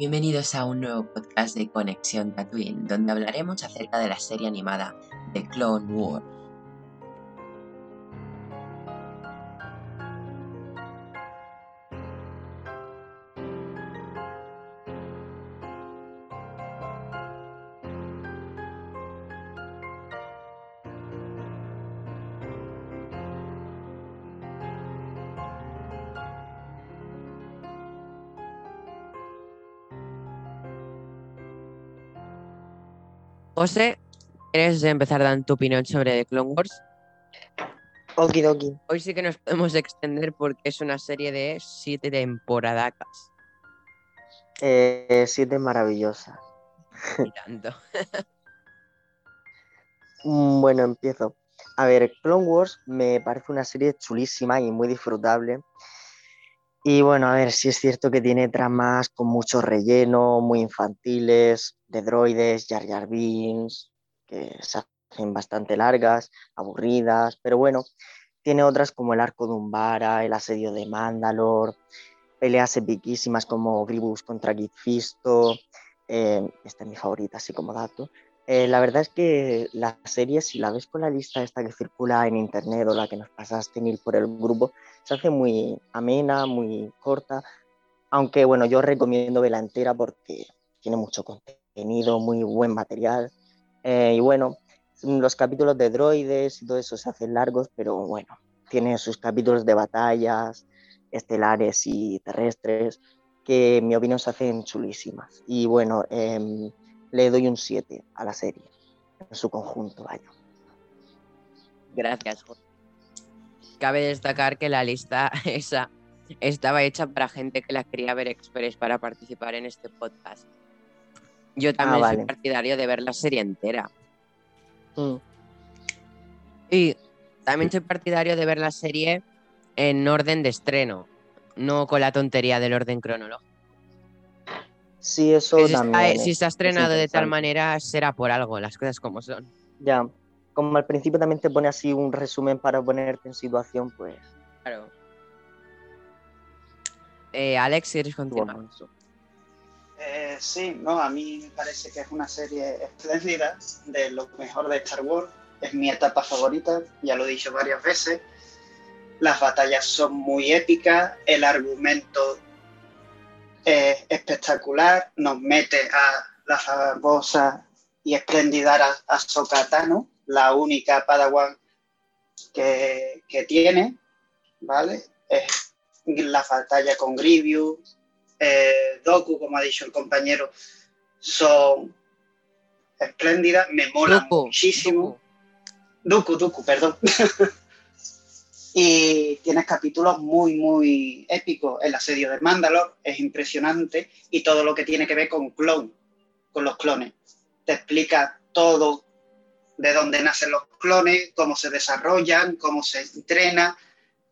Bienvenidos a un nuevo podcast de Conexión Tatooine, donde hablaremos acerca de la serie animada The Clone Wars. José, ¿quieres empezar dando tu opinión sobre The Clone Wars? Okidoki. Hoy sí que nos podemos extender porque es una serie de siete temporadas. Eh, siete maravillosas. Y tanto. Mm, Bueno, empiezo. A ver, Clone Wars me parece una serie chulísima y muy disfrutable. Y bueno, a ver, sí es cierto que tiene tramas con mucho relleno, muy infantiles, de droides, Jar Jar Binks, que se hacen bastante largas, aburridas, pero bueno, tiene otras como el arco de Umbara, el asedio de Mandalore, peleas epiquísimas como Grievous contra Kit Fisto, eh, esta es mi favorita, así como dato. Eh, la verdad es que la serie, si la ves con la lista esta que circula en internet o la que nos pasaste, Neil, por el grupo, se hace muy amena, muy corta, aunque bueno, yo recomiendo verla entera porque tiene mucho contenido, muy buen material. Eh, y bueno, los capítulos de droides y todo eso se hacen largos, pero bueno, tiene sus capítulos de batallas estelares y terrestres que en mi opinión se hacen chulísimas. Y bueno, em, le doy un 7 a la serie, en su conjunto, vaya. Gracias, José. Cabe destacar que la lista esa estaba hecha para gente que la quería ver express para participar en este podcast. Yo también soy vale. partidario de ver la serie entera. Mm, Y también soy partidario de ver la serie en orden de estreno, no con la tontería del orden cronológico. Sí, eso Que si, también. está, si es- se ha es estrenado de tal manera, será por algo, las cosas como son. Ya, como al principio también te pone así un resumen para ponerte en situación, pues Claro. Eh, Alex, ¿quieres continuar? bueno. Eh, sí, no, a mí me parece que es una serie espléndida, de lo mejor de Star Wars. Es mi etapa favorita, ya lo he dicho varias veces. Las batallas son muy épicas, el argumento es espectacular, nos mete a la famosa y espléndida Ahsoka Tano, la única Padawan que, que tiene, ¿vale? Es la batalla con Grievous, eh, Doku, como ha dicho el compañero, son espléndidas, me molan Dooku, muchísimo. Dooku, Dooku, perdón. y tienes capítulos muy, muy épicos. El asedio de Mandalore es impresionante y todo lo que tiene que ver con clon, con los clones. Te explica todo de dónde nacen los clones, cómo se desarrollan, cómo se entrena,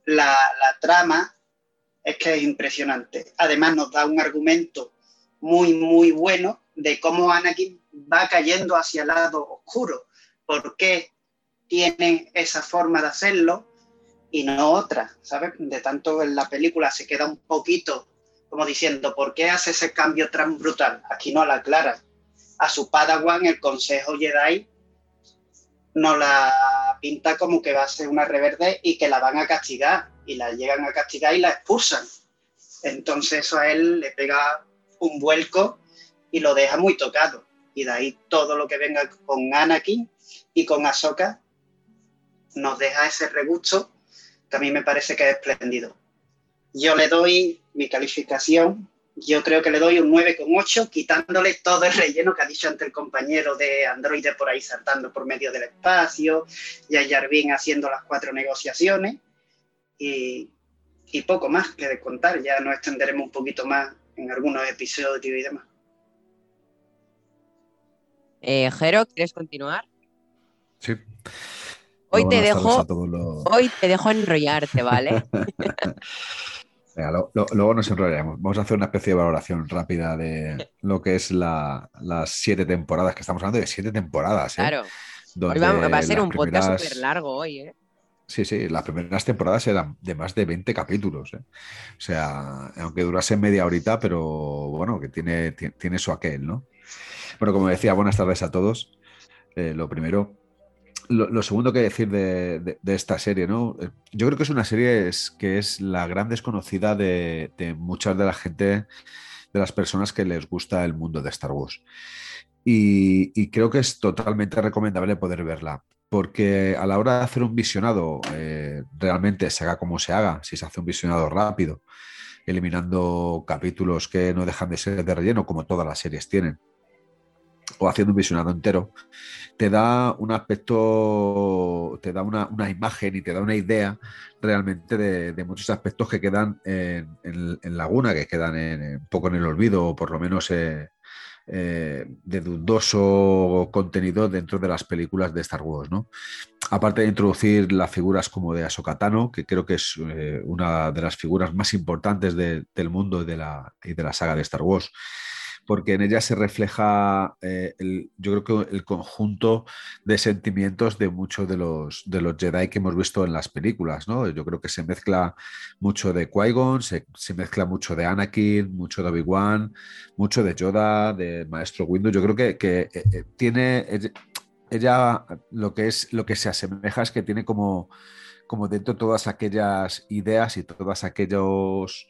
la, la trama es que es impresionante. Además nos da un argumento muy, muy bueno de cómo Anakin va cayendo hacia el lado oscuro, por qué tiene esa forma de hacerlo y no otra, ¿sabes? De tanto en la película se queda un poquito como diciendo, ¿por qué hace ese cambio tan brutal? Aquí no la aclara. A su Padawan, el Consejo Jedi, no la pinta como que va a ser una reverde y que la van a castigar y la llegan a castigar y la expulsan. Entonces eso a él le pega un vuelco y lo deja muy tocado. Y de ahí todo lo que venga con Anakin y con Ahsoka nos deja ese regusto que a mí me parece que es espléndido. Yo le doy mi calificación, yo creo que le doy un 9,8, quitándole todo el relleno que ha dicho ante el compañero de Android por ahí saltando por medio del espacio, ya Jarvin haciendo las cuatro negociaciones y, y poco más que de contar. Ya nos extenderemos un poquito más en algunos episodios y demás. Eh, Jero, ¿quieres continuar? Sí. Hoy te dejo, a todos los- hoy te dejo enrollarte, ¿vale? Venga, lo- lo- luego nos enrollaremos. Vamos a hacer una especie de valoración rápida de lo que es la- las siete temporadas, que estamos hablando de siete temporadas, ¿eh? Claro. Hoy va, va a ser un podcast súper largo hoy, ¿eh? Sí, sí, las primeras temporadas eran de más de 20 capítulos. ¿eh? O sea, aunque durase media horita, pero bueno, que tiene, tiene, su aquel, ¿no? Bueno, como decía, buenas tardes a todos. Eh, lo primero, lo, segundo que decir de, esta serie, ¿no? Eh, yo creo que es una serie que es la gran desconocida de, muchas de la gente, de las personas que les gusta el mundo de Star Wars. Y, creo que es totalmente recomendable poder verla, porque a la hora de hacer un visionado, eh, realmente se haga como se haga, si se hace un visionado rápido, eliminando capítulos que no dejan de ser de relleno, como todas las series tienen, o haciendo un visionado entero, te da un aspecto, te da una, imagen y te da una idea realmente de, muchos aspectos que quedan en, laguna, que quedan un poco en el olvido, o por lo menos eh, eh, de dudoso contenido dentro de las películas de Star Wars, ¿no? Aparte de introducir las figuras como de Ahsoka Tano, que creo que es eh, una de las figuras más importantes del mundo de, la, y de la saga de Star Wars porque en ella se refleja, eh, el, yo creo que el conjunto de sentimientos de muchos de los, de los Jedi que hemos visto en las películas, ¿no? Yo creo que se mezcla mucho de Qui-Gon, se, mezcla mucho de Anakin, mucho de Obi-Wan, mucho de Yoda, de Maestro Windu. Yo creo que, que eh, eh, tiene, ella, lo que es, lo que se asemeja es que tiene como, como dentro todas aquellas ideas y todas aquellos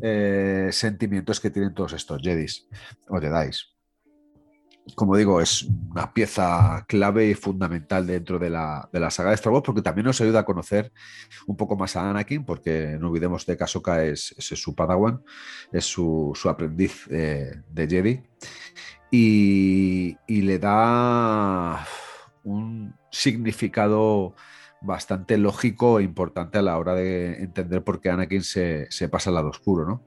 eh, sentimientos que tienen todos estos Jedis o Jedis. Como digo, es una pieza clave y fundamental dentro de la, saga de Star Wars porque también nos ayuda a conocer un poco más a Anakin, porque no olvidemos de que Ahsoka es, su padawan, es su, aprendiz eh, de Jedi, y le da un significado bastante lógico e importante a la hora de entender por qué Anakin se, pasa al lado oscuro, ¿no?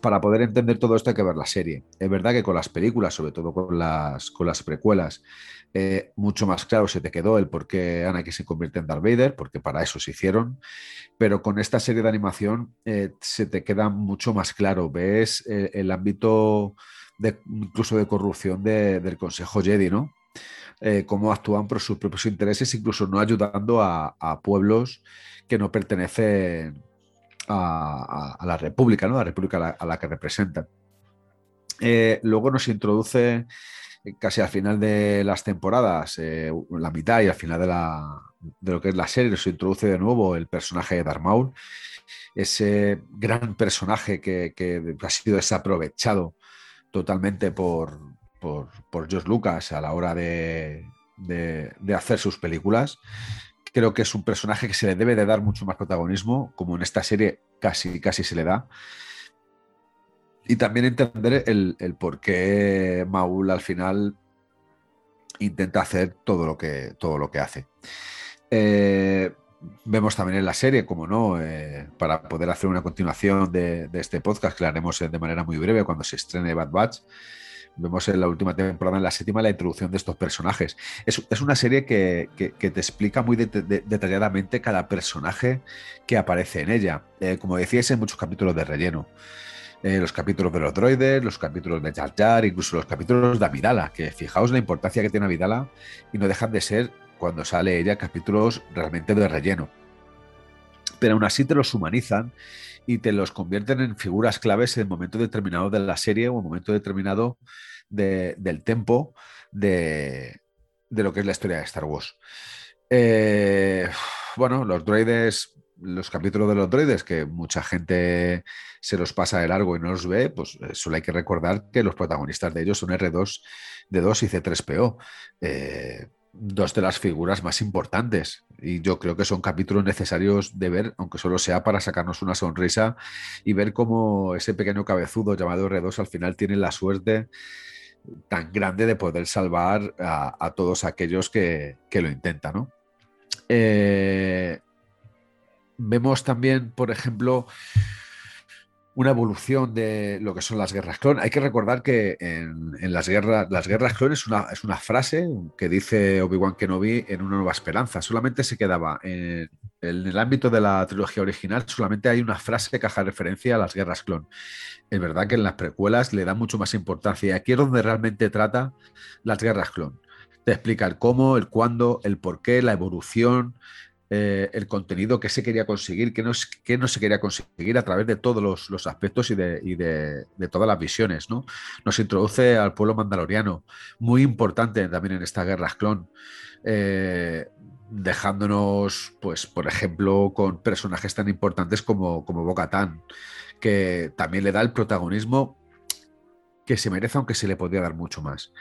Para poder entender todo esto hay que ver la serie. Es verdad que con las películas, sobre todo con las, con las precuelas, eh, mucho más claro se te quedó el por qué Anakin se convierte en Darth Vader, porque para eso se hicieron, pero con esta serie de animación eh, se te queda mucho más claro. Ves eh, el ámbito de, incluso de corrupción del Consejo Jedi, ¿no? Eh, cómo actúan por sus propios intereses, incluso no ayudando a, pueblos que no pertenecen a, la República, ¿no? a la República a la, que representan. Eh, luego nos introduce eh, casi al final de las temporadas, la mitad y al final de, lo que es la serie, nos introduce de nuevo el personaje de Darth ese gran personaje que ha sido desaprovechado totalmente por, por, George Lucas a la hora de, hacer sus películas. Creo que es un personaje que se le debe de dar mucho más protagonismo, como en esta serie casi, casi se le da. Y también entender el, por qué Maul al final intenta hacer todo lo que, todo lo que hace. Eh, vemos también en la serie, como no, eh, para poder hacer una continuación de, de, este podcast, que lo haremos de manera muy breve cuando se estrene Bad Batch. Vemos en la última temporada, en la séptima, la introducción de estos personajes. Es, una serie que, te explica muy detalladamente cada personaje que aparece en ella. Eh, como decíais, hay muchos capítulos de relleno. Eh, los capítulos de los droides, los capítulos de Jar Jar, incluso los capítulos de Amidala, que fijaos la importancia que tiene Amidala y no dejan de ser, cuando sale ella, capítulos realmente de relleno. Pero aún así te los humanizan y te los convierten en figuras claves en el momento determinado de la serie o en momento determinado del tempo de, lo que es la historia de Star Wars. Eh, bueno, los droides, los capítulos de los droides, que mucha gente se los pasa de largo y no los ve, pues eh, solo hay que recordar que los protagonistas de ellos son R2, D2 y C3PO dos de las figuras más importantes. Y yo creo que son capítulos necesarios de ver, aunque solo sea para sacarnos una sonrisa y ver cómo ese pequeño cabezudo llamado R2 al final tiene la suerte tan grande de poder salvar a, todos aquellos que, lo intentan. Eh, vemos también, por ejemplo, una evolución de lo que son las guerras clon. Hay que recordar que en, las guerras, las guerras clon es una, es una frase que dice Obi-Wan Kenobi en Una Nueva Esperanza. Solamente se quedaba en, el ámbito de la trilogía original, solamente hay una frase que hace referencia a las guerras clon. Es verdad que en las precuelas le da mucho más importancia y aquí es donde realmente trata las guerras clon. Te explica el cómo, el cuándo, el por qué, la evolución, eh, el contenido que se quería conseguir, que no, que no se quería conseguir a través de todos los, aspectos y, de, todas las visiones. ¿no? Nos introduce al pueblo mandaloriano, muy importante también en esta guerra clon. Eh, dejándonos, pues, por ejemplo, con personajes tan importantes como, como Boca que también le da el protagonismo que se merece, aunque se le podría dar mucho más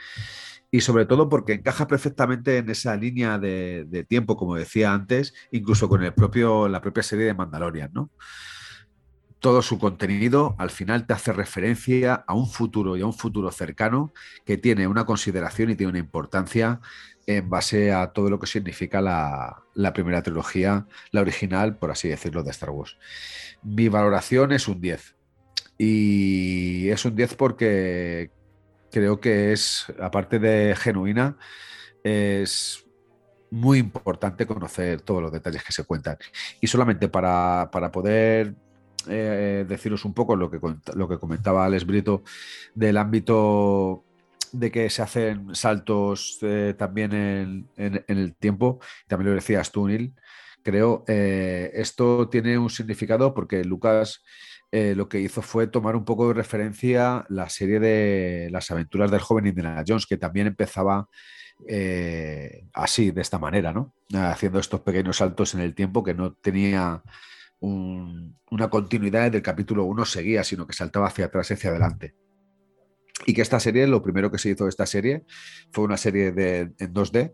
y sobre todo porque encaja perfectamente en esa línea de, tiempo, como decía antes, incluso con el propio, la propia serie de Mandalorian, ¿no? Todo su contenido al final te hace referencia a un futuro y a un futuro cercano que tiene una consideración y tiene una importancia en base a todo lo que significa la, la primera trilogía, la original, por así decirlo, de Star Wars. Mi valoración es un 10. Y es un 10 porque creo que es, aparte de genuina, es muy importante conocer todos los detalles que se cuentan. Y solamente para, poder eh, deciros un poco lo que, lo que comentaba Alex Brito del ámbito de que se hacen saltos eh, también en, el tiempo, también lo decías tú, Neil, creo, eh, esto tiene un significado porque Lucas eh, lo que hizo fue tomar un poco de referencia la serie de las aventuras del joven Indiana Jones, que también empezaba eh, así, de esta manera, ¿no? Haciendo estos pequeños saltos en el tiempo que no tenía una continuidad del capítulo 1 seguía, sino que saltaba hacia atrás y hacia adelante. Y que esta serie, lo primero que se hizo de esta serie fue una serie de, en 2D,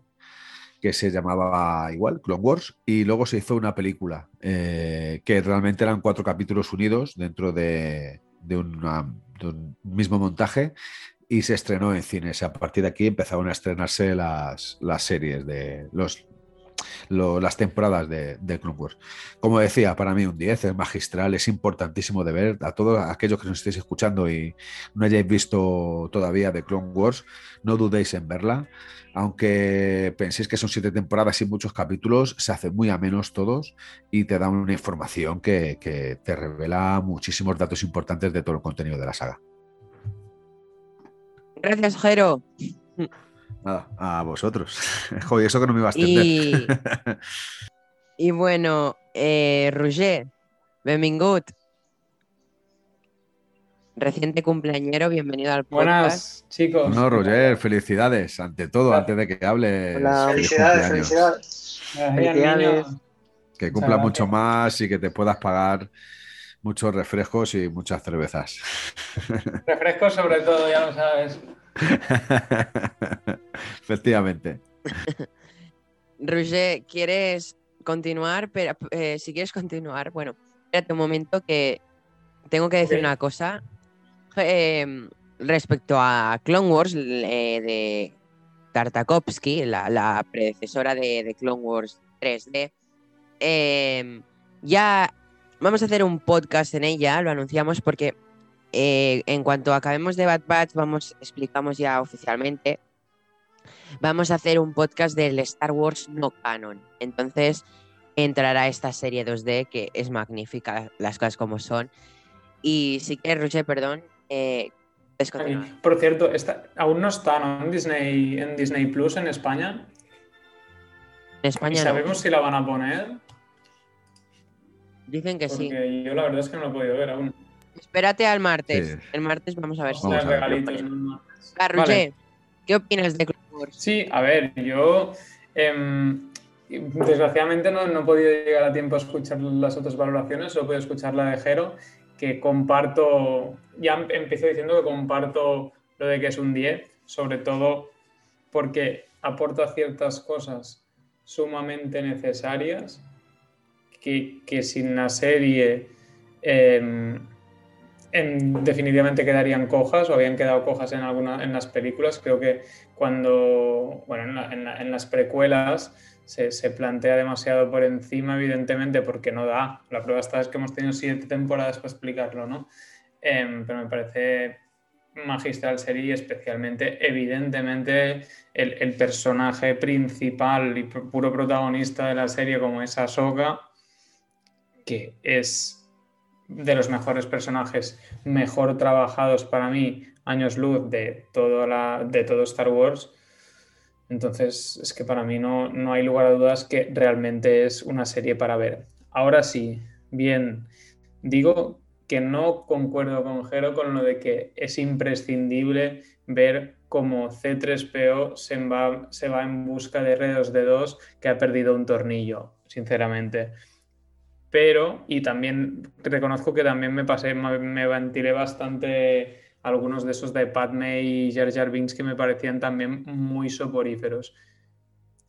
que se llamaba igual, Clone Wars, y luego se hizo una película, eh, que realmente eran cuatro capítulos unidos dentro de, un mismo montaje, y se estrenó en cines. A partir de aquí empezaron a estrenarse las, las series de los, las temporadas de, de, Clone Wars. Como decía, para mí un 10 es magistral, es importantísimo de ver. A todos aquellos que nos estéis escuchando y no hayáis visto todavía de Clone Wars, no dudéis en verla aunque penséis que son siete temporadas y muchos capítulos, se hacen muy a menos todos y te dan una información que, te revela muchísimos datos importantes de todo el contenido de la saga. Gracias, Jero. Nada, a vosotros. Joder, eso que no me iba a extender. Y, bueno, eh, Roger, benvingut. Reciente cumpleañero, bienvenido al podcast. Buenas, chicos. No, Roger, felicidades, ante todo, antes de que hable. Felicidades, felicidades. felicidades. Que cumpla mucho más y que te puedas pagar muchos refrescos y muchas cervezas. Refrescos sobre todo, ya lo sabes. Efectivamente. Roger, ¿quieres continuar? Pero, eh, si quieres continuar, bueno, espérate un momento que tengo que decir una cosa Em, respecto a Clone Wars de Tartakovsky, la, predecesora de, Clone Wars 3D, em, ya vamos a hacer un podcast en ella, lo anunciamos porque eh, en cuanto acabemos de Bad Batch, vamos, explicamos ya oficialmente, vamos a hacer un podcast del Star Wars no canon. Entonces entrará esta serie 2D que es magnífica, las cosas como son. Y si quieres, Roger, perdón, eh, Por cierto, aún no está en Disney en Disney Plus en España. En España. sabemos si la van a poner? Dicen que sí. Yo la verdad es que no lo he podido ver aún. Espérate al martes. El martes vamos a ver si. Regalitos, ¿qué opinas de Clone Wars? Sí, a ver, yo. Em, desgraciadamente no, no, he podido llegar a tiempo a escuchar las otras valoraciones, solo he podido escuchar la de Jero que comparto, ya empiezo diciendo que comparto lo de que es un 10, sobre todo porque aporta ciertas cosas sumamente necesarias que, sin la serie em, definitivamente quedarían cojas o habían quedado cojas en, alguna, en las películas. Creo que cuando, bueno, en las precuelas se, plantea demasiado por encima, evidentemente, porque no da. La prueba está es que hemos tenido siete temporadas para explicarlo, ¿no? Em, pero me parece magistral serie, especialmente, evidentemente, el, personaje principal y puro protagonista de la serie, como es Ahsoka, que es de los mejores personajes mejor trabajados para mí, años luz de todo, la, de todo Star Wars Entonces, es que para mí no, no hay lugar a dudas que realmente es una serie para ver. Ahora sí, bien, digo que no concuerdo con Jero con lo de que es imprescindible ver cómo C3PO se va, se va en busca de R2D2 que ha perdido un tornillo, sinceramente. Pero, y también reconozco que también me pasé, me ventilé bastante algunos de esos de Padme y Jar Jar Binks que me parecían también muy soporíferos.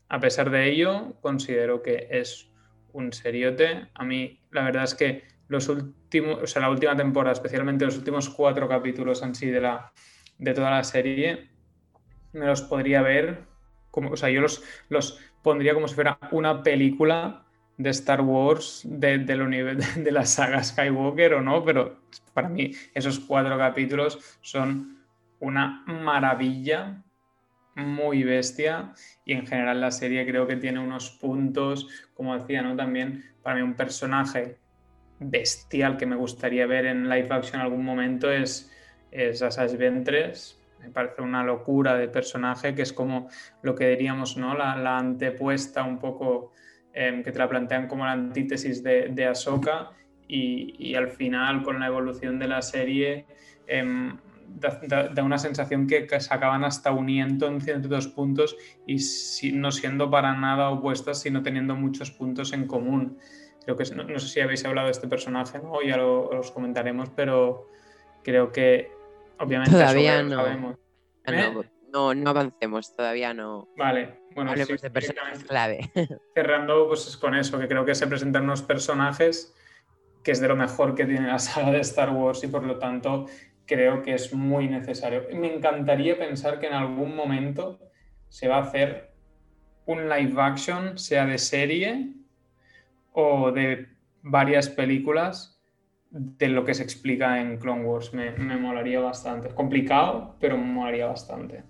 A pesar de ello, considero que es un seriote. A mí, la verdad es que los últimos, o sea, la última temporada, especialmente los últimos cuatro capítulos en de, la, de toda la serie, me los podría ver, como, o sea, yo los, los pondría como si fuera una película de Star Wars de, de, de la saga Skywalker o no, pero para mí esos cuatro capítulos son una maravilla, muy bestia y en general la serie creo que tiene unos puntos, como decía, ¿no? También para mí un personaje bestial que me gustaría ver en live action en algún momento es, es Ventres. Me parece una locura de personaje que es como lo que diríamos, ¿no? La, la antepuesta un poco Em, que te la plantean como la antítesis de, de Ahsoka y, al final con la evolución de la serie em, da, una sensación que, se acaban hasta uniendo en ciertos puntos y no siendo para nada opuestas, sino teniendo muchos puntos en común. Creo que no, sé si habéis hablado de este personaje, ¿no? ya lo, los comentaremos, pero creo que obviamente todavía no. Sabemos. ¿Eh? no, no avancemos, todavía no. Vale, bueno, hablemos de personajes clave. Cerrando pues con eso, que creo que se presentan unos personajes que es de lo mejor que tiene la saga de Star Wars y por lo tanto creo que es muy necesario. Me encantaría pensar que en algún momento se va a hacer un live action, sea de serie o de varias películas de lo que se explica en Clone Wars. Me, me molaría bastante. Complicado, pero me molaría bastante.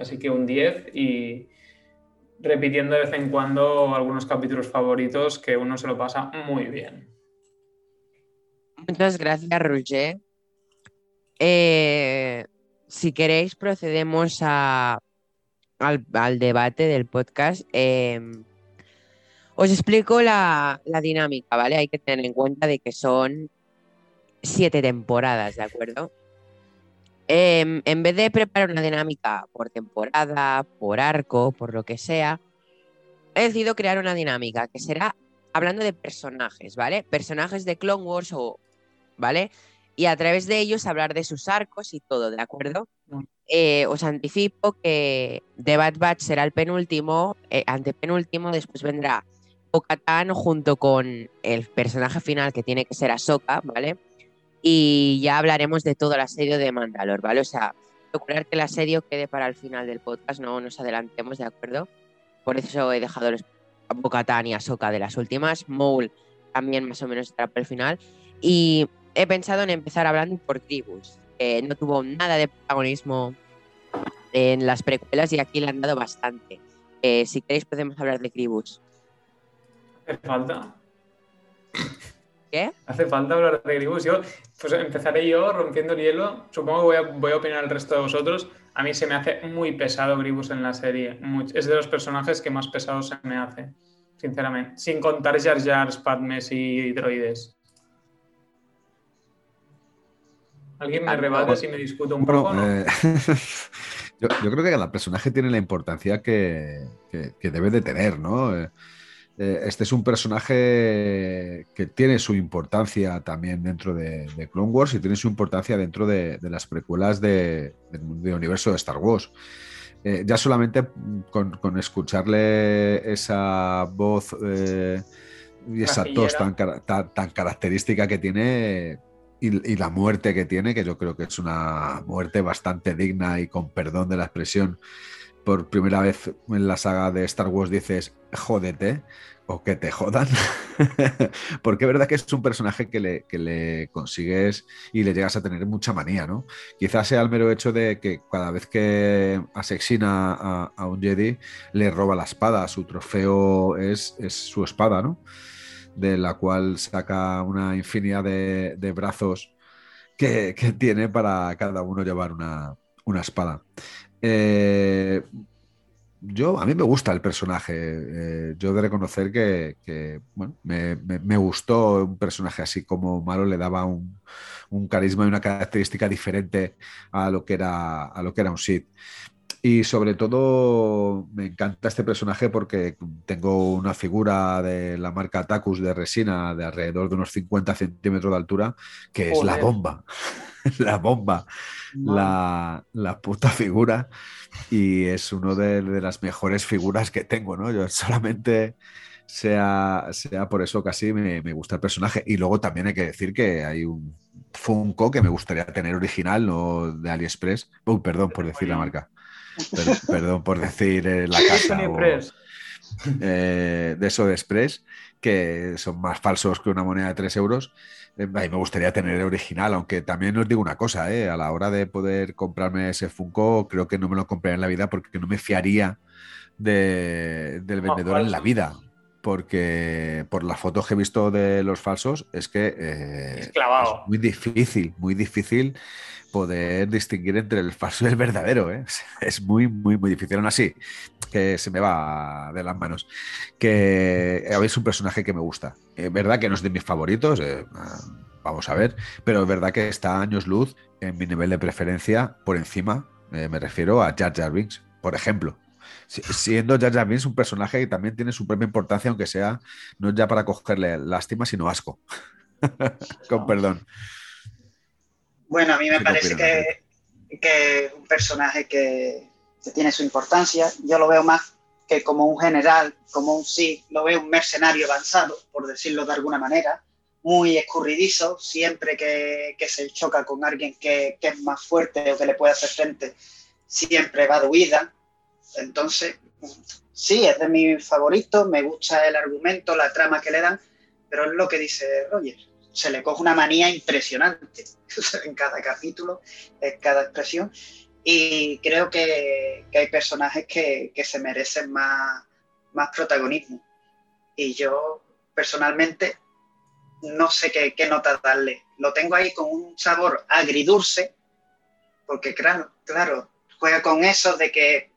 Así que un 10 y repitiendo de vez en cuando algunos capítulos favoritos que uno se lo pasa muy bien. Muchas gracias, Roger. Eh, si queréis, procedemos a, al, debate del podcast. Em, os explico la, la, dinámica, ¿vale? Hay que tener en cuenta de que son siete temporadas, ¿de acuerdo? Em, en vez de preparar una dinámica por temporada, por arco, por lo que sea, he decidido crear una dinámica que será hablando de personajes, ¿vale? Personajes de Clone Wars o, ¿vale? Y a través de ellos hablar de sus arcos y todo, ¿de acuerdo? Eh, os anticipo que The Bad Batch será el penúltimo, eh, antepenúltimo, después vendrá Okatan junto con el personaje final que tiene que ser Ahsoka, ¿vale? Y ya hablaremos de todo el asedio de Mandalor, ¿vale? O sea, procurar que el asedio quede para el final del podcast, no nos adelantemos, ¿de acuerdo? Por eso he dejado los Bocatán y Ahsoka de las últimas, Maul también más o menos estará para el final, y he pensado en empezar hablando por Tribus, que no tuvo nada de protagonismo en las precuelas y aquí le han dado bastante. Eh, si queréis podemos hablar de Tribus. ¿Hace falta? ¿Qué? Hace falta hablar de Gribus. Yo, pues empezaré yo rompiendo el hielo. Supongo que voy a, voy a opinar el resto de vosotros. A mí se me hace muy pesado Gribus en la serie. es de los personajes que más pesado se me hace, sinceramente. Sin contar Jar Jar, Padmes y droides. ¿Alguien me rebate si me discuto un poco? Eh, yo, creo que cada personaje tiene la importancia que, que debe de tener, ¿no? Eh, eh, este es un personaje que tiene su importancia también dentro de, Clone Wars y tiene su importancia dentro de, las precuelas del universo de Star Wars. Eh, ya solamente con, escucharle esa voz eh, y esa tos tan, característica que tiene y, la muerte que tiene, que yo creo que es una muerte bastante digna y con perdón de la expresión, por primera vez en la saga de Star Wars dices, jódete, o que te jodan, porque es verdad que es un personaje que le, le, consigues y le llegas a tener mucha manía, ¿no? Quizás sea el mero hecho de que cada vez que asesina a, un Jedi le roba la espada, su trofeo es, su espada, ¿no? De la cual saca una infinidad de, brazos que, tiene para cada uno llevar una, una espada. Eh, yo, a mí me gusta el personaje. Eh, yo de reconocer que, bueno, me, gustó un personaje así como malo, le daba un, carisma y una característica diferente a lo que era, a lo que era un Sith. Y sobre todo me encanta este personaje porque tengo una figura de la marca Tacus de resina de alrededor de unos 50 centímetros de altura, que es la bomba. la bomba. La, la, puta figura. Y es una de, las mejores figuras que tengo, ¿no? Yo solamente sea, sea por eso casi me, me, gusta el personaje. Y luego también hay que decir que hay un Funko que me gustaría tener original, no de AliExpress. Uy, perdón por decir la marca perdón por decir eh, la casa. Eh, de eso de Express, que son más falsos que una moneda de 3 euros. Eh, me gustaría tener el original, aunque también os digo una cosa, a la hora de poder comprarme ese Funko, creo que no me lo compré en la vida porque no me fiaría del vendedor en la vida porque por las fotos que he visto de los falsos es que es muy difícil, muy difícil poder distinguir entre el falso y el verdadero. ¿eh? Es muy, muy, muy difícil. Aún así, que se me va de las manos. Que es un personaje que me gusta. Es verdad que no es de mis favoritos, eh, vamos a ver, pero es verdad que está años luz en mi nivel de preferencia por encima, eh, me refiero a Jar Jar Binks, por ejemplo. Siendo Jar Jar Binks un personaje que también tiene su propia importancia, aunque sea no ya para cogerle lástima, sino asco. Con perdón. Bueno, a mí me parece que, es un personaje que, tiene su importancia. Yo lo veo más que como un general, como un sí, lo veo un mercenario avanzado, por decirlo de alguna manera, muy escurridizo, siempre que, se choca con alguien que, que, es más fuerte o que le puede hacer frente, siempre va de huida. Entonces, sí, es de mis favoritos, me gusta el argumento, la trama que le dan, pero es lo que dice Roger se le coge una manía impresionante en cada capítulo, en cada expresión. Y creo que, hay personajes que, se merecen más, más protagonismo. Y yo personalmente no sé qué, qué nota darle. Lo tengo ahí con un sabor agridulce, porque claro, claro, juega con eso de que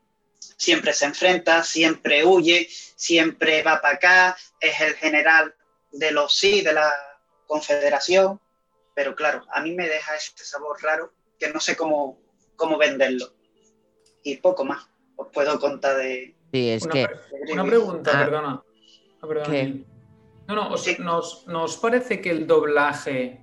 siempre se enfrenta, siempre huye, siempre va para acá, es el general de los sí, de la confederación, pero claro, a mí me deja este sabor raro que no sé cómo, cómo venderlo. Y poco más, os puedo contar de... Sí, es una, que... Una pregunta, ah, perdona. Ah, no, no, nos, nos, parece que el doblaje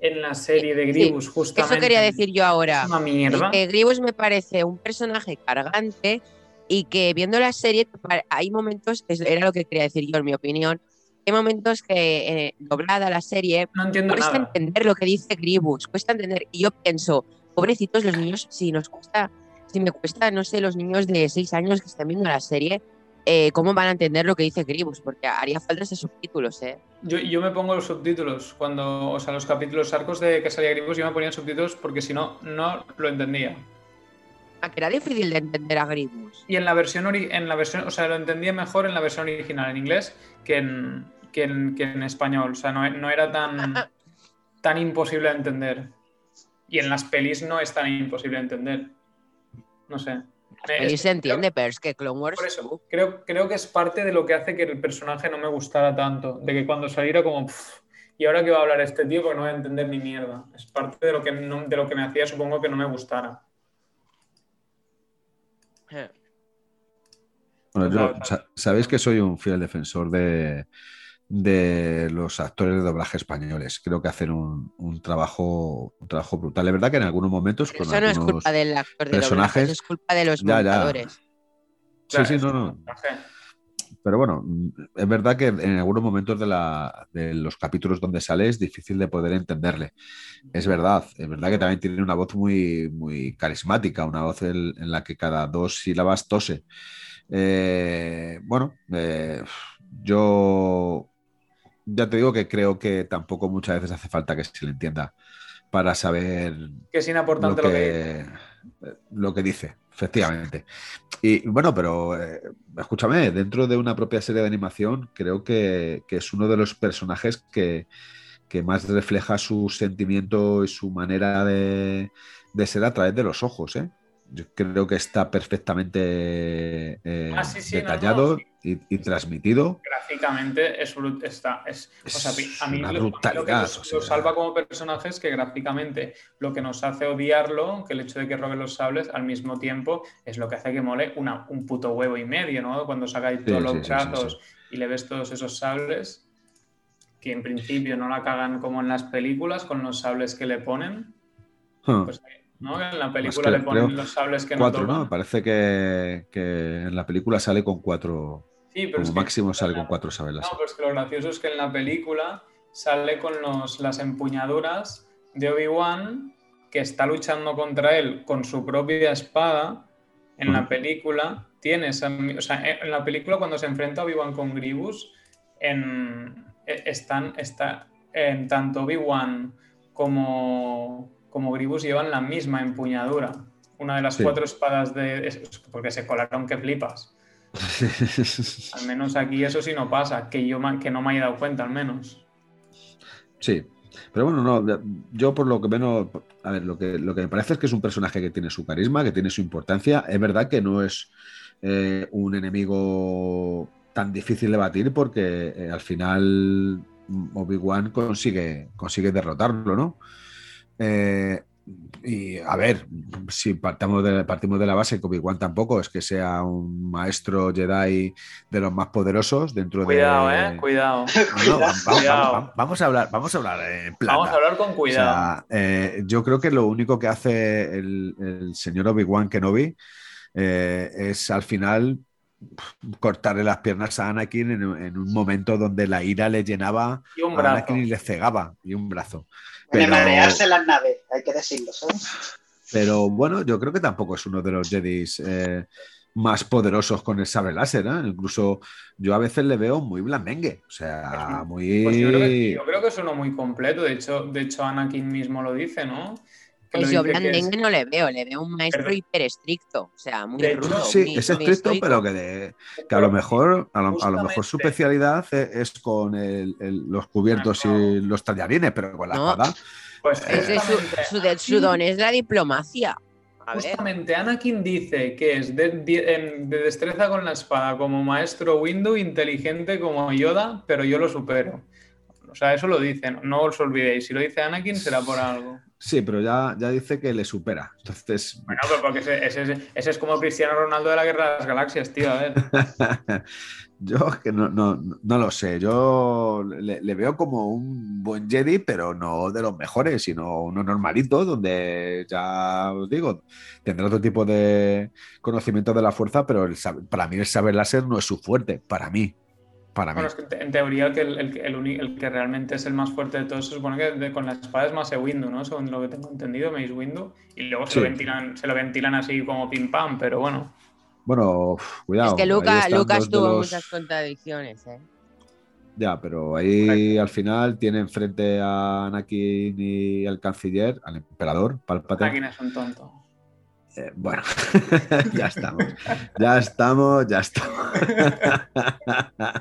en la serie de Gribus justamente... Eso quería decir yo ahora. Es una mierda. Que Gribus me parece un personaje cargante y que viendo la serie hay momentos, era lo que quería decir yo en mi opinión, hay momentos que eh, doblada la serie no entiendo cuesta entender lo que dice Gribus, cuesta entender. Y yo pienso, pobrecitos los niños, si nos cuesta, si me cuesta, no sé, los niños de 6 años que están viendo la serie, eh, ¿cómo van a entender lo que dice Gribus? Porque haría falta esos subtítulos, ¿eh? Yo, yo, me pongo los subtítulos cuando, o sea, los capítulos arcos de que salía Gribus, yo me ponía subtítulos porque si no, no lo entendía. Ah, que era difícil de entender a Gribus. Y en la versión, en la versión, o sea, lo entendía mejor en la versión original en inglés que en, que en, español. O sea, no, era tan, tan imposible de entender. Y en las pelis no es tan imposible de entender. No sé. Y se entiende, pero es que Clone Wars. Por eso, creo, creo que es parte de lo que hace que el personaje no me gustara tanto. De que cuando saliera, como. y ahora que va a hablar este tío, porque no voy a entender ni mierda. Es parte de lo que, de lo que me hacía, supongo, que no me gustara. Bueno, sabéis que soy un fiel defensor de, de los actores de doblaje españoles. Creo que hacen un, trabajo, un trabajo brutal. La verdad que en algunos momentos con eso no es culpa del actor de personajes, doblaje, es culpa de los montadores. Sí, sí, no, no. Pero bueno, es verdad que en algunos momentos de, la, de, los capítulos donde sale es difícil de poder entenderle. Es verdad, es verdad que también tiene una voz muy, muy carismática, una voz en, la que cada dos sílabas tose. Eh, bueno, eh, yo ya te digo que creo que tampoco muchas veces hace falta que se le entienda para saber que es importante lo que, lo que, dice, efectivamente. Y bueno, pero eh, escúchame, dentro de una propia serie de animación, creo que, es uno de los personajes que, más refleja su sentimiento y su manera de, ser a través de los ojos. ¿eh? Yo creo que está perfectamente eh, Ah, sí, sí, no, detallado no, sí. Y, y transmitido. Gráficamente es, está, es, o sea, Es a mí una lo, mí lo que brutalidad, los- o sea. los salva como personaje es que gráficamente lo que nos hace odiarlo, que el hecho de que robe los sables, al mismo tiempo es lo que hace que mole una, un puto huevo y medio, ¿no? Cuando sacáis todos los brazos y le ves todos esos sables, que en principio no la cagan como en las películas con los sables que le ponen, Huh. pues, ¿no? En la película le ponen los sables que cuatro, no ¿no? tocan. Me parece que, que en la película sale con cuatro, Sí, pero como es que- máximo sale con cuatro sabelas. No, pero es que lo gracioso es que en la película sale con los, las empuñaduras de Obi-Wan que está luchando contra él con su propia espada. En la Ujú. película tiene esa, o sea, en la película cuando se enfrenta Obi-Wan con Grievous, en, e- están, está, en tanto Obi-Wan como, como Grievous llevan la misma empuñadura. Una de las Sí. cuatro espadas de... porque se colaron que flipas. Al menos aquí eso sí no pasa, que yo que no me haya dado cuenta al menos. Sí, pero bueno, no, yo por lo que menos, a ver, lo que, lo que me parece es que es un personaje que tiene su carisma, que tiene su importancia. Es verdad que no es eh, un enemigo tan difícil de batir porque eh, al final Obi-Wan consigue, consigue derrotarlo, ¿no? Eh, y a ver, si partamos de, partimos de la base que Obi-Wan tampoco es que sea un maestro Jedi de los más poderosos dentro Cuidado, de... eh, cuidado. No, no, vamos, vamos- Cuidado. vamos- vamos a hablar, vamos a hablar en plata. Vamos a hablar con O cuidado. sea, eh, yo creo que lo único que hace el, el señor Obi-Wan Kenobi eh, es al final cortarle las piernas a Anakin en, en un momento donde la ira le llenaba y un a brazo. Anakin y le cegaba y un brazo. De Pero- marearse las naves, hay que decirlo, ¿sabes? Pero bueno, yo creo que tampoco es uno de los Jedis eh, más poderosos con el sable láser. ¿eh? Incluso yo a veces le veo muy blandengue. O sea, muy. Pues yo, creo que, yo creo que es uno muy completo. De hecho, de hecho, Anakin mismo lo dice, ¿no? Pues yo blandengue no le veo, le veo un maestro Perdón. hiper estricto, o sea, muy rudo. Sí, muy- es estricto, pero que, de- que a lo mejor, a lo, a lo mejor su especialidad es, es con el- el- los cubiertos no. y los tallarines, pero con la No. espada. Pues es su, su, de- su don es la diplomacia. A ver, justamente Anakin dice que es de, de- en- de destreza con la espada como maestro Windu, inteligente como Yoda, pero yo lo supero. O sea, eso lo dicen, no os olvidéis. Si lo dice Anakin será por algo. Sí, pero ya, ya dice que le supera. Entonces, Bueno, pero porque ese, ese- ese es como Cristiano Ronaldo de la Guerra de las Galaxias, tío. A ver. yo que no, no, no lo sé. Yo le, le veo como un buen Jedi, pero no de los mejores, sino uno normalito, donde ya os digo, tendrá otro tipo de conocimiento de la fuerza, pero el para mí el saber láser no es su fuerte. Para mí. Para mí. Bueno, es que en teoría el que, el, el que- el uni- el que realmente es el más fuerte de todos se supone que de- con la espada es Mace Windu, ¿no? Según lo que tengo entendido, Mace Windu. Y luego se, lo ventilan, se lo ventilan así como pim pam, pero bueno. Bueno, uf, cuidado. es que Luca, Lucas tuvo los- muchas contradicciones. ¿eh? Ya, pero ahí al final tiene enfrente a Anakin y al canciller, al emperador, Palpatine. Anakin es un tonto. Eh, bueno, ya estamos, ya estamos, ya estamos.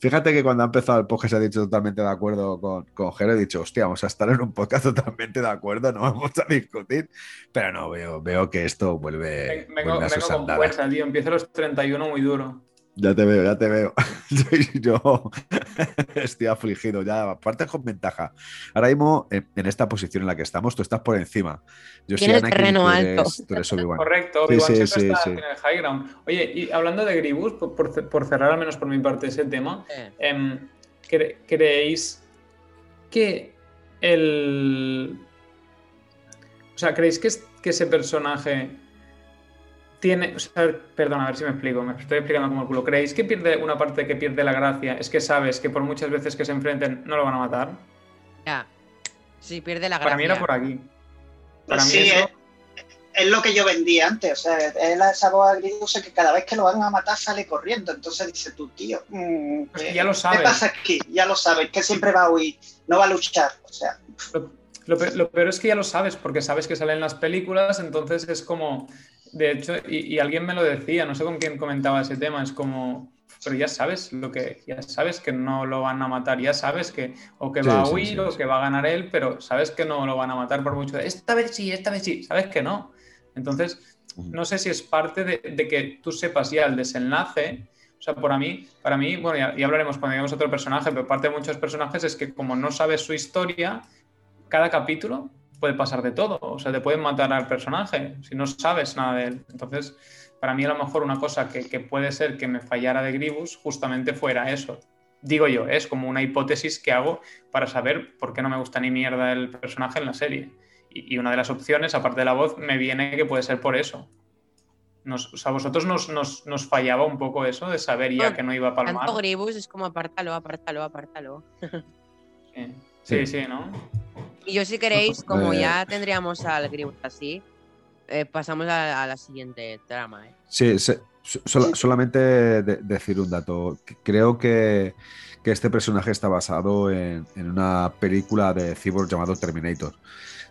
Fíjate que cuando ha empezado el podcast he dicho totalmente de acuerdo con, con Jero, he dicho, hostia, vamos a estar en un podcast totalmente de acuerdo, no vamos a discutir, pero no, veo, veo que esto vuelve, Ven- Vengo, vuelve a sus vengo con fuerza, tío. Empiezo los 31 muy duro. Ya te veo, ya te veo. Yo estoy afligido, ya aparte con ventaja. Ahora mismo, en, en esta posición en la que estamos, tú estás por encima. Yo soy Tiene el Anakin, terreno tú alto. eres, tú eres Obi-Wan. Correcto, Obi-Wan sí, siempre sí, está sí. en el high ground. Oye, y hablando de Gribus, por, por- cerrar al menos por mi parte ese tema, Eh, em, cre- ¿creéis que el... O sea, ¿creéis que, es- que ese personaje tiene... O sea, perdón, a ver si me explico, me estoy explicando como el culo. ¿Creéis que pierde una parte que pierde la gracia? Es que sabes que por muchas veces que se enfrenten no lo van a matar. ya. Sí, pierde la Para mí era gracia. por aquí. Para mí sí, eso- es, es lo que yo vendía antes. O sea, es la, esa voz agridulce que cada vez que lo van a matar sale corriendo. Entonces dice tu tío, mm, Pues que ¿qué- ya lo ¿qué sabes. pasa aquí? Ya lo sabes, que siempre va a huir, no va a luchar. O sea, Lo, lo peor es que ya lo sabes, porque sabes que salen las películas, entonces es como, de hecho, y, y alguien me lo decía, no sé con quién comentaba ese tema, es como, pero ya sabes lo que, ya sabes que no lo van a matar, ya sabes que o que Sí, va a huir sí, o que va a ganar él, pero sabes que no lo van a matar por mucho. Esta vez sí, esta vez sí, sabes que no. Entonces, no sé si es parte de, de que tú sepas ya el desenlace. O sea, para mí, para mí, bueno, ya, ya hablaremos cuando lleguemos a otro personaje, pero parte de muchos personajes es que como no sabes su historia, cada capítulo puede pasar de todo. O sea, te pueden matar al personaje si no sabes nada de él. Entonces, para mí a lo mejor una cosa que, que puede ser que me fallara de Gribus justamente fuera eso. Digo yo, es como una hipótesis que hago para saber por qué no me gusta ni mierda el personaje en la serie. Y, y una de las opciones, aparte de la voz, me viene que puede ser por eso. Nos, o sea, a vosotros nos, nos, nos, fallaba un poco eso de saber ya No, que no iba a palmar. Tanto Gribus es como apártalo, apártalo, apártalo. Sí, sí, sí, ¿no? Y yo si queréis, como ya tendríamos al Gribus así, eh, pasamos a, a la siguiente trama. ¿eh? Sí, se- so- sola- solamente de- decir un dato. Creo que, que este personaje está basado en, en una película de Cyborg llamado Terminator,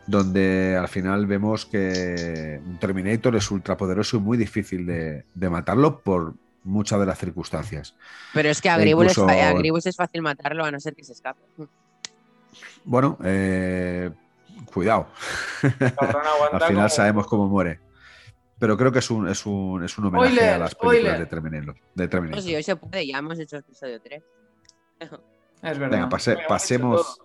donde al final vemos que un Terminator es ultrapoderoso y muy difícil de, de matarlo por muchas de las circunstancias. Pero es que a E es, a Gribus es fácil matarlo a no ser que se escape. Bueno, eh, cuidado. Al final como- sabemos cómo muere. Pero creo que es un, es un, es un homenaje Spoiler, a las películas de Terminator. De Terminator. No, si hoy se puede, ya hemos hecho episodio 3. Es verdad. Venga, pase- pasemos.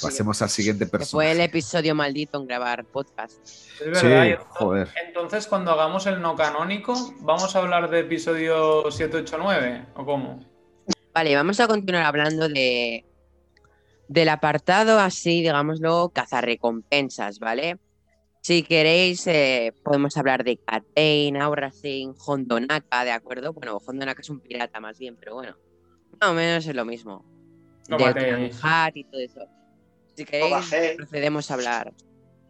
Pasemos al siguiente Que fue el personaje. episodio maldito en grabar podcast. Es verdad. Sí, entonces- joder. Entonces, cuando hagamos el no canónico, ¿vamos a hablar de episodio 789 o cómo? Vale, vamos a continuar hablando de del apartado así, digámoslo, cazarrecompensas, ¿vale? Si queréis, eh, podemos hablar de Cat Bane, Aura Singh, Hondonaka, ¿de acuerdo? Bueno, Hondonaka es un pirata más bien, pero bueno, más o menos es lo mismo. No de. Hat y todo eso. Si Boba queréis, Fett. procedemos a hablar.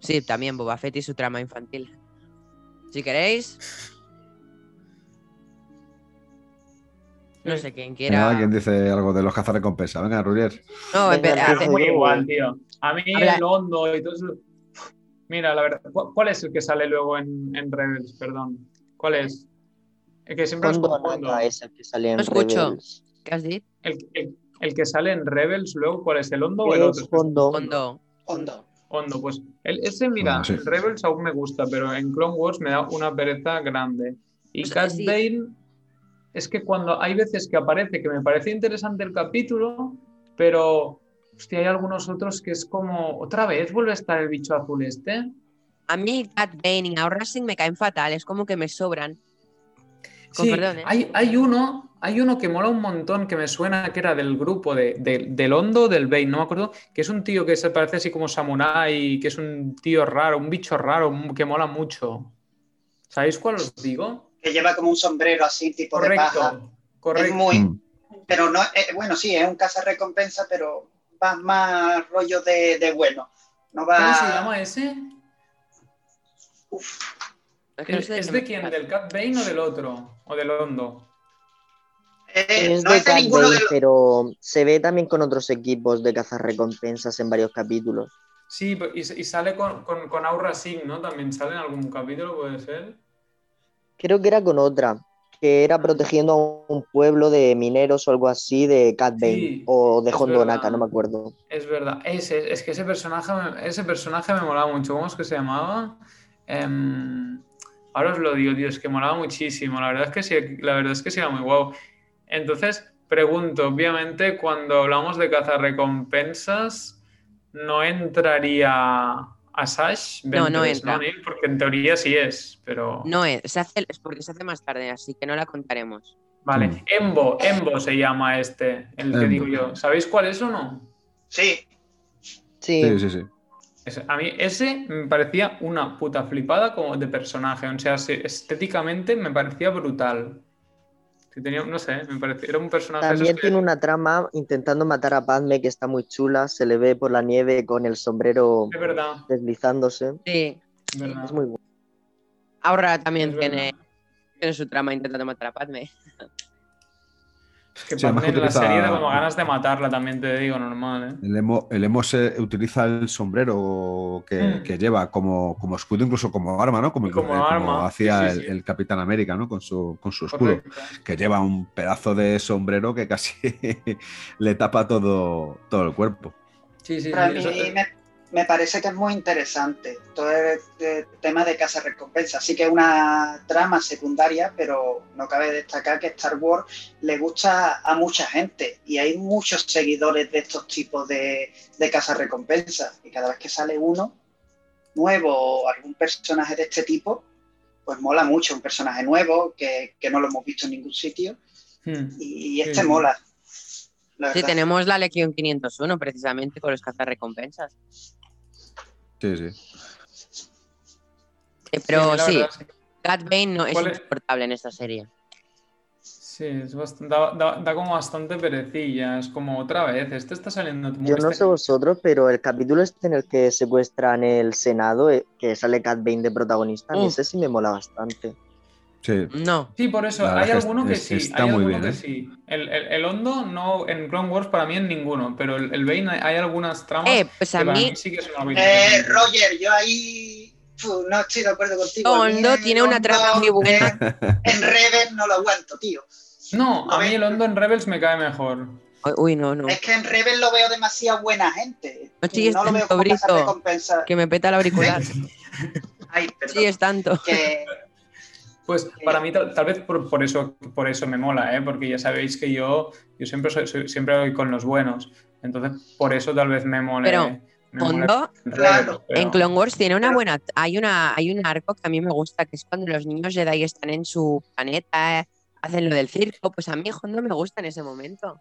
Sí, también Boba Fett y su trama infantil. Si queréis, no sé quién Venga, quiera. ¿Quién dice algo de los cazarrecompensas? Venga, Rurier. No, espera, hace- Muy igual, tío. A mí Habla- el hondo y todo eso. Mira, la verdad. ¿cu- ¿Cuál es el que sale luego en, en Rebels? Perdón. ¿Cuál es? El que siempre os confundo. Es el que sale en No escucho. Rebels. ¿qué has dicho? El, el- el que sale en Rebels luego, ¿cuál es? ¿El hondo o el otro? Es Hondo. Hondo. Hondo. Hondo, pues el, ese, mira, Bueno, sí. en Rebels aún me gusta, pero en Clone Wars me da una pereza grande. Y Pues, Cat. Bane, es que cuando hay veces que aparece, que me parece interesante el capítulo, pero hostia, hay algunos otros que es como, otra vez vuelve a estar el bicho azul este. A mí Cat Bane y Aura Singh me caen fatal, es como que me sobran. Con Sí, perdón, ¿eh? hay, hay uno, hay uno que mola un montón, que me suena que era del grupo de, de- del Hondo, del Bane, no me acuerdo, que es un tío que se parece así como Samurai, que es un tío raro, un bicho raro, que mola mucho. ¿Sabéis cuál os digo? Que lleva como un sombrero así, tipo de paja. Correcto, correcto. Es muy. Mm. Pero no, eh, bueno, sí, es un recompensa, pero va más rollo de, de bueno. No va. ¿Cómo se llama ese? Uf, Es, que no ¿Es, sé es qué de quién? ¿Del Cat Bane o del otro? ¿O del Hondo? eh, Es no de Cat Bane, de los. pero se ve también con otros equipos de cazar recompensas en varios capítulos. Sí, y sale con, con, con Aura Singh, ¿no? También sale en algún capítulo, puede ser. Creo que era con otra, que era protegiendo a un pueblo de mineros o algo así de Cat Bane Sí, o de es Hondo Naka, verdad. no me acuerdo. Es verdad. Ese, es que ese personaje, me- ese personaje me molaba mucho. ¿Cómo es que se llamaba? Em, ahora os lo digo, tío, es que molaba muchísimo. La verdad es que sí, la verdad es que sí era muy guau. Entonces, pregunto, obviamente, cuando hablamos de cazar recompensas, no entraría Asash No, no entra. Neil? Porque en teoría sí es, pero. No es, se hace, es porque se hace más tarde, así que no la contaremos. Vale. Mm. Embo, Embo se llama este, el que Embo. digo yo. ¿Sabéis cuál es o no? Sí, Sí, Sí, sí, A mí ese me parecía una puta flipada como de personaje. O sea, se- estéticamente me parecía brutal. Que tenía, no sé, me parecía, era un personaje... también que- tiene una trama intentando matar a Padme que está muy chula, se le ve por la nieve con el sombrero Es verdad, deslizándose. Sí, es verdad. Es muy bueno. Aura también tiene, tiene su trama intentando matar a Padme. Es que Sí, además la utiliza- serie da como ganas de matarla, también te digo, normal, ¿eh? El emo, el emo se utiliza el sombrero que, Mm. que lleva como, como escudo, incluso como arma, ¿no? Como, Y como eh, arma, hacía sí, sí, el, sí. el Capitán América, ¿no? Con su, con su escudo. Correcto. Que lleva un pedazo de sombrero que casi le tapa todo, todo el cuerpo. Sí, sí, para sí, mí eso- me, me parece que es muy interesante todo el, el tema de casa recompensa. Sí que es una trama secundaria, pero no cabe destacar que Star Wars le gusta a mucha gente y hay muchos seguidores de estos tipos de, de casa recompensa. Y cada vez que sale uno nuevo o algún personaje de este tipo, pues mola mucho un personaje nuevo que, que no lo hemos visto en ningún sitio. Hmm. Y, y este mola. la Sí, tenemos la Legión 501 precisamente con los cazarrecompensas. Sí, sí. Eh, Pero sí, es que- Cat Bane no es ¿Cuál es? insoportable en esta serie. Sí, es bastante, da, da- da como bastante perecilla. Es como otra vez, este está saliendo Yo no este- sé vosotros, pero el capítulo este en el que secuestran el Senado, eh, que sale Cat Bane de protagonista, a mí Uf. ese sí me mola bastante. Sí. No, Sí, por eso, hay que alguno que sí, está hay muy alguno bien, que ¿eh? sí. El, el- el Hondo no, en Clone Wars para mí en ninguno, pero el, el Bane hay, hay algunas tramas eh, pues a mí mí sí que son Eh. Roger, yo ahí no estoy de acuerdo contigo. Mí Hondo tiene una trama muy buena. En, en Rebel no lo aguanto, tío. No, A a mí el Hondo en Rebels me cae mejor. Uy, no, no. Es que en Rebel lo veo demasiado buena gente. No chilles no lo veo tanto, Brito. Que me peta el auricular. Ay, perdón. Sí, es tanto. Que, Pues para mí tal, tal vez por, por eso, por eso me mola, ¿eh? porque ya sabéis que yo, yo siempre soy, soy- siempre voy con los buenos. Entonces, por eso tal vez me mole. Pero, me mole en Claro. Rebels, pero- en Clone Wars tiene una buena. Hay una, hay un arco que a mí me gusta, que es cuando los niños Jedi están en su planeta, eh, hacen lo del circo. Pues a mí Hondo me gusta en ese momento.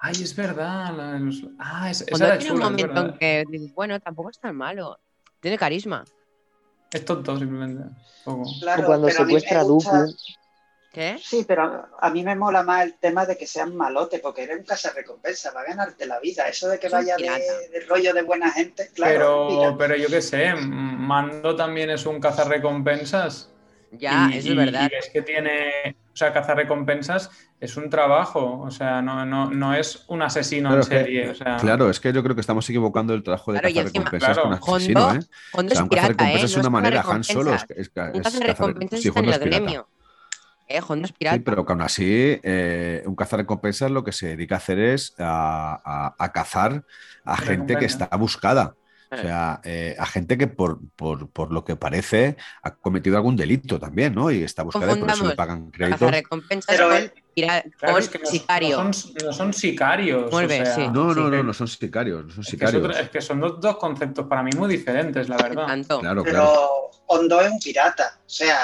Ay, es verdad. la de los- Ah, es, esa Hondo era tiene un chula, momento en que dices, bueno, tampoco es tan malo. Tiene carisma. Es tonto simplemente. Poco. claro, o cuando a secuestra a gusta-. ¿Qué? Sí, pero a- mí me mola más el tema de que sean malote, porque eres un recompensa, va a ganarte la vida. Eso de que vaya de, rollo de buena gente, claro. pero, pero yo qué sé, Mando también es un cazarrecompensas. Ya, y, eso es verdad. y ves que tiene, o sea, cazarrecompensas es un trabajo, o sea, no, no, no es un asesino Claro, en es que- serie. o sea, Claro, es que yo creo que estamos equivocando el trabajo de Claro, y encima- cazarrecompensas con Claro. asesino, Hondo- ¿eh? Hondo O sea, es un ¿eh? cazarrecompensas es No una es manera, Han Solo es, es, es, Un es cazarrecompensas sí, está en el es gremio. Eh, Hondo es pirata. Sí, pero que aún así, eh, un cazarrecompensas lo que se dedica a hacer es a, a- a cazar a gente que está buscada. O Eh. sea, eh, a gente que por, por, por lo que parece ha cometido algún delito también, ¿no? Y está buscada y por eso le pagan créditos. Cazarrecompensas Pero, con, claro, con es que no, sicario. no son, no son sicarios. O sea, sí. No, no, no, que- no son sicarios, no son es que, es sicarios. otro- es que son dos, dos conceptos para mí muy diferentes, la verdad. Tanto. Claro, Pero claro. Hondo es un pirata, o sea,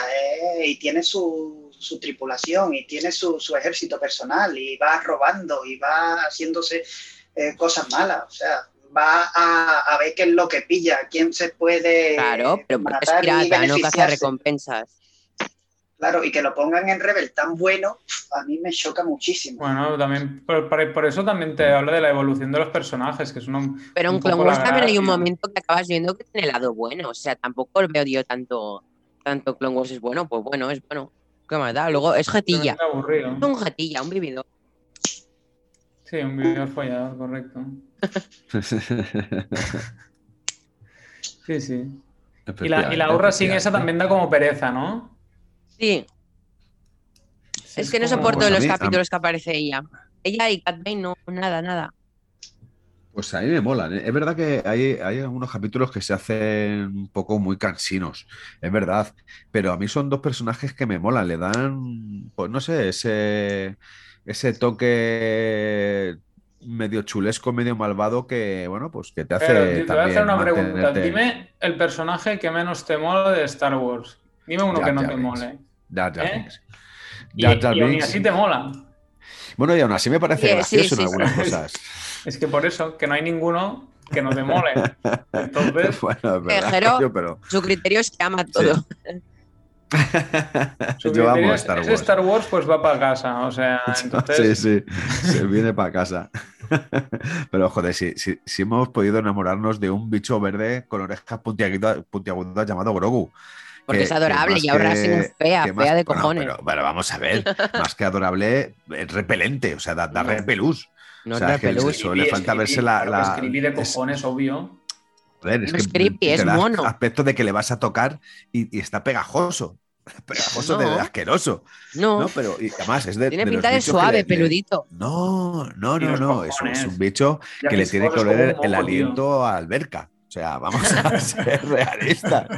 eh, y tiene su, su tripulación y tiene su, su ejército personal y va robando y va haciéndose eh, cosas malas, o sea, va a, a ver qué es lo que pilla, quién se puede Claro, pero porque es pirata, no beneficiarse. cazarrecompensas. Claro, y que lo pongan en Rebel tan bueno, a mí me choca muchísimo. Bueno, también por, por- eso también te hablo de la evolución de los personajes, que es uno, Pero en un Clone poco la Wars también hay un momento que acabas viendo que tiene el lado bueno. O sea, tampoco veo yo tanto, tanto Clone Wars es bueno. Pues bueno, es bueno. ¿Qué más da? Luego es jetilla. Es un jetilla, un vividor. Sí, un video follador, correcto. Sí, sí. Y la, y la Urra sin esa también da como pereza, ¿no? Sí, Sí, es que no soporto Pues los mí- a mí- capítulos que aparece ella. Ella y Cat Bane no, nada, nada. Pues a mí me molan. ¿eh? Es verdad que hay, hay algunos capítulos que se hacen un poco muy cansinos, es verdad. Pero a mí son dos personajes que me molan, le dan, pues no sé, ese, ese toque medio chulesco, medio malvado que, bueno, pues que te hace Pero, te voy a también hacer una pregunta. Dime el personaje que menos te mola de Star Wars. Dime uno que no te Binks. mole. Jar Jar ¿Eh? Y, y así te mola. Bueno, y aún así me parece Sí, gracioso sí, en algunas sí. cosas. Es que por eso, que no hay ninguno que no te mole. Entonces, bueno, verdad, pero Su criterio es que ama todo. yo amo Star es Wars. Star Wars, pues va para casa. O sea, entonces. Sí, sí, se viene para casa. Pero joder, si, si, si hemos podido enamorarnos de un bicho verde con orejas puntiagudas, puntiagudas llamado Grogu. Porque que- es adorable y ahora que- sí es fea, más- fea de bueno, cojones. pero, pero vamos a ver, más que adorable, es repelente, o sea, da, da No. repelús. No o sea, es que repelús. eso le falta verse la- la- es creepy de es- cojones, obvio. Joder, es No que es creepy, es mono. aspecto de que le vas a tocar y, y está pegajoso. Pegajoso de, No. de asqueroso. No, No, pero y además es de. tiene de pinta de suave, le- le- peludito. No, no, no, no. Es, un- es cojones. un bicho Ya que le tiene que oler el aliento a alberca. sea, vamos a ser realistas.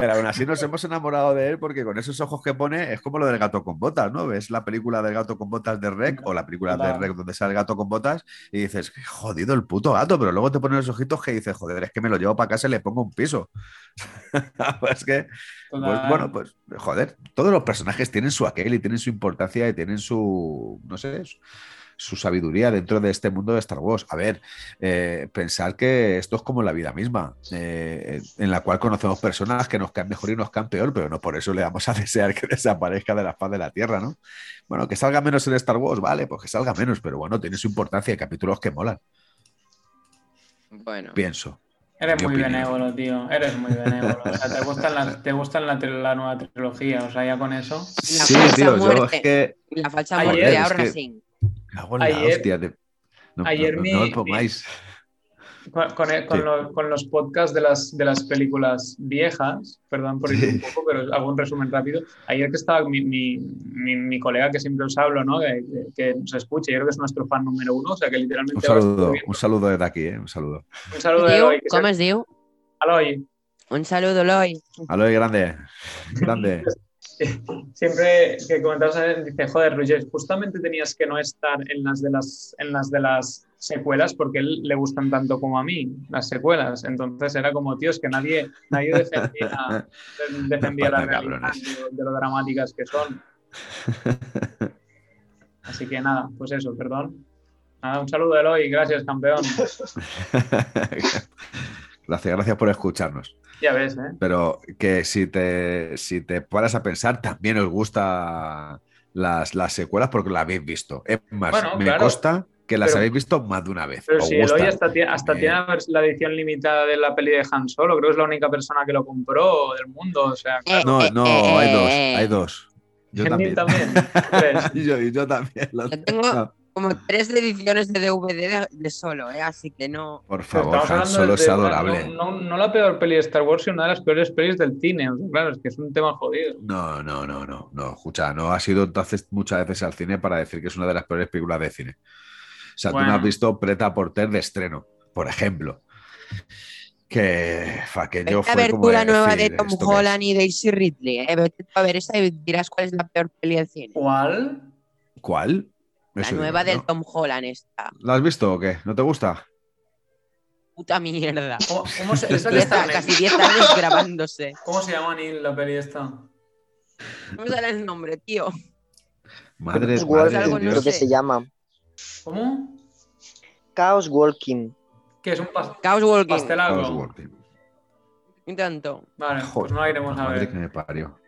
Pero aún así nos hemos enamorado de él porque con esos ojos que pone es como lo del gato con botas, ¿no? Ves la película del gato con botas de Rec o la película de Rec donde sale el gato con botas y dices, jodido el puto gato, pero luego te ponen los ojitos que dices, joder, es que me lo llevo para casa y le pongo un piso. es que, pues, bueno, pues, joder, todos los personajes tienen su aquel y tienen su importancia y tienen su, no sé, su sabiduría dentro de este mundo de Star Wars. A ver, eh, pensar que esto es como la vida misma, eh, en la cual conocemos personas que nos caen mejor y nos caen peor, pero no por eso le vamos a desear que desaparezca de la faz de la Tierra, ¿no? Bueno, que salga menos en Star Wars, vale, pues que salga menos, pero bueno, tiene su importancia, hay capítulos que molan. Bueno. Pienso. Eres muy benévolo, tío. Eres muy benévolo. O sea, te gustan la, te gustan la, la, nueva trilogía. O sea, ya con eso. sí, tío, yo es que. La falsa muerte de ahora sí ayer, ayer no, me pongáis. Con, con, los, podcasts de las, de las películas viejas, perdón por ir un poco, pero hago un resumen rápido. Ayer que estaba mi, mi, mi, colega que siempre os hablo, ¿no? Que, que, nos escuche, yo creo que es nuestro fan número uno, o sea que literalmente. Un saludo, un saludo desde aquí, ¿eh? Un saludo. Un saludo de hoy. ¿Cómo es, Diu? Aloy. Un saludo, Aloy. Aloy, grande. Grande. siempre que comentabas, dice, joder, Roger, justamente tenías que no estar en las de las, en las, de las secuelas porque él le gustan tanto como a mí, las secuelas. Entonces era como, tío, es que nadie, nadie defendía, defendía la realidad de, lo dramáticas que son. Así que nada, pues eso, perdón. Nada, un saludo, Eloy, gracias, campeón. Gracias, gracias por escucharnos. Ya ves, ¿eh? Pero que si te, si te paras a pensar, también os gusta las, las secuelas porque las habéis visto. Es más, me consta que las habéis visto más de una vez. Pero si hoy hasta, tiene, hasta tiene la edición limitada de la peli de Han Solo, creo que es la única persona que lo compró del mundo. O sea, No, no, hay dos, hay dos. Yo también. también. yo, yo, también. tengo, como tres ediciones de DVD de, solo, ¿eh? así que no. Por favor, Han Solo es adorable. No, no, la peor peli de Star Wars, sino una de las peores pelis del cine. claro, es que es un tema jodido. No, no, no, no, no. Escucha, no ha sido entonces muchas veces al cine para decir que es una de las peores películas de cine. O sea, tú no has visto Preta Porter de estreno, por ejemplo. Que, fa, que yo fue a ver tú la nueva de Tom Holland y Daisy Ridley. ¿eh? a ver esa y dirás cuál es la peor peli del cine. ¿Cuál? ¿Cuál? La nueva del Tom Holland está. ¿La has visto o qué? ¿No te gusta? Puta mierda. ¿Cómo, se, está casi 10 años grabándose. ¿Cómo se llama Neil la peli esta? No me sale el nombre, tío. Madre, de madre creo que se llama. ¿Cómo? Chaos Walking. ¿Qué es un pas Chaos Walking. pastel algo? Chaos Walking. Intento. Vale, pues no la iremos a madre ver. que me parió.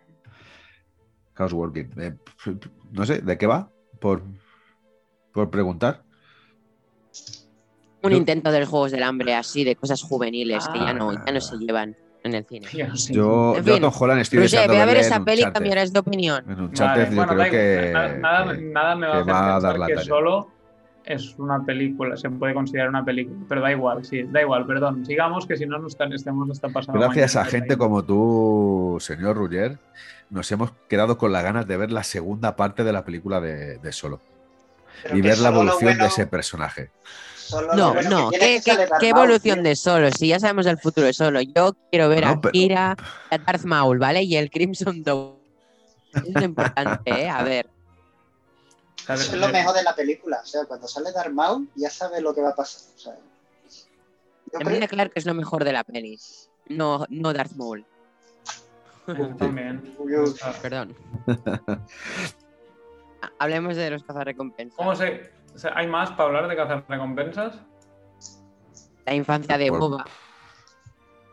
Chaos Walking. Eh, no sé, ¿de qué va? Por por preguntar. Un intento de los Juegos del Hambre, así, de cosas juveniles que ya no, ya no se llevan en el cine. Yo, en yo Tom Holland estoy Pero, Ve a ver esa peli y cambiarás de opinión. En un vale, yo creo que, nada, nada, me va a hacer va a dar la que solo es una película, se puede considerar una película, pero da igual, sí, da igual, perdón. Sigamos que si no nos estemos hasta pasando. Gracias a gente como tú, señor Rugger, nos hemos quedado con las ganas de ver la segunda parte de la película de, de Solo y ver la evolución de ese personaje. No, no, ¿qué, evolución de Solo? Si ya sabemos el futuro de Solo. Yo quiero ver a Kira, a Darth Maul, ¿vale? Y el Crimson Dawn. Es lo importante, ¿eh? A ver. es lo mejor de la película. O sea, cuando sale Darth Maul, ya sabes lo que va a pasar. O sea, creo... claro que es lo mejor de la peli. No, no Darth Maul. También. Perdón. Hablemos de los cazarrecompensas. ¿Cómo se, ¿Hay más para hablar de cazarrecompensas? La infancia de Boba.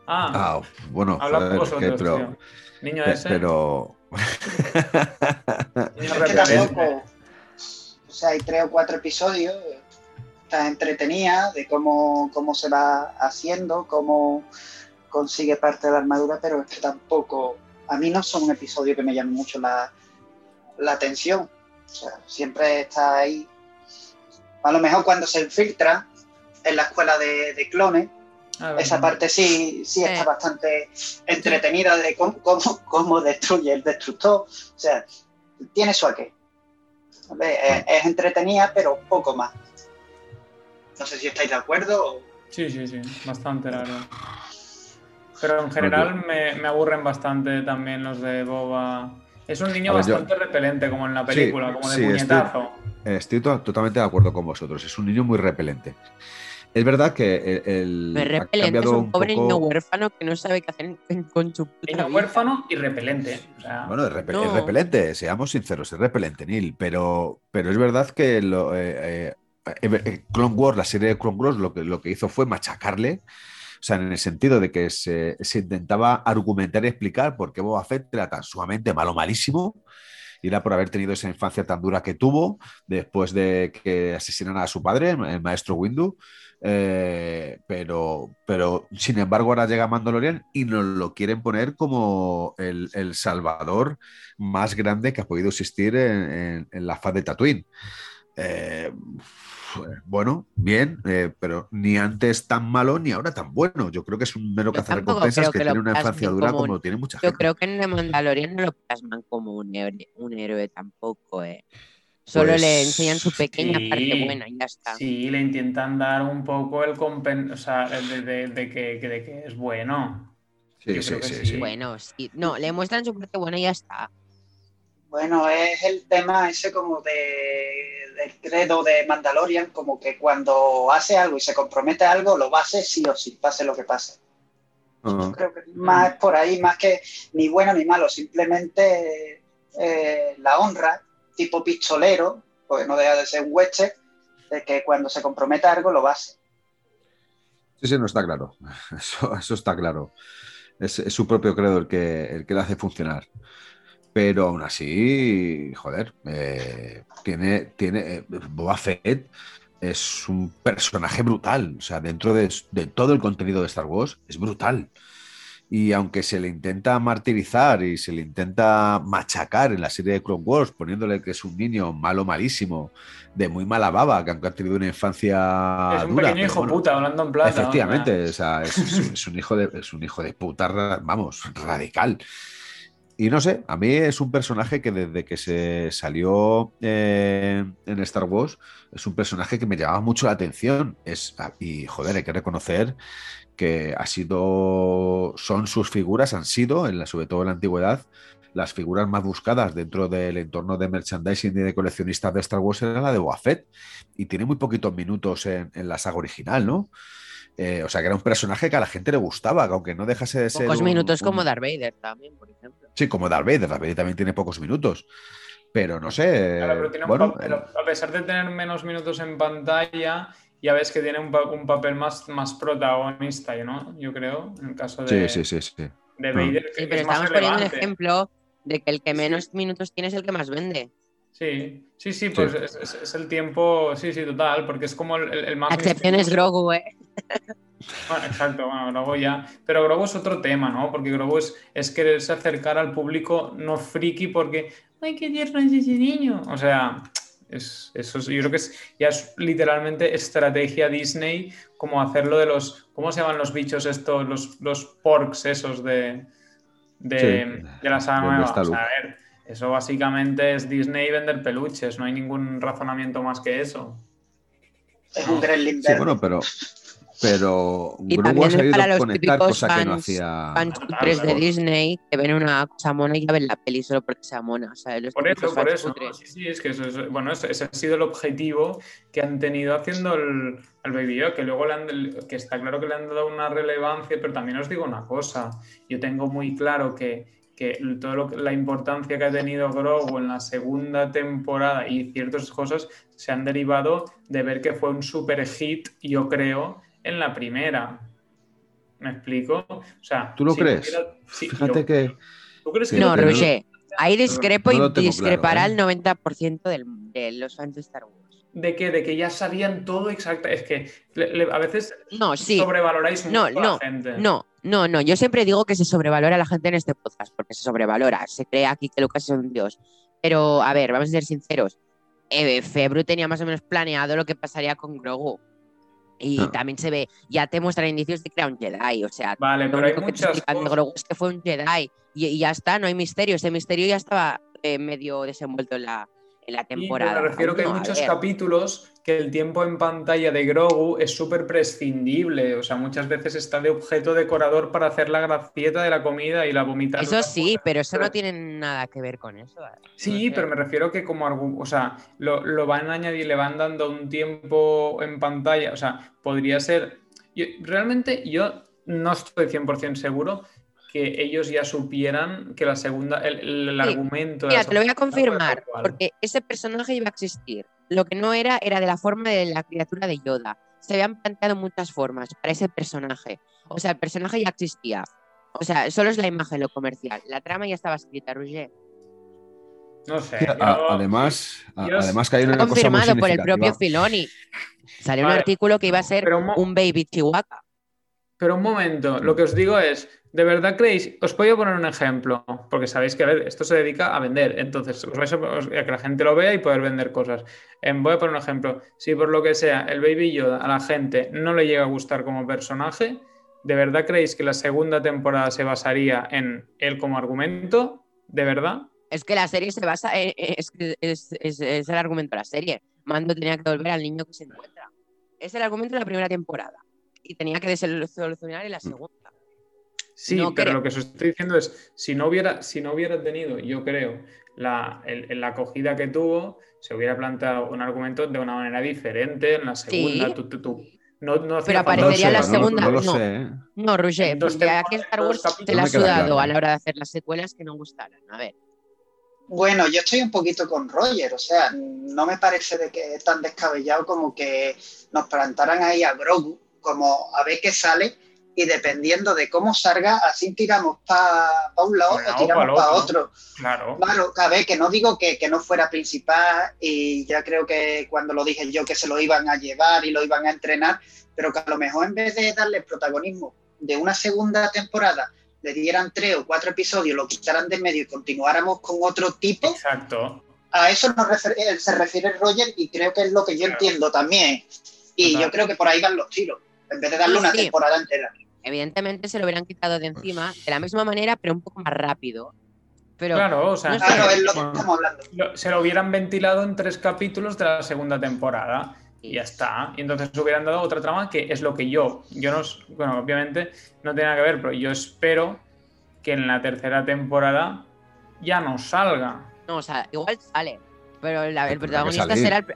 Ah, ah bueno, Habla vosotros, pero, Niño ese. Pero. Niño es que tampoco. O sea, hay tres o cuatro episodios. Está entretenida de cómo, cómo se va haciendo, cómo consigue parte de la armadura, pero es que tampoco. A mí no son un episodio que me llame mucho la, la atención. O sea, siempre está ahí. A lo mejor cuando se infiltra en la escuela de, clones, ah, esa parte sí, sí está bastante entretenida de cómo, cómo, destruye el destructor. O sea, tiene su aquel. Es, entretenida, pero poco más. No sé si estáis de acuerdo. Sí, sí, sí, bastante, la verdad. pero en general me, me aburren bastante también los de Boba. Es un niño yo- bastante repelente, como en la película, como de sí, puñetazo. Estoy to- totalmente de acuerdo con vosotros. Es un niño muy repelente. Es verdad que el, el- Me ha repelente es un pobre poco- niño huérfano que no sabe qué hacer en- con su puta Niño vida. huérfano y repelente. O sea, Bueno, es, repe- No. es repelente, seamos sinceros, es repelente, Neil, pero, pero es verdad que lo, eh, eh, eh, Clone Wars, la serie de Clone Wars, lo que, lo que hizo fue machacarle, sea, en el sentido de que se, intentaba argumentar y explicar por qué Boba Fett era tan sumamente malo, malísimo, y era por haber tenido esa infancia tan dura que tuvo después de que asesinaran a su padre, el maestro Windu. Eh, pero, pero sin embargo ahora llega Mandalorian y nos lo quieren poner como el, salvador más grande que ha podido existir en la faz de Tatooine. Eh, bueno, bien, eh, pero ni antes tan malo ni ahora tan bueno. Yo creo que es un mero Yo cazarrecompensas que que tiene una infancia dura como un- lo tiene mucha Yo gente. creo que en The Mandalorian no lo plasman como un héroe, un héroe tampoco, eh. Solo Pues, le enseñan su pequeña sí. parte buena y ya está. sí, le intentan dar un poco el compen... O sea, de, de- de que, que- de que es bueno. Sí, yo sí, sí. sí. Bueno, sí. No, le muestran su parte buena y ya está. Bueno, es el tema ese como de, del credo de Mandalorian, como que cuando hace algo y se compromete a algo, lo va a hacer sí o sí, pase lo que pase. Ah. Creo que más por ahí, más que ni bueno ni malo, simplemente eh, la honra, tipo pistolero, pues no deja de ser un western, de que cuando se compromete a algo lo va a hacer. Sí, sí, no está claro. Eso, eso está claro. Es, es su propio credo el que, el que le hace funcionar. Pero aún así, joder, eh, tiene, tiene eh, Boba Fett es un personaje brutal. O sea, dentro de, de todo el contenido de Star Wars, es brutal. Y aunque se le intenta martirizar y se le intenta machacar en la serie de Clone Wars, poniéndole que es un niño malo, malísimo, de muy mala baba, que aunque ha tenido una infancia es un dura, pequeño hijo bueno, puta, hablando en plata. Efectivamente, o sea, es, es un- es un hijo de, es un hijo de puta, vamos, radical. Y no sé, a mí es un personaje que desde que se salió eh, en Star Wars, es un personaje que me llamaba mucho la atención. Es, y joder, hay que reconocer que ha sido, son sus figuras, han sido, en la, sobre todo en la antigüedad, las figuras más buscadas dentro del entorno de merchandising y de coleccionistas de Star Wars era la de Boba Fett. Y tiene muy poquitos minutos en la saga original, ¿no? Eh, o sea, que era un personaje que a la gente le gustaba, que aunque no dejase de ser. Pocos un- minutos un- como Darth Vader también, por ejemplo. Sí, como Darth Vader. Darth Vader también tiene pocos minutos. Pero no sé. Claro, pero tiene un bueno, pa- pero a pesar de tener menos minutos en pantalla, ya ves que tiene un, pa- un papel más, más protagonista, ¿no? Yo creo, en el caso sí, de, sí, sí, sí. de Ah. Vader, que Sí, es pero más estamos poniendo un ejemplo de que el que menos minutos tiene es el que más vende. Sí, sí, sí, pues Es, es- es el tiempo, sí, sí, total, porque es como el, el más... La excepción es. Grogu, ¿eh? Bueno, exacto, bueno, Grogu ya. Pero Grogu es otro tema, ¿no? Porque Grogu es, es quererse acercar al público no friki porque, ay, qué tierno es ese niño. O sea, es, eso es- yo creo que es, ya es literalmente estrategia Disney, como hacerlo de los, ¿cómo se llaman los bichos estos? Los, los porks esos de, de, Sí, de la saga nueva. O sea, a ver, eso básicamente es Disney vender peluches, no hay ningún razonamiento más que eso. Es un gremlin Sí, bueno, pero. Pero Y ha también sabido para los conectar típicos cosa que no fans- hacía. Fans cutres de. Disney que ven una cosa mona y ya ven la peli solo porque sea mona. ¿sabes? Los Por eso, por fans eso. Sí, sí, es que eso es, bueno, ese, ese ha sido el objetivo que han tenido haciendo el, el Baby Yoda, que luego le han, que está claro que le han dado una relevancia, pero también os digo una cosa, yo tengo muy claro que, que todo lo que- la importancia que ha tenido Grogu en la segunda temporada y ciertas cosas se han derivado de ver que fue un super hit, yo creo, en la primera. ¿Me explico? O sea, ¿Tú lo si crees? Fíjate yo- que. ¿Tú crees que que No, no- Roger, ahí discrepo no y discrepará claro, ¿eh? el 90% del- de los fans de Star Wars. De que, de que ya sabían todo exacto. Es que le- le- a veces No, sí. sobrevaloráis mucho No, a no, la gente. No, no, no. Yo siempre digo que se sobrevalora a la gente en este podcast, porque se sobrevalora. Se cree aquí que Lucas es un dios. Pero, a ver, vamos a ser sinceros. Eh, Febru tenía más o menos planeado lo que pasaría con Grogu. Y Ah. también se ve, ya te muestran indicios de que era un Jedi. O sea, Vale, lo pero hay que te muchas explican de cosas. Grogu es que fue un Jedi. Y, y ya está, no hay misterio. Ese misterio ya estaba eh, medio desenvuelto en la, en la Y me temporada. refiero que hay muchos capítulos que el tiempo en pantalla de Grogu es súper prescindible. O sea, muchas veces está de objeto decorador para hacer la gracieta de la comida y la vomitar. Eso sí, pero eso no tiene nada que ver con eso. Sí, No sé. pero me refiero que como argu- o sea, lo, lo van a añadir, le van dando un tiempo en pantalla, o sea, podría ser, yo- realmente yo no estoy 100% seguro que ellos ya supieran que la segunda, el, el- Sí. argumento... de Mira, la te lo voy a confirmar, porque ese personaje iba a existir. Lo que no era, era de la forma de la criatura de Yoda. Se habían planteado muchas formas para ese personaje. O sea, el personaje ya existía. O sea, solo es la imagen lo comercial. La trama ya estaba escrita, Roger. No sé. Yo- además, además que hay una cosa muy Confirmado por el propio. Filoni. Salió un artículo que iba a ser un un baby chihuahua. Pero un momento, lo que os digo es, ¿de verdad creéis? Os voy a poner un ejemplo, porque sabéis que a ver, esto se dedica a vender, entonces os vais a, os- a que la gente lo vea y poder vender cosas. Em, voy a poner un ejemplo. Si por lo que sea el Baby Yoda a la gente no le llega a gustar como personaje, ¿de verdad creéis que la segunda temporada se basaría en él como argumento? ¿De verdad? Es que la serie se basa, en- es, que es, es- es el argumento de la serie. Mando tenía que volver al niño que se encuentra. Es el argumento de la primera temporada. Y tenía que solucionar en la segunda. Sí, No pero creo. lo que os estoy diciendo es, si no hubiera, si no hubiera tenido, yo creo, la, el- la acogida que tuvo, se hubiera planteado un argumento de una manera diferente en la segunda. Sí. tú- tú- tú. No, no Pero No aparecería sé, la no lo- segunda, No, lo no. sé, ¿eh? No, Roger, porque aquí temporadas, Star Wars te la ha sudado claro. a la hora de hacer las secuelas que no gustaran. A ver. Bueno, yo estoy un poquito con Roger, o sea, no me parece de que es tan descabellado como que nos plantaran ahí a Grogu, como a ver qué sale, y dependiendo de cómo salga, así tiramos para un lado Bueno, o tiramos para otro. otro. Claro. Claro, a ver, que no digo que, que no fuera principal, y ya creo que cuando lo dije yo que se lo iban a llevar y lo iban a entrenar, pero que a lo mejor en vez de darle protagonismo de una segunda temporada, le dieran tres o cuatro episodios, lo quitaran de medio y continuáramos con otro tipo, Exacto. a eso nos refer- eh, se refiere Roger y creo que es lo que yo Claro. entiendo también. Y Total. yo creo que por ahí van los tiros, en vez de darle Sí, una sí. temporada entera. Evidentemente se lo hubieran quitado de encima de la misma manera, pero un poco más rápido. Pero Claro, o sea, no sé. Claro, es lo que estamos hablando. se lo hubieran ventilado en tres capítulos de la segunda temporada. Y ya está. Y entonces hubieran dado otra trama que es lo que yo, yo no, bueno, obviamente no tiene nada que ver, pero yo espero que en la tercera temporada ya no salga. no, o sea, igual sale. Pero la- el protagonista será el,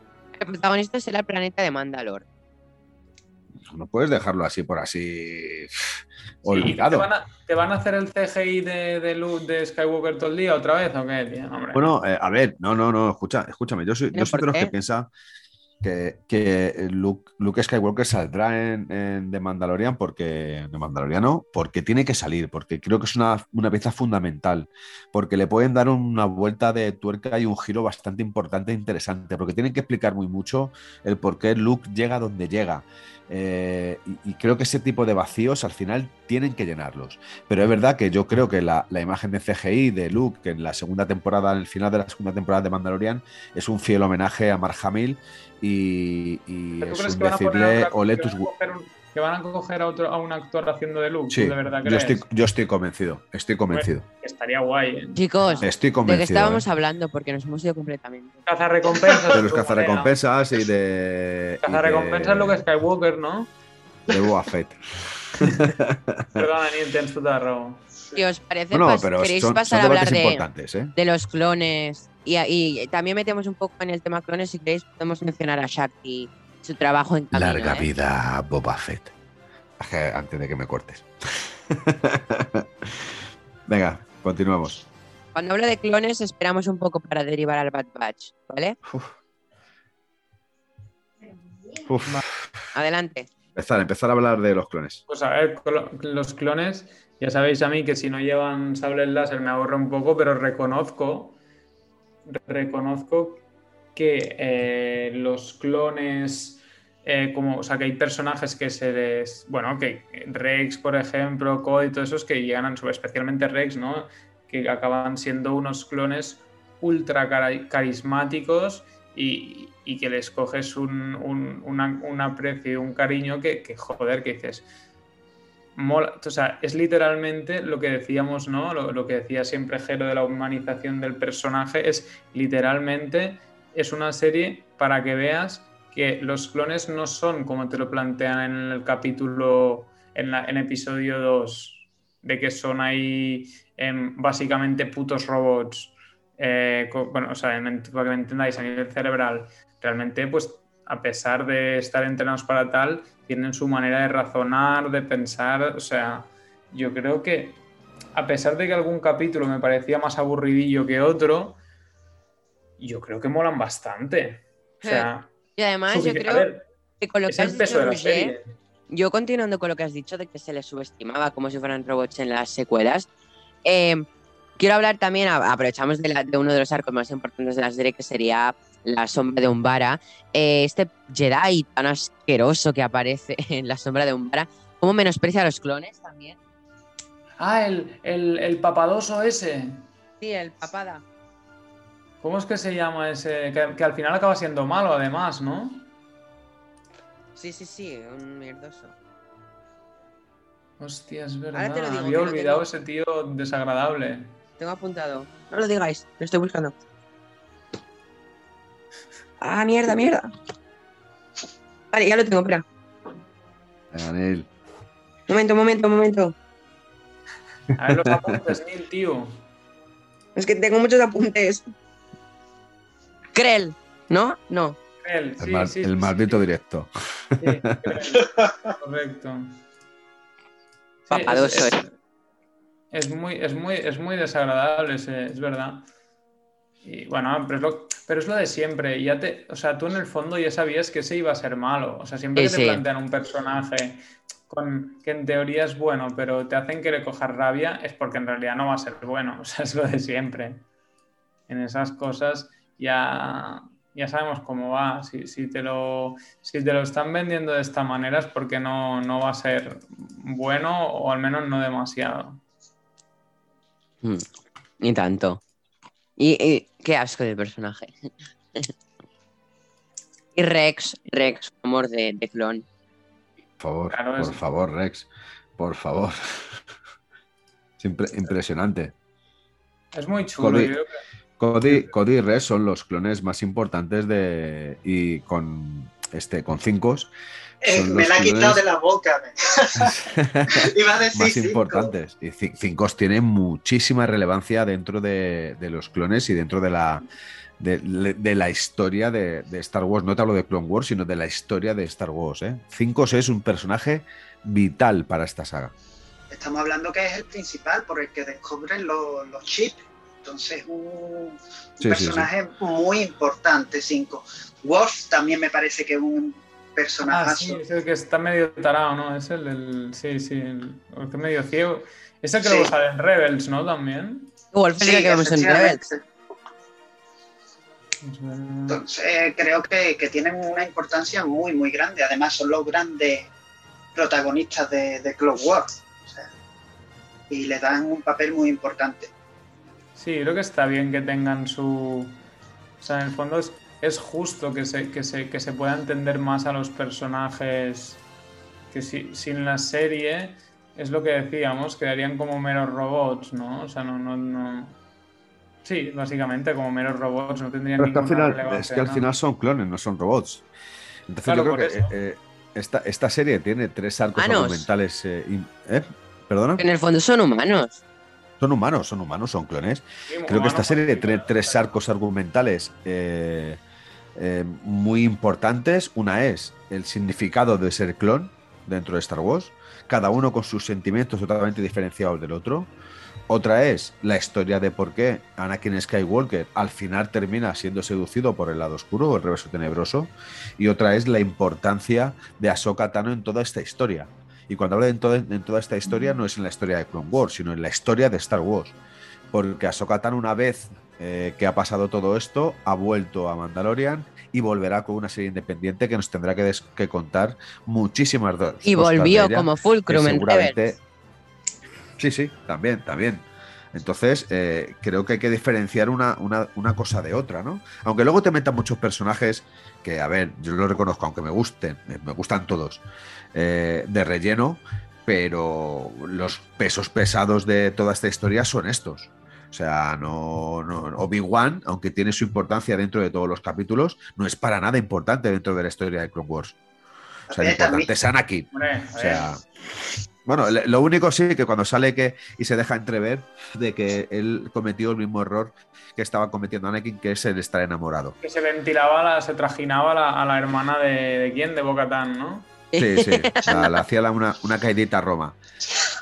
el protagonista será el planeta de Mandalor. No puedes dejarlo así por así Sí, olvidado. ¿Te van, a, te van a hacer el CGI de, de Luke de Skywalker todo el día otra vez o qué, tío? Bueno, eh, a ver, no, no, no, escucha, escúchame. Yo soy, ¿Pero yo soy de los que piensa que, que Luke, Luke Skywalker saldrá en, en The Mandalorian porque. De Mandaloriano, porque tiene que salir, porque creo que es una, una pieza fundamental. Porque le pueden dar una vuelta de tuerca y un giro bastante importante e interesante. Porque tienen que explicar muy mucho el por qué Luke llega donde llega. Eh, y, y creo que ese tipo de vacíos al final tienen que llenarlos. Pero es verdad que yo creo que la, la imagen de CGI de Luke, que en la segunda temporada, en el final de la segunda temporada de Mandalorian, es un fiel homenaje a Mark Hamill y, y ¿Tú es un decirle ole tus van a gu-". coger un- que van a coger a, otro, a un actor haciendo de Luke? Sí, ¿Tú de verdad yo crees? estoy, yo estoy convencido, estoy convencido. Que estaría guay. ¿eh? Chicos, Estoy ¿de qué convencido. estábamos ¿eh? hablando? Porque nos hemos ido completamente. Cazarrecompensas. De los cazarrecompensas y de. Cazarrecompensas de- Luke Skywalker, ¿no? De Boba Fett. Tens tota raó. ¿Qué os parece? Bueno, Pas- pero ¿Queréis son, pasar son a hablar de, ¿eh? de los clones? Y, y también metemos un poco en el tema clones. Si queréis, podemos mencionar a Shakti, su trabajo en camino. Larga ¿eh? vida, Boba Fett. Antes de que me cortes. Venga, continuamos. Cuando hablo de clones, esperamos un poco para derivar al Bad Batch, ¿vale? Uf. Uf. Adelante. Empezar, empezar a hablar de los clones. Pues a ver, los clones, ya sabéis a mí que si no llevan sables láser me aburre un poco, pero reconozco, reconozco que eh, los clones, eh, como, o sea, que hay personajes que se les, bueno, que Rex, por ejemplo, Cody, todos esos que llegan, a- especialmente Rex, ¿no? Que acaban siendo unos clones ultra cari- carismáticos y, y que les coges un, un, un aprecio y un cariño que, que, joder, que dices, mola, o sea, es literalmente lo que decíamos, ¿no? Lo, lo que decía siempre Jero de la humanización del personaje, es literalmente es una serie para que veas que los clones no son como te lo plantean en el capítulo, en, la- episodio 2, de que son ahí em, básicamente putos robots. eh, bueno, o sea, para que me entendáis, a nivel cerebral, realmente, pues, a pesar de estar entrenados para tal, tienen su manera de razonar, de pensar, o sea, yo creo que a pesar de que algún capítulo me parecía más aburridillo que otro, yo creo que molan bastante. O sea, Y además, yo creo ver, que con lo que has el peso dicho, de la Roger, serie. yo continuando con lo que has dicho de que se les subestimaba como si fueran robots en las secuelas, eh, quiero hablar también, aprovechamos de, la- de uno de los arcos más importantes de la serie, que sería la sombra de Umbara. Eh, este Jedi tan asqueroso que aparece en la sombra de Umbara, ¿cómo menosprecia a los clones también? Ah, el, el, el papadoso ese. Sí, el papada. ¿Cómo es que se llama ese? Que, que al final acaba siendo malo, además, ¿no? Sí, sí, sí, un mierdoso. Hostia, es te verdad. lo digo, Había olvidado tengo. ese tío desagradable. Tengo apuntado. No lo digáis, lo estoy buscando. Ah, mierda, mierda. Vale, ya lo tengo, espera. Anel. Momento, momento, momento. A ver los apuntes, Neil, tío. Es que tengo muchos apuntes. Krell, ¿no? No. El, sí, mal- sí, el sí, maldito directo. sí, Krell. Correcto. Sí, Papadoso, es, eh. es- es muy, es, muy, es muy desagradable, ese- es verdad. Y bueno, pero es, lo, pero es lo de siempre. y Ya te, o sea, tú en el fondo ya sabías que ese iba a ser malo. O sea, siempre Sí, que te sí. plantean un personaje con, que en teoría es bueno, pero te hacen que le cojas rabia, es porque en realidad no va a ser bueno. O sea, es lo de siempre. En esas cosas ya, ya sabemos cómo va. Si, si te lo, si te lo están vendiendo de esta manera es porque no, no va a ser bueno o al menos no demasiado. Mm, Ni tanto. Y, y qué asco de personaje. y Rex, Rex, amor de, de clon. Por favor, Claro, por es- favor, Rex. Por favor. Es impre- impresionante. Es muy chulo. Yo creo que- Cody, Cody y Rex son los clones más importantes de. Y con este, con cinco. Eh, me la ha quitado clones- de la boca. me- Iba a decir más cinco. importantes. Y Ci- Cincos tiene muchísima relevancia dentro de, de los clones y dentro de la, de, de la historia de, de Star Wars. No te hablo de Clone Wars, sino de la historia de Star Wars. ¿eh? Cincos es un personaje vital para esta saga. Estamos hablando que es el principal por el que descubren los, los chips. Entonces, un, un Sí, sí, personaje muy importante, 5. Wolf también me parece que es un personaje. Ah, sí, es el que está medio tarado, ¿no? Es el del. Sí, sí, el, el que es medio ciego. Es el que Sí. luego sale en Rebels, ¿no? También. Wolf es el que vemos en Rebels. Entonces, eh, creo que, que tienen una importancia muy, muy grande. Además, son los grandes protagonistas de, de Clone Wars. O sea, y le dan un papel muy importante. Sí, creo que está bien que tengan su. O sea, en el fondo es, es justo que se, que, se, que se pueda entender más a los personajes. Que si, sin la serie es lo que decíamos, quedarían como meros robots, ¿no? O sea, no. no, no... Sí, básicamente como meros robots, no tendrían Pero es que al ninguna final, es que al ¿no? final son clones, no son robots. Entonces Claro, yo creo que eh, eh, esta, esta serie tiene tres arcos argumentales. eh, ¿eh? ¿Perdona? En el fondo son humanos. Son humanos, son humanos, son clones. Sí, Creo que esta serie tiene tres arcos argumentales eh, eh, muy importantes. Una es el significado de ser clon dentro de Star Wars, cada uno con sus sentimientos totalmente diferenciados del otro. Otra es la historia de por qué Anakin Skywalker al final termina siendo seducido por el lado oscuro o el reverso tenebroso. Y otra es la importancia de Ahsoka Tano en toda esta historia. Y cuando hablo de en toda, en toda esta historia, no es en la historia de Clone Wars, sino en la historia de Star Wars. Porque Ahsoka Tano, una vez eh, que ha pasado todo esto, ha vuelto a Mandalorian y volverá con una serie independiente que nos tendrá que, contar muchísimas dos. Y volvió ella como Fulcrum en. Rebels. Sí, sí, también, también. Entonces, eh, creo que hay que diferenciar una, una- una cosa de otra, ¿no? Aunque luego te metan muchos personajes que, a ver, yo lo reconozco, aunque me gusten, eh, me gustan todos, eh, de relleno, pero los pesos pesados de toda esta historia son estos. O sea, no, no Obi-Wan, aunque tiene su importancia dentro de todos los capítulos, no es para nada importante dentro de la historia de Clone Wars. O sea, lo importante es Anakin. O sea, bueno, lo único sí que cuando sale que y se deja entrever de que él cometió el mismo error que estaba cometiendo Anakin, que es el estar enamorado. Que se ventilaba, se trajinaba a la hermana de, de quién, de Bocatán, ¿no? Sí, sí. O sea, le hacía una, una caidita a Roma.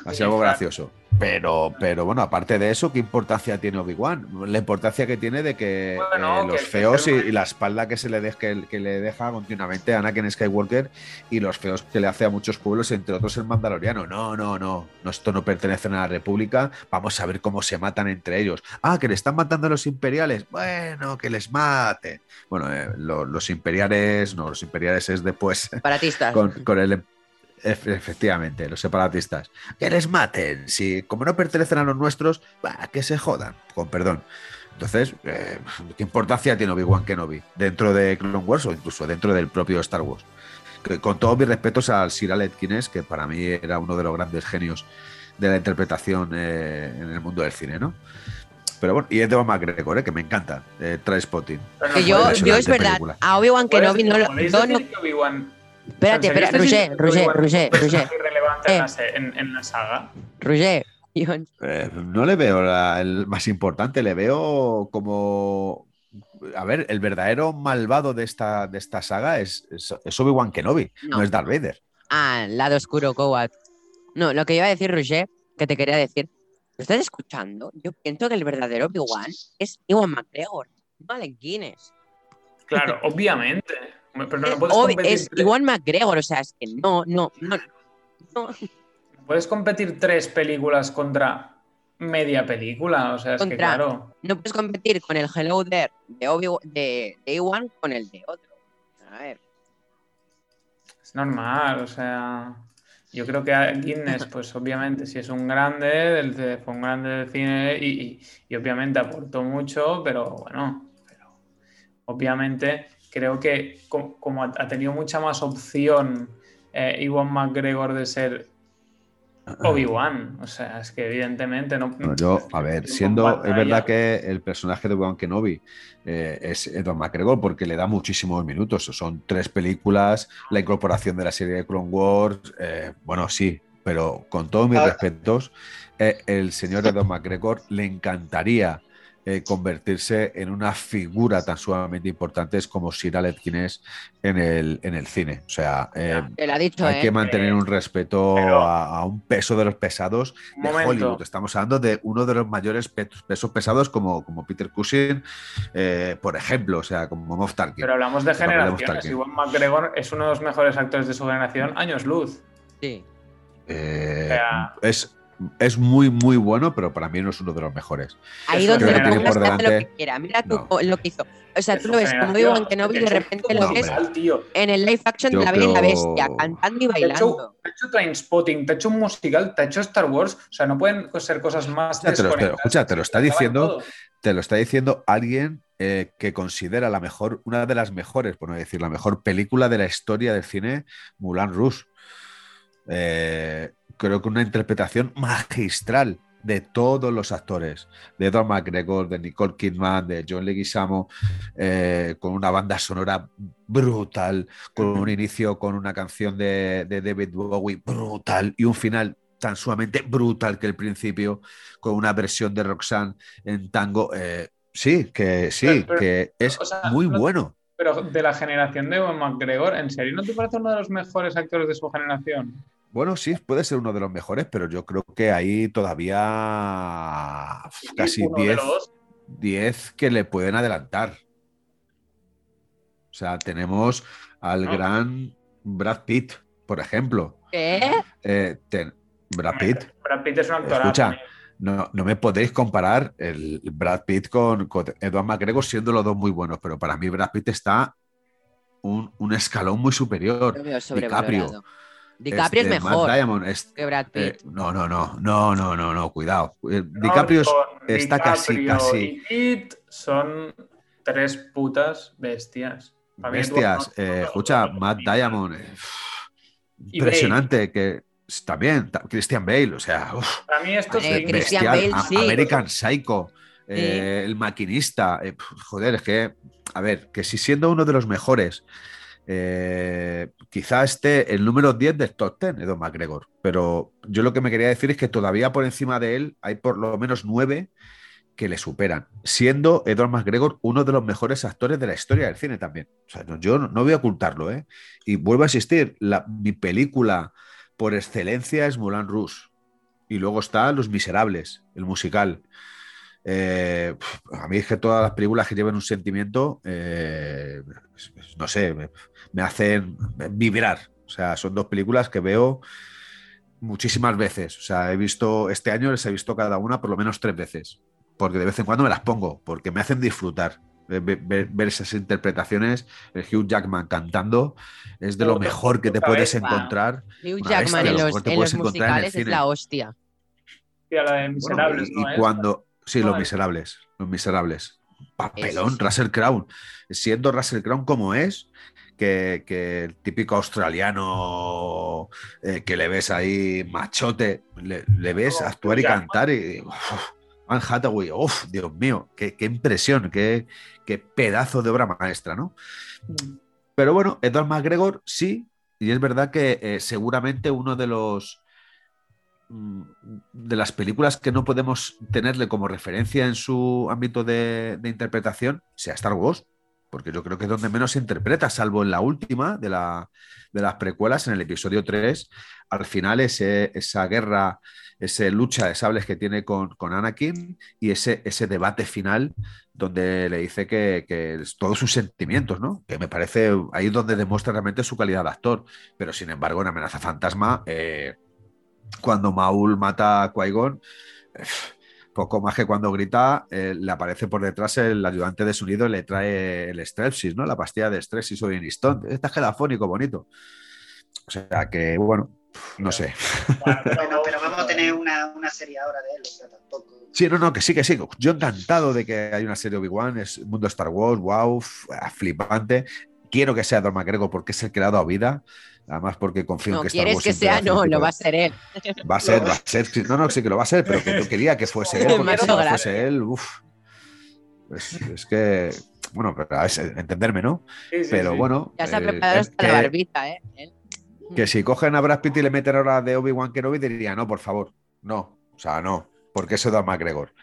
Así algo gracioso. Pero, pero bueno, aparte de eso, ¿qué importancia tiene Obi-Wan? La importancia que tiene de que eh, los feos y, la espalda que se le, deja, que, le deja continuamente a Anakin Skywalker y los feos que le hace a muchos pueblos, entre otros el Mandaloriano. No, no, no, no, esto no pertenece a la República. Vamos a ver cómo se matan entre ellos. Ah, que le están matando a los imperiales. Bueno, que les mate. Bueno, eh, los imperiales, no, los imperiales es después. Separatistas. Con, con el Efectivamente, los separatistas. Que les maten. Si como no pertenecen a los nuestros, que se jodan. Con perdón. Entonces, eh, ¿qué importancia tiene Obi-Wan Kenobi dentro de Clone Wars o incluso dentro del propio Star Wars? con todos mis respetos al Sir Alec Guinness, que para mí era uno de los grandes genios de la interpretación eh, en el mundo del cine, ¿no? Pero bueno, y es de Ewan McGregor, ¿eh? que me encanta, eh, Spotting. Que yo, yo es verdad, a Obi-Wan Kenobi no lo. Espérate, espérate, Roger, Roger, Roger, Roger. irrelevante eh. en, la saga? Roger. Eh, no le veo el más importante, le veo como. A ver, el verdadero malvado de esta, de esta saga es, es, Obi-Wan Kenobi, no. es Darth Vader. Ah, lado oscuro, Cowat. No, lo que iba a decir, Roger, que te quería decir. ¿Lo estás escuchando? Yo pienso que el verdadero Obi-Wan es Iwan McGregor, no Alec Guinness. Claro, obviamente. Pero no, puedes es igual McGregor, o sea, es que no, no, no, Puedes competir tres películas contra media película, o sea, es que claro. No puedes competir con el Hello There de, Obi de, Iwan con el de otro. A ver. Es normal, o sea. Yo creo que Guinness, pues obviamente, si es un grande, fue un grande del cine y, y obviamente aportó mucho, pero bueno, pero obviamente creo que como, ha tenido mucha más opción eh, Iwan McGregor de ser Obi-Wan, o sea, es que evidentemente no. yo, a ver, siendo. Es verdad que el personaje de Obi-Wan Kenobi eh, es Edward McGregor porque le da muchísimos minutos. Son tres películas, la incorporación de la serie de Clone Wars. Eh, bueno, sí, pero con todos mis ah. respetos, eh, el señor Edward McGregor le encantaría eh, convertirse en una figura tan sumamente importante como Sir Alec Guinness en el, en el cine. O sea, eh, hay que ¿eh? mantener un respeto a, un peso de los pesados de Hollywood. Estamos hablando de uno de los mayores pesos pesados como, como Peter Cushing, por ejemplo, o sea, como Moff Tarkin. Pero hablamos de generaciones. Iwan McGregor es uno de los mejores actores de su generación, años luz. Sí. es es muy, muy bueno, pero para mí no es uno de los mejores. Ahí donde lo pongas lo que quiera. Mira tú lo que hizo. O sea, tú lo ves como no vi de repente lo ves en el live action de La Bella y la Bestia, cantando y bailando. Te ha hecho, Trainspotting, te ha hecho un musical, te ha hecho Star Wars. O sea, no pueden ser cosas más ya, te lo, Escucha, te lo está diciendo, te lo está diciendo alguien eh, que considera la mejor, una de las mejores, por no decir la mejor película de la historia del cine, Mulan Rouge. Eh, creo que una interpretación magistral de todos los actores, de Edward McGregor, de Nicole Kidman, de John Leguizamo, eh, con una banda sonora brutal, con un inicio con una canción de, David Bowie brutal y un final tan sumamente brutal que el principio, con una versión de Roxanne en tango. Eh, sí, que sí, que es muy bueno. Pero de la generación de Edward McGregor, ¿en serio no te parece uno de los mejores actores de su generación? Bueno, sí, puede ser uno de los mejores, pero yo creo que hay todavía casi 10 que le pueden adelantar. O sea, tenemos al ah. gran Brad Pitt, por ejemplo. ¿Qué? Eh, Brad Pitt. Brad Pitt es un actor. Escucha, no, me podéis comparar el Brad Pitt con, con, Edward McGregor siendo los dos muy buenos, pero para mí Brad Pitt está un, un escalón muy superior. DiCaprio. DiCaprio es este, mejor que Brad eh, Pitt. no, no, no, no, no, no, no, cuidado. Eh, DiCaprio está casi, casi. Y son tres putas bestias. Bestias. Eh, escucha, Matt Diamond. impresionante que También, ta- Christian Bale, o sea, uf, Para mí esto sí. Christian. Bale, A- sí. American Psycho, eh, El Maquinista. eh, joder, es que, a ver, que si siendo uno de los mejores, eh, quizá esté el número 10 del top 10, Edward McGregor. Pero yo lo que me quería decir es que todavía por encima de él hay por lo menos nueve que le superan, siendo Edward McGregor uno de los mejores actores de la historia del cine también. O sea, yo no, voy a ocultarlo, ¿eh? Y vuelvo a insistir, la- mi película por excelencia es Moulin Rouge. Y luego está Los Miserables, el musical. Eh, a mí es que todas las películas que lleven un sentimiento, eh, no sé, me, me hacen vibrar. O sea, son dos películas que veo muchísimas veces. O sea, he visto, este año les he visto cada una por lo menos tres veces. Porque de vez en cuando me las pongo, porque me hacen disfrutar. Ver, esas interpretaciones, el Hugh Jackman cantando, es de lo mejor que te puedes encontrar. Hugh Jackman bestia, en lo los, en los musicales es la hostia. La de Bueno, Miserables, y, ¿no? y es? cuando. Sí, No, Los es- Miserables. Los Miserables. Papelón. Russell Crowe. Siendo Russell Crowe como es, que, que el típico australiano eh, que le ves ahí machote, le, le ves Como actuar y cantar y. uf, Anne Hathaway, uf, Dios mío, qué, qué impresión, qué, qué pedazo de obra maestra, ¿no? Pero bueno, Edward McGregor sí, y es verdad que eh, seguramente uno de los mm, de las películas que no podemos tenerle como referencia en su ámbito de, de interpretación sea Star Wars, porque yo creo que es donde menos se interpreta, salvo en la última de, la, de las precuelas, en el episodio 3, al final ese, esa guerra, esa lucha de sables que tiene con, con Anakin y ese, ese debate final donde le dice que, que todos sus sentimientos, ¿no? Que me parece ahí donde demuestra realmente su calidad de actor. Pero sin embargo, en Amenaza Fantasma, eh, cuando Maul mata a Qui-Gon, eh, poco más que cuando grita, eh, le aparece por detrás el ayudante de sonido y le trae el Strepsis, ¿no? La pastilla de Strepsis o Inistón. Está gelafónico, bonito. O sea que, bueno, no sé. Bueno, pero vamos a tener una, una serie ahora de él, o sea, tampoco. Sí, no, no, que sí, que sí. Yo encantado de que hay una serie Obi-Wan, es mundo Star Wars, wow, ah, flipante. Quiero que sea Don McGregor porque es el creado a vida. Además, porque confío en No que Star quieres Wars que siempre sea, no, lo va a ser él. Va a ser, va a ser. No, no, sí que lo va a ser, pero que yo quería que fuese él, porque si no fuese él, uff. Es, es que, bueno, pero es entenderme, ¿no? Sí, sí, Pero sí. bueno. Ya se ha eh, preparado hasta la que- barbita, ¿eh? Él. que si cogen a Brad Pitt y le meten ahora de Obi-Wan Kenobi, diría, no, por favor, no, o sea, no, porque eso da McGregor.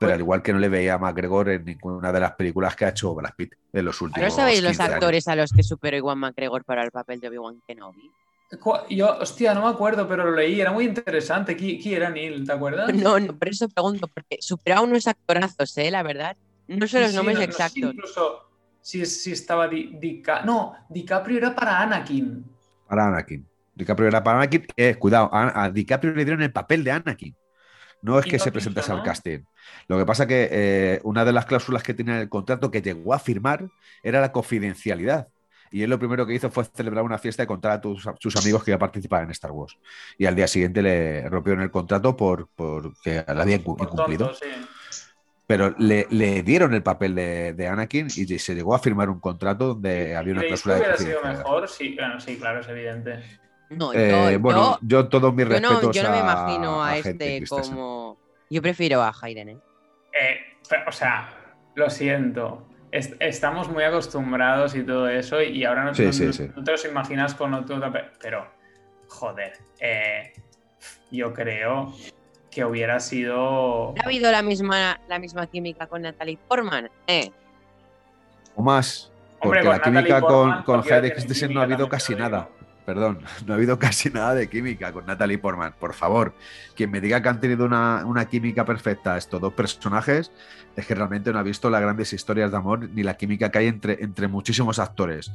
Pero al igual que no le veía a McGregor en ninguna de las películas que ha hecho Brad Pitt en los últimos ¿No sabéis los 15 años. actores a los que superó Iwan McGregor para el papel de Obi-Wan Kenobi? Yo, hostia, no me acuerdo, pero lo leí, era muy interesante. ¿Qui- ¿Quién era Neil? ¿Te acuerdas? No, no, por eso pregunto, porque superó a unos actorazos, ¿eh? La verdad. No sé Sí, los sí, nombres no- no sé exactos. incluso si, si estaba Di- Dica- No, DiCaprio era para Anakin. Para Anakin. DiCaprio era para Anakin. Eh, cuidado, a, a DiCaprio le dieron el papel de Anakin. No es que se quiso, presentase al casting. Lo que pasa que eh, una de las cláusulas que tenía en el contrato que llegó a firmar era la confidencialidad. Y él lo primero que hizo fue celebrar una fiesta y contar a tus- sus amigos que iba a participar en Star Wars. Y al día siguiente le rompieron el contrato por, por que la había incumplido. tonto, sí. Pero le, le dieron el papel de, de Anakin y se llegó a firmar un contrato donde había una ¿Creéis que cláusula de hubiera sido confidencialidad. mejor? Sí, bueno, sí, claro, es evidente. No, Eh, yo, bueno, yo- yo, todos mis yo no, respetos yo no me imagino a, este como. Yo prefiero a Hayden, ¿eh? Eh, o sea, lo siento. Es- estamos muy acostumbrados y todo eso, y ahora no, Sí, no- sí, no- sí. no te los imaginas con otro. pe- Pero, joder, eh, yo creo que hubiera sido. ¿Ha habido la misma, la misma química con Natalie Portman? ¿Eh? O más. Hombre, Porque la con química Portman, con, con Hayden no ha habido casi nada. digo. Perdón, no ha habido casi nada de química con Natalie Portman. Por favor, quien me diga que han tenido una, una química perfecta estos dos personajes es que realmente no ha visto las grandes historias de amor ni la química que hay entre, entre muchísimos actores.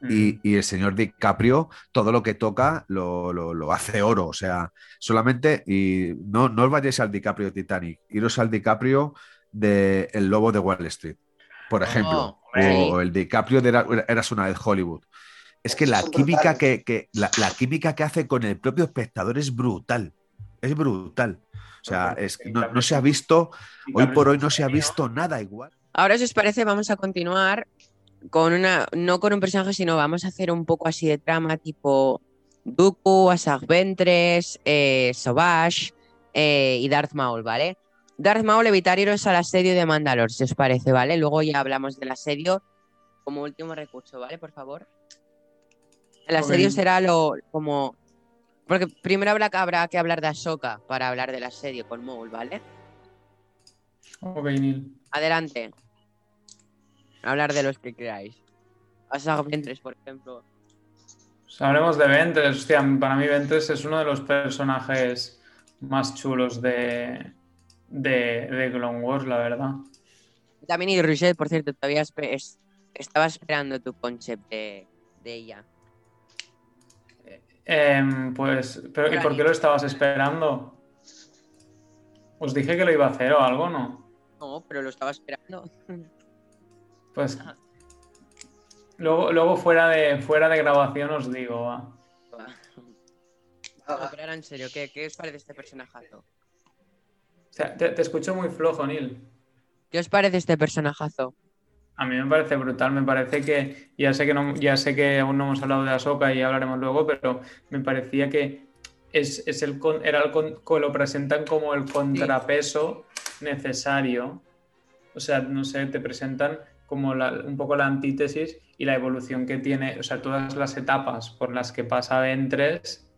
Mm. Y, y el señor DiCaprio, todo lo que toca lo, lo- lo hace oro. O sea, solamente, y no, no os vayáis al DiCaprio Titanic, iros al DiCaprio de El Lobo de Wall Street, por ejemplo, hombre. o el DiCaprio de Era- Eras una vez Hollywood. Es que la química que, que- la, la química que hace con el propio espectador es brutal. Es brutal. O sea, es, no, se ha visto, hoy por hoy no se ha visto nada igual. Ahora, si os parece, vamos a continuar con una. No con un personaje, sino vamos a hacer un poco así de trama, tipo Dooku, Asajj Ventress, eh, Sauvage eh, y Darth Maul, ¿vale? Darth Maul evitar iros al asedio de Mandalore, si os parece, ¿vale? Luego ya hablamos del asedio como último recurso, ¿vale? Por favor. El asedio será lo como... Porque primero habrá, habrá que hablar de Ahsoka para hablar del asedio con Maul, ¿vale? Ok, Neil. Adelante. Hablar de los que queráis. Asajj Ventress, por ejemplo. Pues hablemos de Ventres. Hostia, para mí Ventres es uno de los personajes más chulos de, de, de Clone Wars, la verdad. También y Rochelle, por cierto, todavía espe- es- estaba esperando tu concept de, de ella. Em, pues, pero, ¿y por qué lo estabas esperando? Os dije que lo iba a hacer o algo, ¿no? No, pero lo estaba esperando. Pues luego, luego fuera de fuera de grabación os digo, va. No, Ah, pero ahora en serio, ¿qué, qué os parece este personajazo? O sea, te, te escucho muy flojo, Neil. ¿Qué os parece este personajazo? A mí me parece brutal, me parece que, ya sé que no, ya sé que aún no hemos hablado de Ahsoka y hablaremos luego, pero me parecía que es, es el con- era el lo presentan como el contrapeso necesario. O sea, no sé, te presentan como la- un poco la antítesis y la evolución que tiene, o sea, todas las etapas por las que pasa Ventres.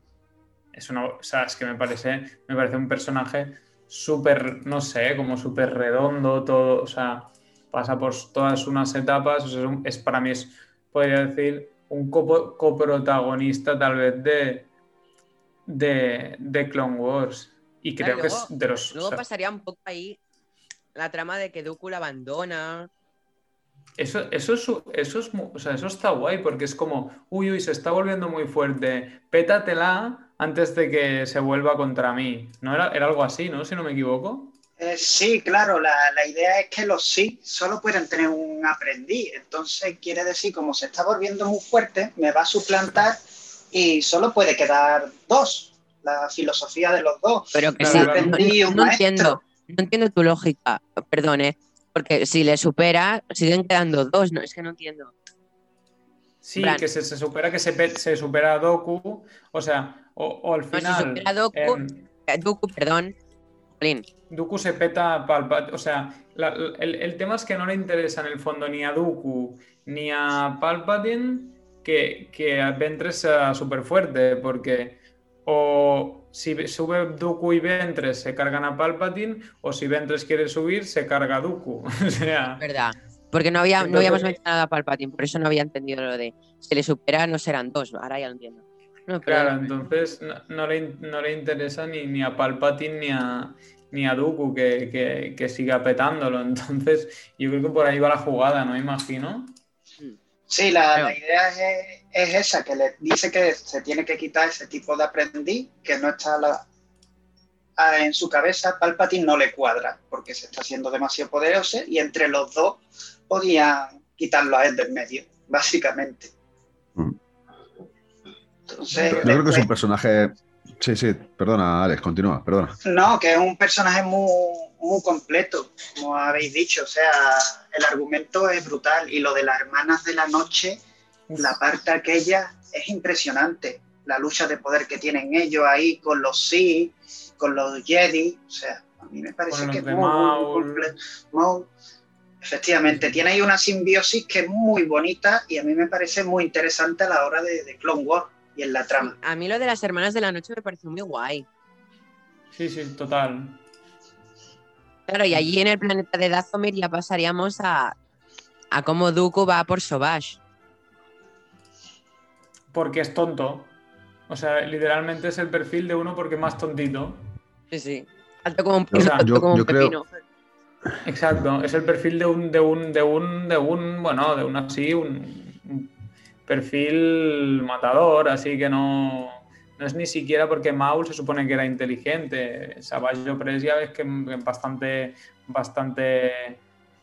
Es una, o sea, es que me parece, me parece un personaje súper, no sé, como súper redondo, todo, o sea, pasa por todas unas etapas, o sea, es, un- es para mí es, podría decir, un coprotagonista tal vez de, de, de Clone Wars. Y creo Claro, que luego- es de los... Luego o sea, pasaría un poco ahí la trama de que Dooku la abandona. Eso, eso, es, eso, es, mu- o sea, eso está guay porque es como, uy, uy, se está volviendo muy fuerte, pétatela antes de que se vuelva contra mí. ¿No era, era algo así, ¿no? Si no me equivoco. Eh, sí, claro, la, la idea es que los sí solo pueden tener un aprendiz. Entonces quiere decir, como se está volviendo muy fuerte, me va a suplantar y solo puede quedar dos. La filosofía de los dos. Pero que sí, no, Aprendí no un maestro. entiendo. No entiendo tu lógica, perdón, ¿eh? Porque si le supera, siguen quedando dos, ¿no? Es que no entiendo. Sí, plan- que se, se supera que se, se supera a Doku, o sea, o, o al No, se final... supera a Dooku. em, Eh, Dooku, perdón. Jolín, Dooku se peta a Palpatine. O sea, la- el, el tema es que no le interesa en el fondo ni a Dooku ni a Palpatine que, que a Ventres sea súper fuerte, porque o si sube Dooku y Ventres se cargan a Palpatine, o si Ventres quiere subir se carga a Dooku. O sea, verdad. Porque no, había, no habíamos mencionado a Palpatine, por eso no había entendido lo de si le supera no serán dos. Ahora ya lo entiendo. No, claro, entonces no, no le, in- no le interesa ni, ni a Palpatine ni a, ni a Dooku que, que, que siga petándolo. Entonces, yo creo que por ahí va la jugada, ¿no? Imagino. Sí, la, la idea es, es esa, que le dice que se tiene que quitar ese tipo de aprendiz, que no está la- a- en su cabeza, Palpatine no le cuadra, porque se está haciendo demasiado poderoso y entre los dos podían quitarlo a él del medio, básicamente. Mm. Entonces, Yo creo que es un personaje. Sí, sí, perdona, Alex, continúa, perdona. No, que es un personaje muy, muy completo, como habéis dicho. O sea, el argumento es brutal. Y lo de las hermanas de la noche, la parte aquella es impresionante. La lucha de poder que tienen ellos ahí con los Sith, con los Jedi. O sea, a mí me parece que es muy, muy, completo. Maul. Efectivamente, tiene ahí una simbiosis que es muy bonita y a mí me parece muy interesante a la hora de, de Clone Wars y en la trama. A mí lo de las hermanas de la noche me pareció muy guay. Sí, sí, total. Claro, y allí en el planeta de Dathomir ya pasaríamos a, a cómo Dooku va por Sobash. Porque es tonto. O sea, literalmente es el perfil de uno porque es más tontito. Sí, sí. Alto como un, Yo- alto yo- como un yo creo- pepino. Exacto, es el perfil de un, de un, de un, de un, bueno, de un así, un, un perfil matador, así que no, no es ni siquiera porque Maul se supone que era inteligente. Savage Opress ya ves que es bastante, bastante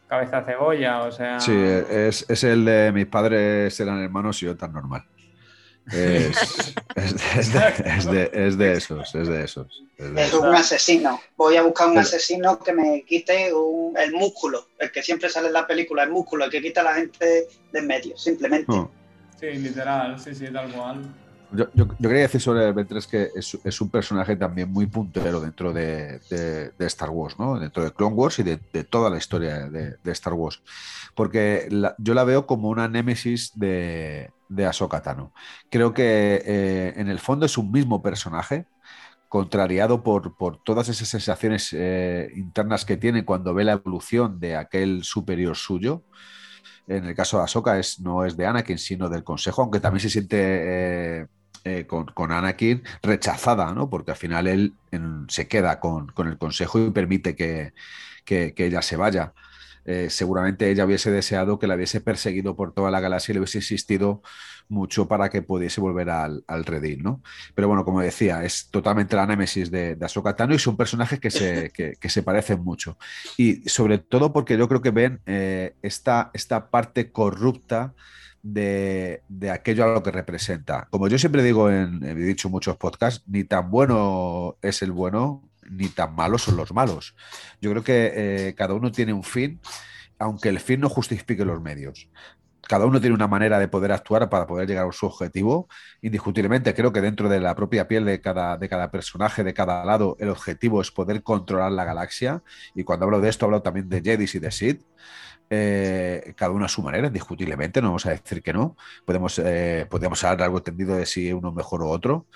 cabeza cebolla, o sea. Sí, es, es el de mis padres eran hermanos y yo tan normal. Es, es de, es de- es de- es de esos, es de esos. es de Es esos. un asesino. Voy a buscar un Pero- asesino que me quite un- el músculo, el que siempre sale en la película, el músculo, el que quita a la gente de en medio, simplemente. No. Sí, literal, sí, sí, tal cual. Yo, quería decir sobre el Ventres que es, un personaje también muy puntero dentro de, Star Wars, ¿no? Dentro de Clone Wars y de, toda la historia de, Star Wars. Porque la- yo la veo como una némesis de, de Tano. Creo que eh, en el fondo es un mismo personaje, contrariado por, por todas esas sensaciones eh, internas que tiene cuando ve la evolución de aquel superior suyo. En el caso de Ahsoka es, no es de Anakin, sino del Consejo, aunque también se siente eh, eh, con, con Anakin rechazada, ¿no? Porque al final él se queda con, con el Consejo y permite que, que- que ella se vaya. Eh, seguramente ella hubiese deseado que la hubiese perseguido por toda la galaxia y le hubiese insistido mucho para que pudiese volver al, al redil, ¿no? Pero bueno, como decía, es totalmente la némesis de, de Ahsoka Tano y son personajes que se, que- que se parecen mucho. Y sobre todo porque yo creo que ven eh, esta, esta parte corrupta de, de aquello a lo que representa. Como yo siempre digo, en, he dicho en muchos podcasts, ni tan bueno es el bueno, ni tan malos son los malos. Yo creo que eh, cada uno tiene un fin, aunque el fin no justifique los medios. Cada uno tiene una manera de poder actuar para poder llegar a su objetivo. Indiscutiblemente, creo que dentro de la propia piel de cada, de cada personaje, de cada lado, el objetivo es poder controlar la galaxia. Y cuando hablo de esto, hablo también de Jedis y de Sith. Eh, cada uno a su manera, indiscutiblemente, no vamos a decir que no. Podemos, eh, podemos hablar algo entendido de si uno mejor o otro.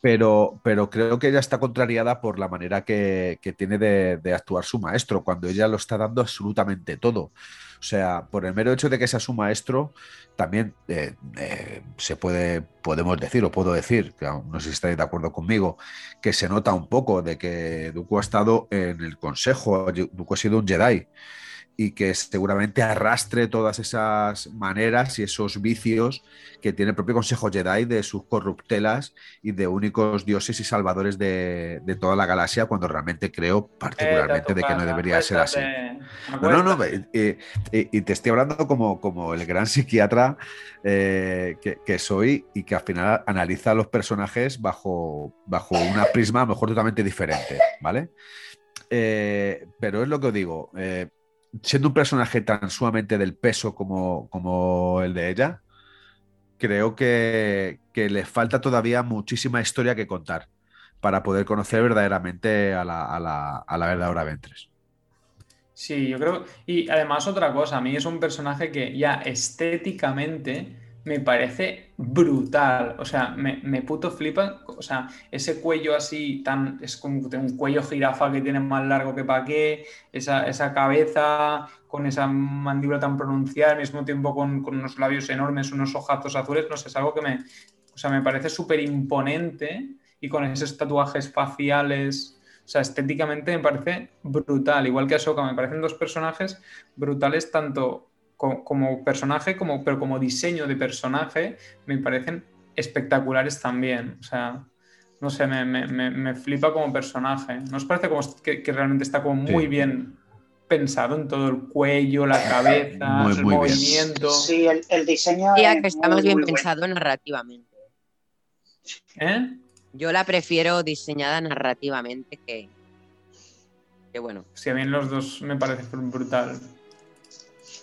Pero, pero creo que ella está contrariada por la manera que, que tiene de, de actuar su maestro, cuando ella lo está dando absolutamente todo. O sea, por el mero hecho de que sea su maestro, también eh, eh, se puede, podemos decir, o puedo decir, que no sé si estáis de acuerdo conmigo, que se nota un poco de que Dooku ha estado en el consejo, Dooku ha sido un Jedi y que seguramente arrastre todas esas maneras y esos vicios que tiene el propio Consejo Jedi de sus corruptelas y de únicos dioses y salvadores de, de toda la galaxia, cuando realmente creo particularmente de que no debería ser así. No, no, no, y, te estoy hablando como, como el gran psiquiatra eh, que, que soy y que al final analiza a los personajes bajo, bajo una prisma a lo mejor totalmente diferente, ¿vale? Eh, pero es lo que os digo, eh, siendo un personaje tan sumamente del peso como, como el de ella, creo que, que le falta todavía muchísima historia que contar para poder conocer verdaderamente a la, a la, a la verdadera Ventres. Sí, yo creo. Y además, otra cosa, a mí es un personaje que ya estéticamente me parece brutal. O sea, me, puto flipa. O sea, ese cuello así tan. Es como un cuello jirafa que tiene más largo que pa' qué. Esa, esa cabeza con esa mandíbula tan pronunciada, al mismo tiempo con, con unos labios enormes, unos ojazos azules. No sé, es algo que me. O sea, me parece súper imponente. Y con esos tatuajes faciales. O sea, estéticamente me parece brutal. Igual que Ahsoka, me parecen dos personajes brutales tanto co- como personaje, como, pero como diseño de personaje, me parecen espectaculares también. O sea, no sé, me, me- me- me flipa como personaje. ¿No os parece como que, que realmente está como muy Sí. bien pensado en todo el cuello, la cabeza, Muy, el muy bien. movimiento? Sí, el, el diseño es que está muy, más bien bueno. pensado narrativamente. ¿Eh? Yo la prefiero diseñada narrativamente que. Que bueno. Sí, a mí los dos me parece brutal.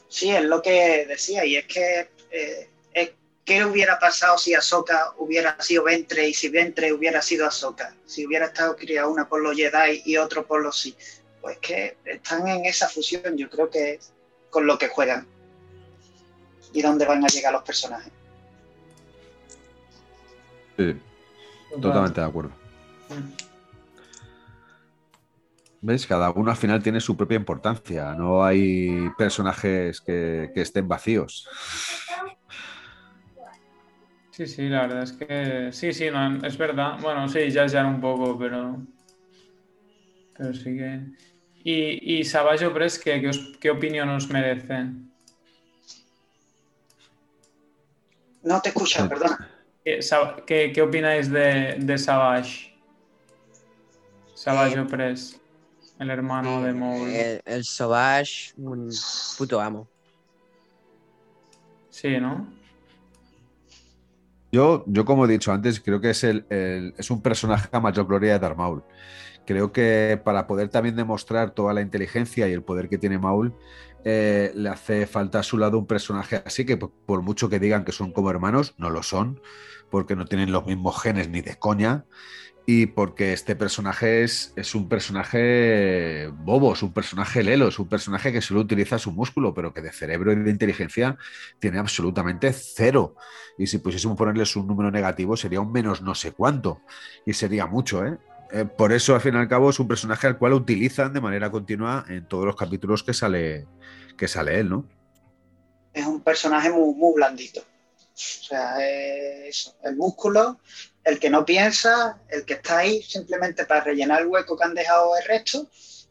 Sí, es lo que decía, y es que eh, es- ¿qué hubiera pasado si Ahsoka hubiera sido Ventre y si Ventre hubiera sido Ahsoka? Si hubiera estado criada una por los Jedi y otro por los Sith. Pues que están en esa fusión, yo creo que es con lo que juegan y dónde van a llegar los personajes. Sí, totalmente de acuerdo. ¿Ves? Cada uno al final tiene su propia importancia. No hay personajes que, que estén vacíos. Sí, sí, la verdad es que sí, sí, no, es verdad. Bueno, sí, ya ya un poco, pero pero sí que y, y Savage Opress, ¿qué, qué, os- qué opinión os merece? No te escuchas, Sí. perdona. ¿Qué, qué- qué opináis de, de Savage? Savage Eh, Opress, el hermano de Maul. El, el Sauvage, un puto amo. Sí, ¿no? Yo, yo, como he dicho antes, creo que es, el, el- es un personaje a mayor gloria de Darth Maul. creo que para poder también demostrar toda la inteligencia y el poder que tiene Maul, eh, le hace falta a su lado un personaje así que por mucho que digan que son como hermanos, no lo son, porque no tienen los mismos genes ni de coña y porque este personaje es, es, un personaje bobo, es un personaje lelo, es un personaje que solo utiliza su músculo, pero que de cerebro y de inteligencia tiene absolutamente cero. Y si pusiésemos ponerles un número negativo, sería un menos no sé cuánto. Y sería mucho, ¿eh? ¿eh? por eso, al fin y al cabo, es un personaje al cual utilizan de manera continua en todos los capítulos que sale, que sale él, ¿no? Es un personaje muy, muy blandito. O sea, es el músculo, el que no piensa, el que está ahí simplemente para rellenar el hueco que han dejado el resto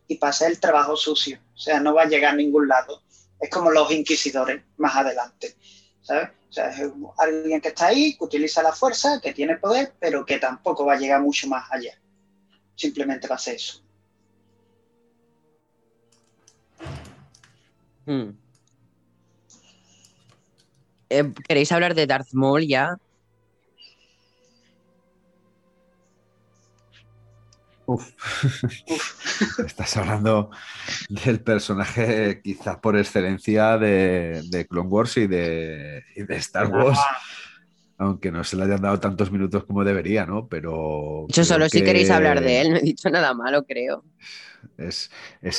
y para hacer el trabajo sucio. O sea, no va a llegar a ningún lado. Es como los inquisidores más adelante. ¿Sabes? O sea, es alguien que está ahí, que utiliza la fuerza, que tiene poder, pero que tampoco va a llegar mucho más allá. Simplemente va a ser eso. Hmm. Eh, ¿Queréis hablar de Darth Maul ya? Uf. Estás hablando del personaje quizás por excelencia de, Clone Wars y de, Star Wars. Aunque no se le hayan dado tantos minutos como debería, ¿no? Pero. Yo solo si queréis hablar de él, no he dicho nada malo, creo. Es,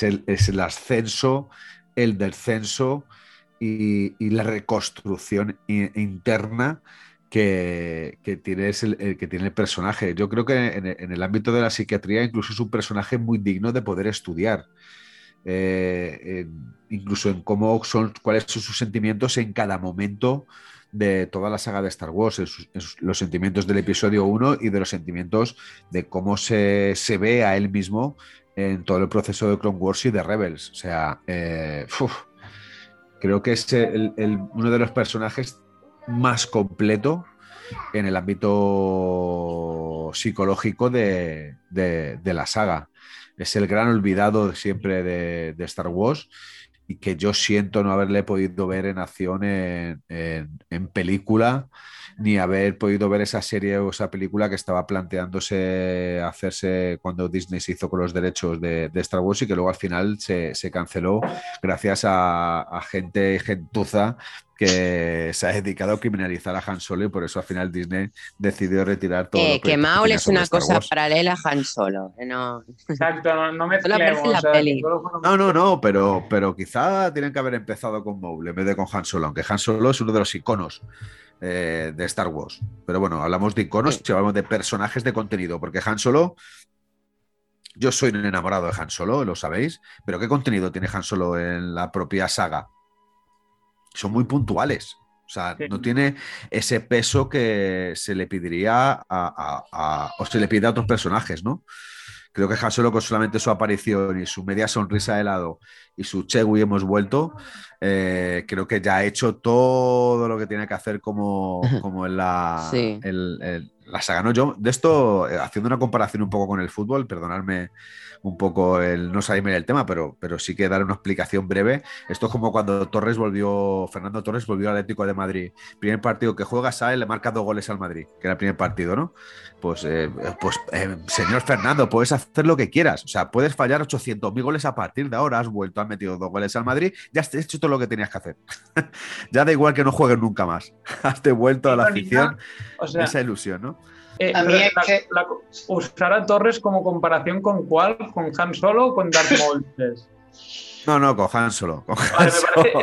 el, es el ascenso, el descenso y, la reconstrucción interna que, tiene el, que tiene el personaje. Yo creo que en, el ámbito de la psiquiatría incluso es un personaje muy digno de poder estudiar. Eh, incluso en cómo son, cuáles son sus sentimientos en cada momento de toda la saga de Star Wars, los sentimientos del episodio 1 y de los sentimientos de cómo se, ve a él mismo en todo el proceso de Clone Wars y de Rebels. O sea, eh, Creo que es uno de los personajes más completo en el ámbito psicológico de, la saga. Es el gran olvidado siempre de, Star Wars y que yo siento no haberle podido ver en acción en, en película ni haber podido ver esa serie o esa película que estaba planteándose hacerse cuando Disney se hizo con los derechos de, Star Wars y que luego al final se, canceló gracias a, gente gentuza que se ha dedicado a criminalizar a Han Solo y por eso al final Disney decidió retirar todo. Eh, que Maul es una cosa paralela a Han Solo. No. Exacto, no, no me No, no, no, pero, pero quizá tienen que haber empezado con Maul en vez de con Han Solo, aunque Han Solo es uno de los iconos eh, de Star Wars. Pero bueno, hablamos de iconos y hablamos de personajes de contenido, porque Han Solo, yo soy un enamorado de Han Solo, lo sabéis, pero ¿qué contenido tiene Han Solo en la propia saga? Son muy puntuales. O sea, no tiene ese peso que se le pediría a, o se le pide a otros personajes, ¿no? Creo que Han Solo con solamente su aparición y su media sonrisa de lado y su Chewie hemos vuelto, eh, creo que ya ha hecho todo lo que tiene que hacer como, como en la, la saga. ¿no? Yo, de esto, eh, haciendo una comparación un poco con el fútbol, perdonadme un poco el no salirme del tema, pero, pero sí que dar una explicación breve. Esto es como cuando Torres volvió, Fernando Torres volvió al Atlético de Madrid. Primer partido que juega, sale, le marca dos goles al Madrid, que era el primer partido, ¿no? Pues, eh, pues señor Fernando, puedes hacer lo que quieras. O sea, puedes fallar 800.000 goles a partir de ahora. Has vuelto, has metido dos goles al Madrid, ya has hecho lo que tenías que hacer. ya da igual que no juegues nunca más. has devuelto a la afición esa ilusión, ¿no? Eh, usar a Torres como comparación con cuál, con Han Solo o con Darth Maul. No, no, con Han Solo.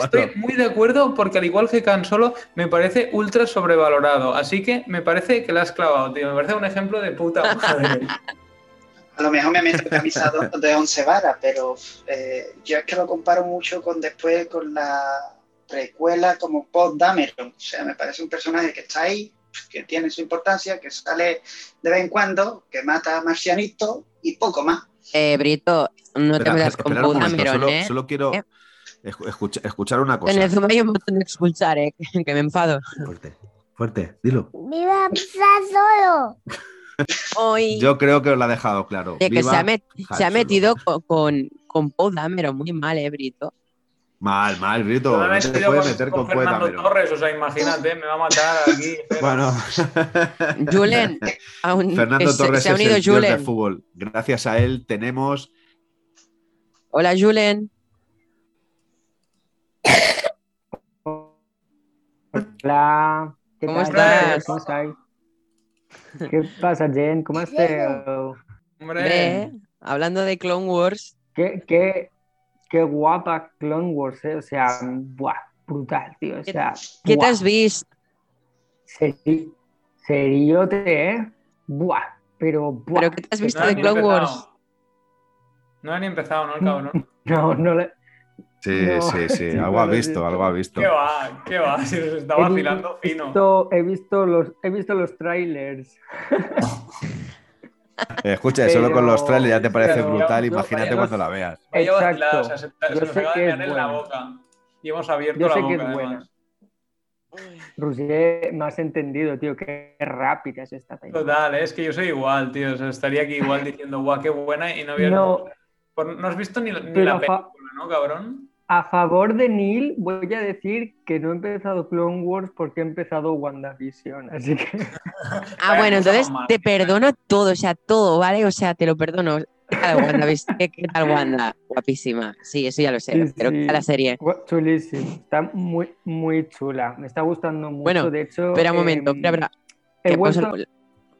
estoy muy de acuerdo porque al igual que Han Solo, me parece ultra sobrevalorado. Así que me parece que la has clavado, tío. Me parece un ejemplo de puta madre. A lo mejor me meto camisa de once varas, pero eh, yo es que lo comparo mucho con después con la precuela como Paul Dameron. O sea, me parece un personaje que está ahí, que tiene su importancia, que sale de vez en cuando, que mata a marcianitos y poco más. Eh, Brito, no te metas con Paul Dameron, solo, ¿eh? solo quiero... ¿Eh? escuchar una cosa. En el Zoom hay un botón de expulsar, ¿eh? que me enfado. Fuerte, fuerte, dilo. ¡Viva solo! Yo creo que os lo ha dejado claro. que se ha, metido con, con, Paul Dameron muy mal, ¿eh, Brito? Mal, mal, Brito. Yo me No te puedes con, meter con con Fernando. Torres, o sea, imagínate, me va a matar aquí. pero- Bueno, Julen, aún- Fernando se- Torres se ha es unido el dios del Julen. fútbol. Gracias a él tenemos Hola, Julen. Hola, ¿qué ¿Cómo tal? estás? ¿Cómo estáis? ¿Qué pasa, Jen? ¿Cómo estás? Hombre, hablando de Clone Wars, Qué, qué, qué guapa Clone Wars, ¿eh? O sea, buah, brutal, tío. O sea, ¿qué te has visto? seri- seriote, ¿eh? Buah, pero buah. ¿Pero qué te has visto no de Clone empezado. Wars? No han ni empezado, ¿no? El cabrón. No, no le... Sí, No, sí, sí, sí, algo ha visto, algo ha visto. ¿Qué va? ¿Qué va? Si nos está he vacilando fino. he visto los, he visto los trailers. Eh, Escucha, solo con los trailers ya te parece pero- brutal, imagínate vaya- cuando la veas. Exacto. o sea, se, se Yo nos sé acaba de que es mear en la buena. boca. Y hemos abierto Yo la sé boca, que es buena. Roger, me has entendido, tío, qué rápida es esta película. Total, es que yo soy igual, tío. O sea, estaría aquí igual diciendo, guau, qué buena. Y no había. No, no has visto ni, ni la película, ¿no, cabrón? A favor de Neil, voy a decir que no he empezado Clone Wars porque he empezado WandaVision, así que Ah, bueno, entonces te perdono todo, o sea, todo, ¿vale? O sea, te lo perdono. ¿Qué tal Wanda? ¿Viste? ¿Qué tal Wanda? Guapísima. Sí, eso ya lo sé. Sí, pero ¿qué sí. tal la serie? chulísimo, está muy, muy chula, me está gustando mucho, Bueno, de hecho... Espera un momento, em, espera, espera. he vuelto- el-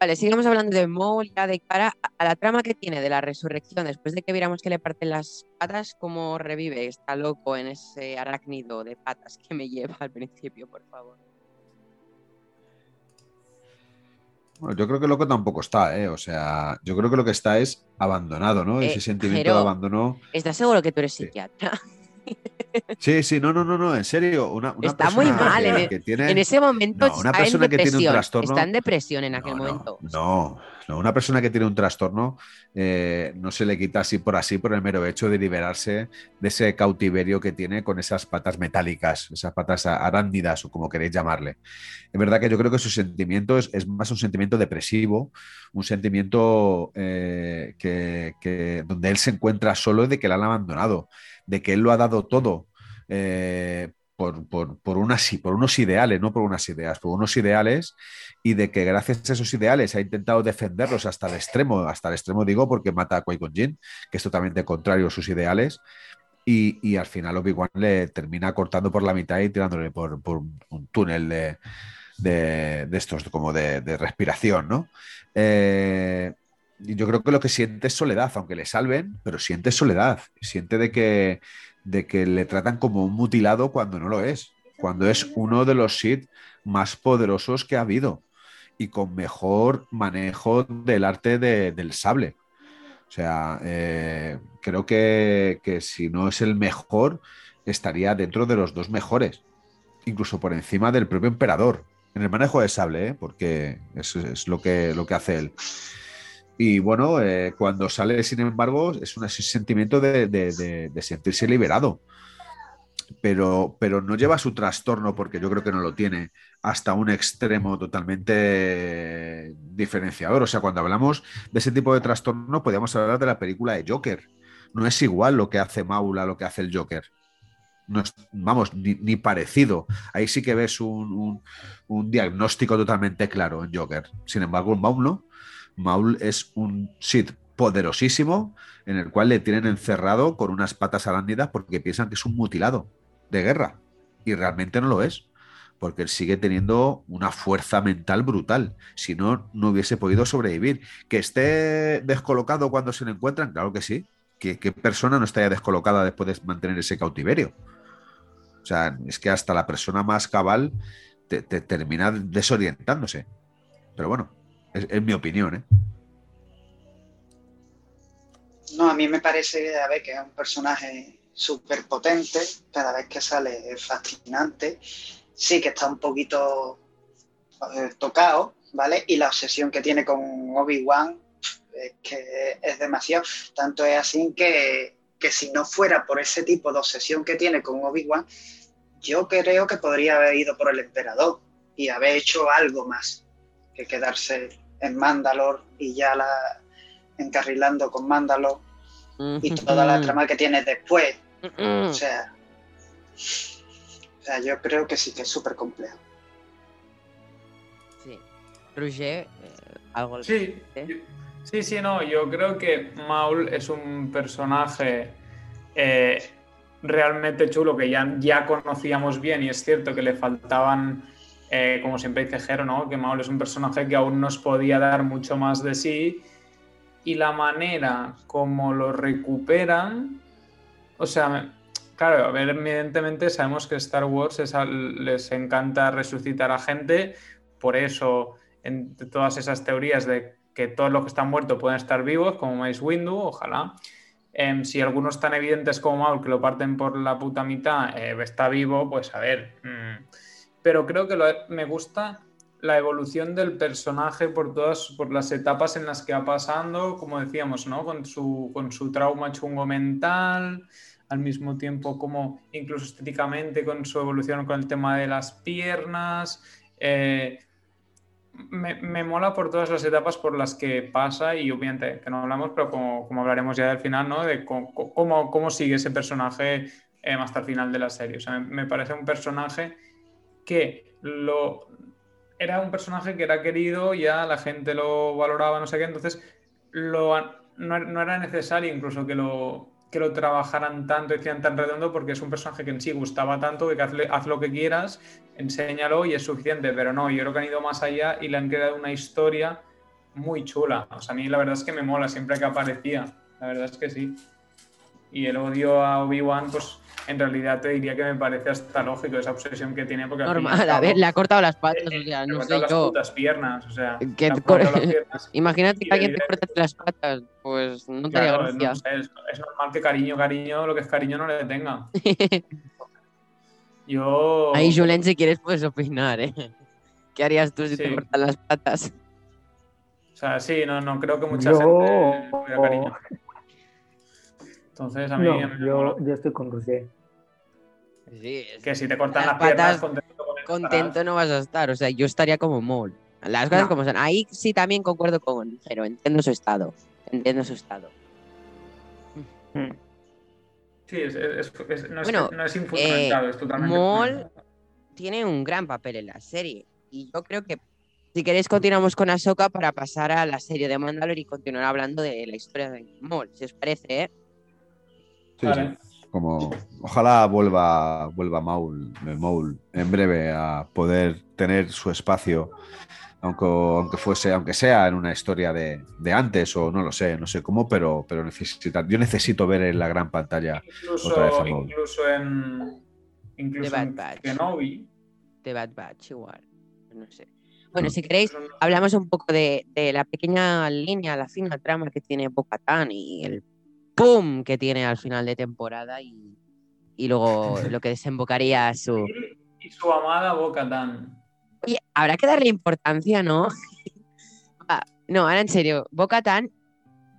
Vale, sigamos hablando de Maul ya de cara a- la trama que tiene de la resurrección después de que viéramos que le parten las patas, cómo revive, está loco en ese arácnido de patas que me lleva al principio, por favor. Bueno, yo creo que loco tampoco está, ¿eh? O sea, yo creo que lo que está es abandonado, ¿no? Eh, Ese sentimiento de abandono. ¿Estás seguro que tú eres Sí. psiquiatra? Sí, sí, no, no, no, no, en serio. Una, una Está muy mal, que, en e- que tiene. En ese momento No, una está en persona que tiene un depresión. trastorno- Está en depresión en aquel No, momento. No, no, una persona que tiene un trastorno eh, no se le quita así por así por el mero hecho de liberarse de ese cautiverio que tiene con esas patas metálicas, esas patas arándidas o como queréis llamarle. Es verdad que yo creo que su sentimiento es, es más un sentimiento depresivo, un sentimiento eh, que, que- donde él se encuentra solo de que le han abandonado, de que él lo ha dado todo. eh, por, por, por, por unos ideales, no por unas ideas, por unos ideales y de que gracias a esos ideales ha intentado defenderlos hasta el extremo, hasta el extremo digo porque mata a Qui-Gon Jinn, que es totalmente contrario a sus ideales, y, y al final Obi-Wan le termina cortando por la mitad y tirándole por, por un túnel de, de, estos, como de, de respiración, ¿no? Eh, yo creo que lo que siente es soledad, aunque le salven, pero siente soledad, siente de que, de que le tratan como un mutilado cuando no lo es, cuando es uno de los Sith más poderosos que ha habido y con mejor manejo del arte de- del sable. O sea, eh, creo que, que si no es el mejor, estaría dentro de los dos mejores, incluso por encima del propio emperador, en el manejo de sable, ¿eh? porque es, lo, que, lo que hace él. Y bueno, eh, cuando sale, sin embargo, es un sentimiento de, sentirse liberado. Pero, pero no lleva su trastorno, porque yo creo que no lo tiene, hasta un extremo totalmente diferenciador. O sea, cuando hablamos de ese tipo de trastorno, podríamos hablar de la película de Joker. No es igual lo que hace Maula, lo que hace el Joker. No es, vamos, ni, parecido. Ahí sí que ves un, diagnóstico totalmente claro en Joker. Sin embargo, en Maul no. Maul es un Sith poderosísimo en el cual le tienen encerrado con unas patas arándidas porque piensan que es un mutilado de guerra. Y realmente no lo es, porque él sigue teniendo una fuerza mental brutal. Si no, no hubiese podido sobrevivir. Que esté descolocado cuando se lo encuentran, claro que sí. ¿Qué, qué persona no estaría descolocada después de mantener ese cautiverio? O sea, es que hasta la persona más cabal te termina desorientándose. Pero bueno, es, es mi opinión, ¿eh? No, a mí me parece, a ver, que es un personaje súper potente, cada vez que sale es fascinante, sí que está un poquito eh, tocado, ¿vale? Y la obsesión que tiene con Obi-Wan es que es demasiado, tanto es así que, que si no fuera por ese tipo de obsesión que tiene con Obi-Wan, yo creo que podría haber ido por el emperador y haber hecho algo más que quedarse en Mandalore y ya la encarrilando con Mandalore y toda la trama que tiene después. O sea, O sea, yo creo que sí que es súper complejo. Sí. Roger, eh, algo al Sí, ¿eh? sí, sí, no, yo creo que Maul es un personaje eh, realmente chulo que ya, ya conocíamos bien y es cierto que le faltaban, eh, como siempre dice Jero, ¿no? que Maul es un personaje que aún nos podía dar mucho más de sí y la manera como lo recuperan, o sea, claro, a ver, evidentemente sabemos que Star Wars es al- les encanta resucitar a gente, por eso en todas esas teorías de que todos los que están muertos pueden estar vivos, como Mace Windu, ojalá. Em, si algunos tan evidentes como Maul, que lo parten por la puta mitad, eh, está vivo, pues a ver. mm. Pero creo que lo- me gusta la evolución del personaje por todas, por las etapas en las que va pasando, como decíamos, ¿no? Con su, con su trauma chungo mental, al mismo tiempo como incluso estéticamente con su evolución con el tema de las piernas. eh, me, me mola por todas las etapas por las que pasa y obviamente que no hablamos, pero como, como hablaremos ya del final, ¿no? De cómo, cómo, cómo sigue ese personaje eh, hasta el final de la serie. O sea, me, me parece un personaje que lo era un personaje que era querido, ya la gente lo valoraba, no sé qué, entonces lo, no, no era necesario incluso que lo, que lo trabajaran tanto y hicieran tan redondo porque es un personaje que en sí gustaba tanto que hazle- haz lo que quieras, enséñalo y es suficiente, pero no, yo creo que han ido más allá y le han creado una historia muy chula. O sea, a mí la verdad es que me mola siempre que aparecía, la verdad es que sí. Y el odio a Obi-Wan, pues en realidad te diría que me parece hasta lógico esa obsesión que tiene porque Normal, a ver, le ha cortado las patas, eh, o sea, le no ha sé cortado las yo. putas piernas, o sea, Que le ha te cortado cor- las piernas. Imagínate que alguien te le- corta las patas, pues no te haría Claro, gracia. no sé, es, es normal que cariño, cariño, lo que es cariño no le tenga. Yo. Ahí, Julen, si quieres, puedes opinar, ¿eh? ¿Qué harías tú si te cortan las patas? O sea, sí, no, no creo que mucha Yo- gente tuviera cariño. Entonces, a mí, a yo, yo estoy con Roger. Sí, es Que si te cortan Las las, piernas, patas, contento con contento no vas a estar. O sea, yo estaría como mol. Las cosas No. como son. Ahí sí también concuerdo con pero entiendo su estado. Entiendo su estado. Sí, es, es- es- no, es, Bueno, no es infundamentado, es totalmente. Mol infundamentado. tiene un gran papel en la serie. Y yo creo que si queréis continuamos con Ahsoka para pasar a la serie de Mandalore y continuar hablando de la historia de Mol, si os parece, ¿eh? Sí, Vale. sí. Como, ojalá vuelva, vuelva Maul, eh, Maul en breve a poder tener su espacio, aunque, aunque fuese, aunque sea en una historia de, de antes o no lo sé, no sé cómo, pero, pero necesita, yo necesito ver en la gran pantalla. Incluso, Otra vez a Maul. incluso en. Incluso The en Bad Batch. Kenobi. De Bad Batch, igual. No sé. Bueno, si queréis, hablamos un poco de, de la pequeña línea, la fina trama que tiene Bo-Katan y el ¡pum! que tiene al final de temporada y, y luego lo que desembocaría a su... Y su amada Boca Tan. Oye, habrá que darle importancia, ¿no? Ah, no, ahora en serio, Bo-Katan,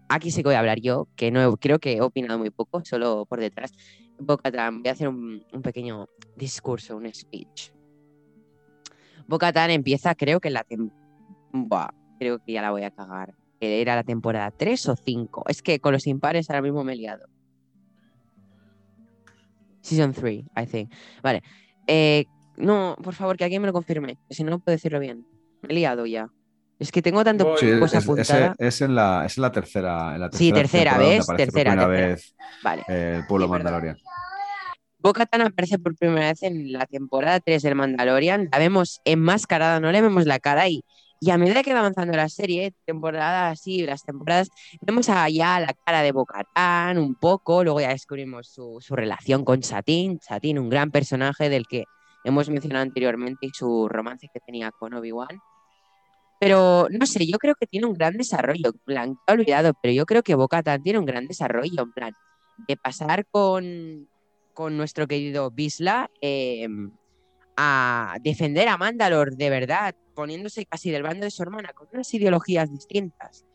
aquí sí que voy a hablar yo, que no he- creo que he opinado muy poco, solo por detrás. Bo-Katan, voy a hacer un, un pequeño discurso, un speech. Bo-Katan empieza, creo que en la tem- Buah, creo que ya la voy a cagar. Que era la temporada 3 o 5. Es que con los impares ahora mismo me he liado. Season 3, I think. Vale. Eh, no, por favor, que alguien me lo confirme. Si no, puedo decirlo bien. Me he liado ya. Es que tengo tanto. Sí, es, cosa es- apuntada. es en la, es en la tercera. En la Sí, tercera, por Tercera, tercera. vez Vale. eh, el pueblo Sí. Mandalorian. Bo-Katan aparece por primera vez en la temporada 3 del Mandalorian. La vemos enmascarada, no le vemos la cara y, y a medida que va avanzando la serie, temporada así, las temporadas, vemos allá la cara de Bo-Katan un poco, luego ya descubrimos su, su relación con Satín. Satín, un gran personaje del que hemos mencionado anteriormente y su romance que tenía con Obi-Wan. Pero no sé, yo creo que tiene un gran desarrollo. En plan, he olvidado, pero yo creo que Bo-Katan tiene un gran desarrollo. En plan, de pasar con, con nuestro querido Bisla eh, a defender a Mandalor de verdad, poniéndose casi del bando de su hermana, con unas ideologías distintas.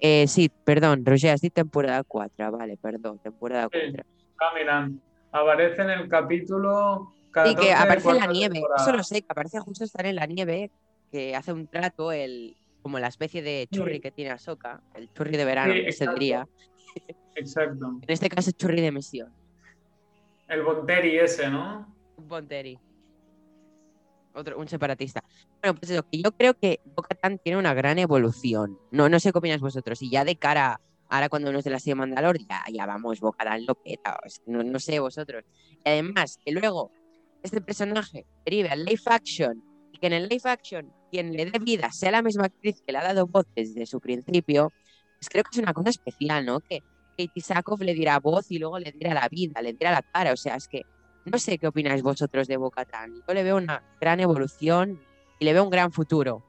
Eh, sí, perdón, Roger, has dicho temporada 4, vale, perdón, temporada Sí. 4. Ah, mira, aparece en el capítulo. Sí, 14 que de aparece en la nieve, temporada. eso lo sé, que aparece justo estar en la nieve, que hace un trato, el, como la especie de churri Sí. que tiene Ahsoka, el churri de verano, Sí, que se diría. Exacto. En este caso, churri de misión. El Bonteri ese, ¿no? Bonteri. Otro, un separatista. Bueno, pues eso, que yo creo que Bo-Katan tiene una gran evolución. No, no sé qué opináis vosotros. Y ya de cara, ahora cuando nos de la serie Mandalor, ya, ya vamos, Bo-Katan lo peta. no, no sé vosotros. Y además, que luego este personaje derive al live action y que en el live action quien le dé vida sea la misma actriz que le ha dado voz desde su principio, pues creo que es una cosa especial, ¿no? Que Katie Sackhoff le diera voz y luego le diera la vida, le diera la cara. O sea, es que no sé qué opináis vosotros de Bo-Katan. Yo le veo una gran evolución y le veo un gran futuro.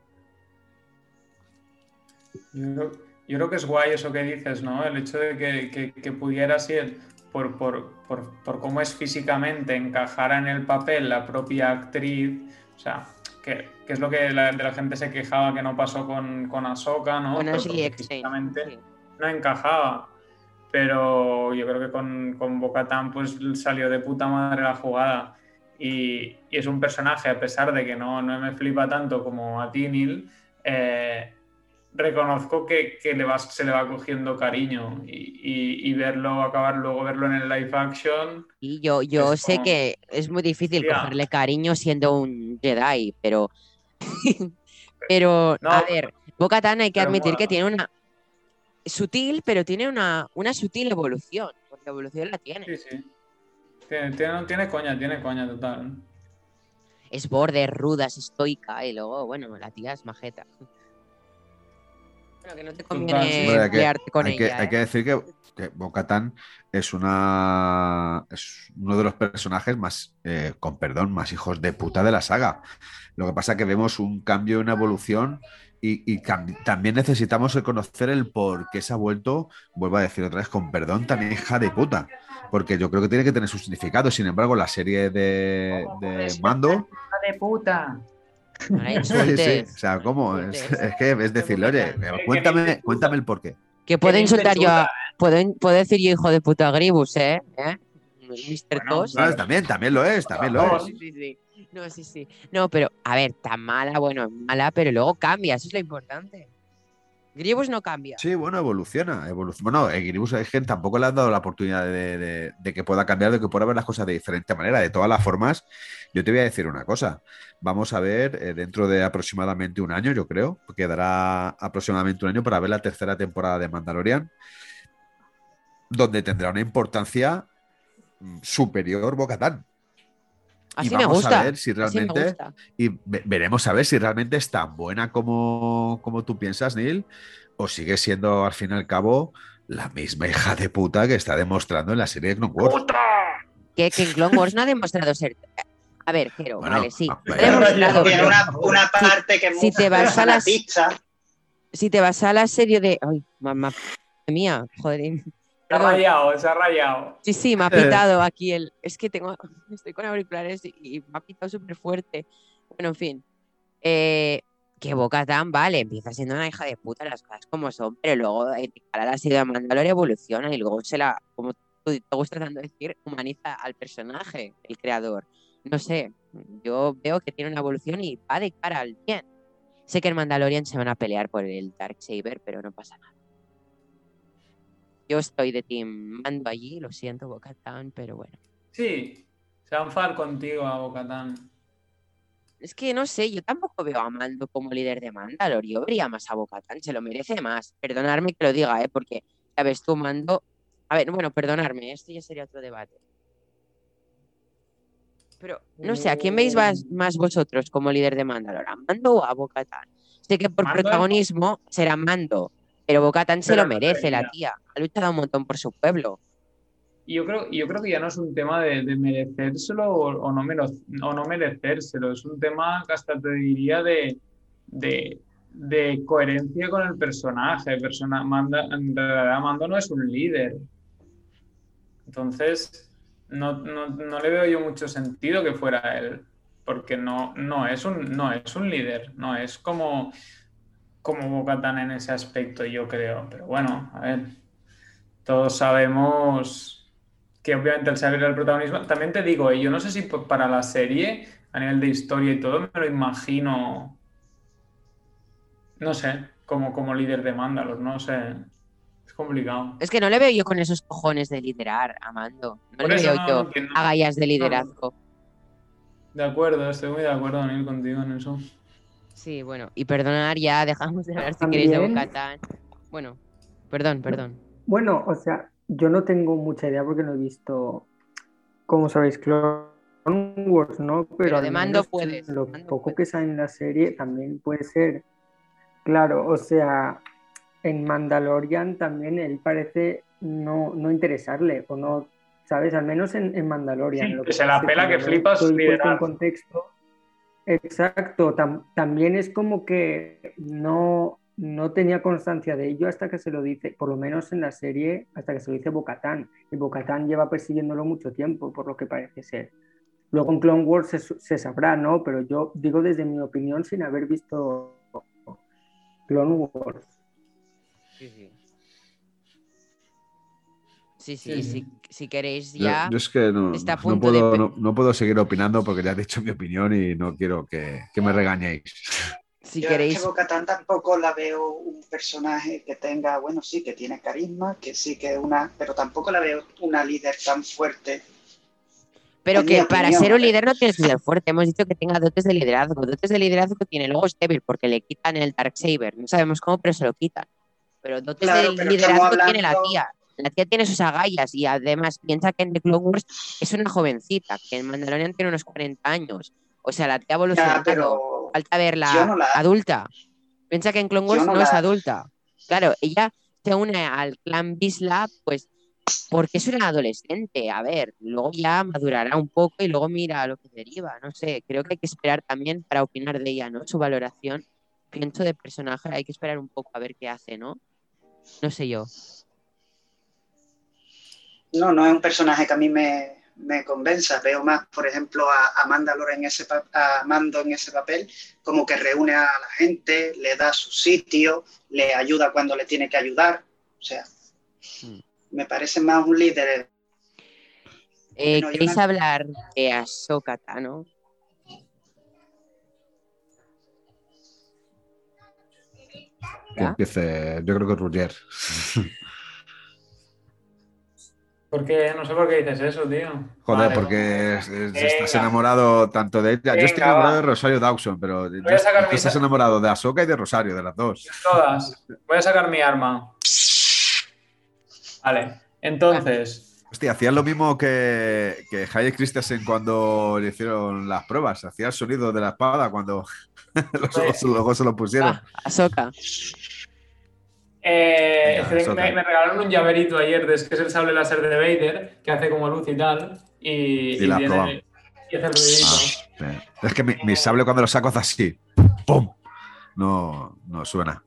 Yo, creo- yo creo que es guay eso que dices, ¿no? El hecho de que, que- que pudiera ser, por, por, por, por cómo es físicamente, encajara en el papel la propia actriz. O sea, que, que es lo que la, de la gente se quejaba que no pasó con, con Ahsoka, ¿no? Porque Eckstein. físicamente sí. no encajaba. Pero yo creo que con, con Bo-Katan, pues salió de puta madre la jugada. Y, y es un personaje, a pesar de que no, no me flipa tanto como a ti, Neil, eh, reconozco que, que le va, se le va cogiendo cariño. Y, y- y verlo, acabar luego verlo en el live action. Y yo, yo sé como- que es muy difícil cogerle cariño siendo un Jedi, pero. pero, No, a ver, Bo-Katan hay que admitir que tiene una. Sutil, pero tiene una, una sutil evolución. Porque evolución la tiene. Sí, sí. Tiene, tiene, tiene coña, tiene coña total. Es borde, es ruda, es estoica. Y luego, bueno, la tía es majeta. Bueno, que no te conviene sí. Hombre, hay que- emplearte con hay, que, ella. hay ¿eh? que decir que, que Bo-Katan es una es uno de los personajes más, eh, con perdón, más hijos de puta de la saga. Lo que pasa es que vemos un cambio, una evolución y, también necesitamos conocer el por qué se ha vuelto, vuelvo a decir otra vez, con perdón, tan hija de puta. Porque yo creo que tiene que tener su significado. Sin embargo, la serie de, de Mando de puta! No Sí, sí. O sea, ¿cómo? Es, es que es decirle, oye, que cuéntame, cuéntame el porqué. Que puedo insultar yo a. Puedo, puedo decir yo hijo de puta Gribus, ¿eh? ¿Eh? Mr. Bueno. No, también, también lo es, también lo es. Sí, sí, sí. No, sí, sí. No, pero, a ver, tan mala, bueno, es mala, pero luego cambia, eso es lo importante. Gribus no cambia. Sí, bueno, evoluciona. evoluciona. Bueno, en Gribus es que tampoco le han dado la oportunidad de, de- de que pueda cambiar, de que pueda ver las cosas de diferente manera. De todas las formas, yo te voy a decir una cosa. Vamos a ver eh, dentro de aproximadamente un año, yo creo, quedará aproximadamente un año para ver la tercera temporada de Mandalorian, donde tendrá una importancia mm, superior Bocatán. Así y me vamos gusta. a ver si me realmente y ve- veremos a ver si realmente es tan buena como, como tú piensas, Neil, o sigue siendo al fin y al cabo la misma hija de puta que está demostrando en la serie de Clone Wars. Que, que en Clone Wars no ha demostrado ser. A ver, pero, Bueno, vale, sí. demostrado, pero una, una parte que si te vas a las- fanatista. si te vas a la serie de. Ay, mamá mía, joder. Se ha rayado, se ha rayado. Sí, sí, me ha pitado aquí el. Es que tengo. Estoy con auriculares y, y me ha pitado súper fuerte. Bueno, en fin. Eh, que Boca Tan, vale, empieza siendo una hija de puta, las cosas como son, pero luego eh, de cara a la serie de Mandalor evoluciona y luego se la, como tú te gusta tanto decir, humaniza al personaje, el creador. No sé, yo veo que tiene una evolución y va de cara al bien. Sé que en Mandalorian se van a pelear por el Darksaber, pero no pasa nada. Yo estoy de team mando allí, lo siento, Boca Tan, pero bueno. Sí, se va a enfadar contigo a Bocatán. Es que no sé, yo tampoco veo a Mando como líder de Mandalor. Yo vería más a Bocatán, se lo merece más. Perdonarme que lo diga, ¿eh? Porque, sabes, tú Mando. A ver, bueno, perdonarme, esto ya sería otro debate. Pero, no sé, ¿a quién veis más, más vosotros como líder de Mandalor? ¿A Mando o a Bocatán? Sé que por Mando es- protagonismo será Mando, pero Bocatán se lo merece, la tía. Ha luchado un montón por su pueblo. Y yo creo, yo creo que ya no es un tema de, de merecérselo o, o no mero- o no merecérselo, es un tema que hasta te diría de, de, de coherencia con el personaje. El persona, manda, en realidad Mando no es un líder. Entonces, no, no, no le veo yo mucho sentido que fuera él, porque no, no, es, un, no es un líder, no es como, como Bo-Katan en ese aspecto, yo creo. Pero bueno, a ver, todos sabemos que obviamente el saber el protagonismo, también te digo, eh, yo no sé si para la serie, a nivel de historia y todo, me lo imagino, no sé, como, como líder de Mandalor, no sé. Es complicado. Es que no le veo yo con esos cojones de liderar a Mando. No Por le veo no, yo no, que no. agallas de liderazgo. De acuerdo, estoy muy de acuerdo, Daniel, contigo en eso. Sí, bueno, y perdonar ya, dejamos de hablar si queréis de También- Bocatán. Bueno, perdón, perdón. Bueno, o sea, yo no tengo mucha idea porque no he visto, como sabéis, Clone Wars, ¿no? Pero, Pero de mando puedes, Lo mando poco que puedes. sale en la serie también puede ser. Claro, o sea, en Mandalorian también él parece no, no interesarle, o no, ¿sabes? Al menos en, en Mandalorian. Sí, lo que se la pasa es pela que flipas estoy en contexto. Exacto, tam- también es como que no, no tenía constancia de ello hasta que se lo dice, por lo menos en la serie, hasta que se lo dice Bocatán. Y Bocatán lleva persiguiéndolo mucho tiempo, por lo que parece ser. Luego en Clone Wars se, se sabrá, ¿no? Pero yo digo desde mi opinión sin haber visto Clone Wars. Sí, sí. Sí, sí, Sí, si, queréis ya. yo es que no, está a no punto puedo, pe- no, no puedo seguir opinando porque ya he dicho mi opinión y no quiero que, que me regañéis. Si Yo queréis. es que tampoco la veo un personaje que tenga, bueno, sí, que tiene carisma, que sí que es una, pero tampoco la veo una líder tan fuerte. Pero que para opinión, ser un líder no tienes que ser fuerte. Hemos dicho que tenga dotes de liderazgo. Dotes de liderazgo tiene. Luego es débil porque le quitan el Darksaber. No sabemos cómo, pero se lo quitan. Pero dotes Claro, de pero liderazgo estamos tiene la hablando- tía. La tía tiene sus agallas y además piensa que en The Clone Wars es una jovencita, que en Mandalorian tiene unos 40 años. O sea, la tía evolucionado. pero Falta verla Yo no la- adulta. Piensa que en Clone Wars no no, es adulta. Claro, ella se une al clan Bisla, pues porque es una adolescente. A ver, luego ya madurará un poco y luego mira lo que deriva. No sé, creo que hay que esperar también para opinar de ella, ¿no? Su valoración. Pienso de personaje, hay que esperar un poco a ver qué hace, ¿no? No sé yo. No, no es un personaje que a mí me, me convenza. Veo más, por ejemplo, a, a Mandalore en ese a Mando en ese papel, como que reúne a la gente, le da su sitio, le ayuda cuando le tiene que ayudar. O sea, Mm. me parece más un líder. Eh, Bueno, ¿Queréis una- hablar de Ahsoka Tano? Que ¿Ya? empiece, yo creo que Roger. Porque no sé por qué dices eso, tío. Joder, Vale. porque es- es- estás enamorado tanto de ella. yo estoy enamorado va. de Rosario Dawson, pero yo- a sacar tú estás enamorado de Ahsoka y de Rosario, de las dos. Todas. Voy a sacar mi arma. Vale. Entonces, Hostia, hacían lo mismo que, que Hayek Christensen cuando le hicieron las pruebas. Hacía el sonido de la espada cuando luego se lo pusieron. Ah, Ahsoka. Eh, es que me, regalaron un llaverito ayer, de, que es el sable láser de Vader, que hace como luz y tal. Y, Y la tiene, y hace ruidito. Ah. Es que mi, mi sable cuando lo saco hace así. ¡Pum! No, no suena.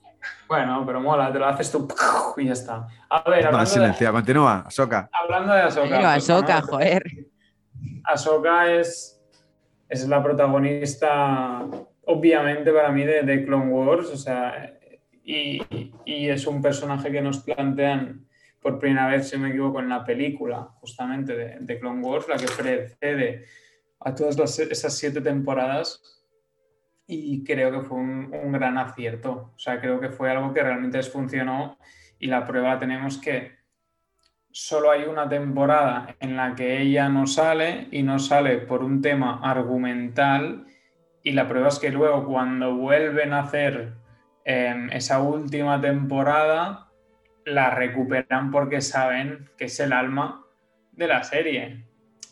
Bueno, pero mola, te lo haces tú y ya está. A ver, hablando de. Continúa, Ahsoka. hablando de Ahsoka. Pero pues, Ahsoka, joder. Ahsoka es, es la protagonista, obviamente, para mí de, de Clone Wars, o sea, y, y es un personaje que nos plantean por primera vez, si no me equivoco, en la película, justamente, de, de Clone Wars, la que precede a todas las- esas siete temporadas, y creo que fue un, un gran acierto, o sea, creo que fue algo que realmente les funcionó, y la prueba la tenemos que solo hay una temporada en la que ella no sale y no sale por un tema argumental y la prueba es que luego cuando vuelven a hacer eh, esa última temporada la recuperan porque saben que es el alma de la serie.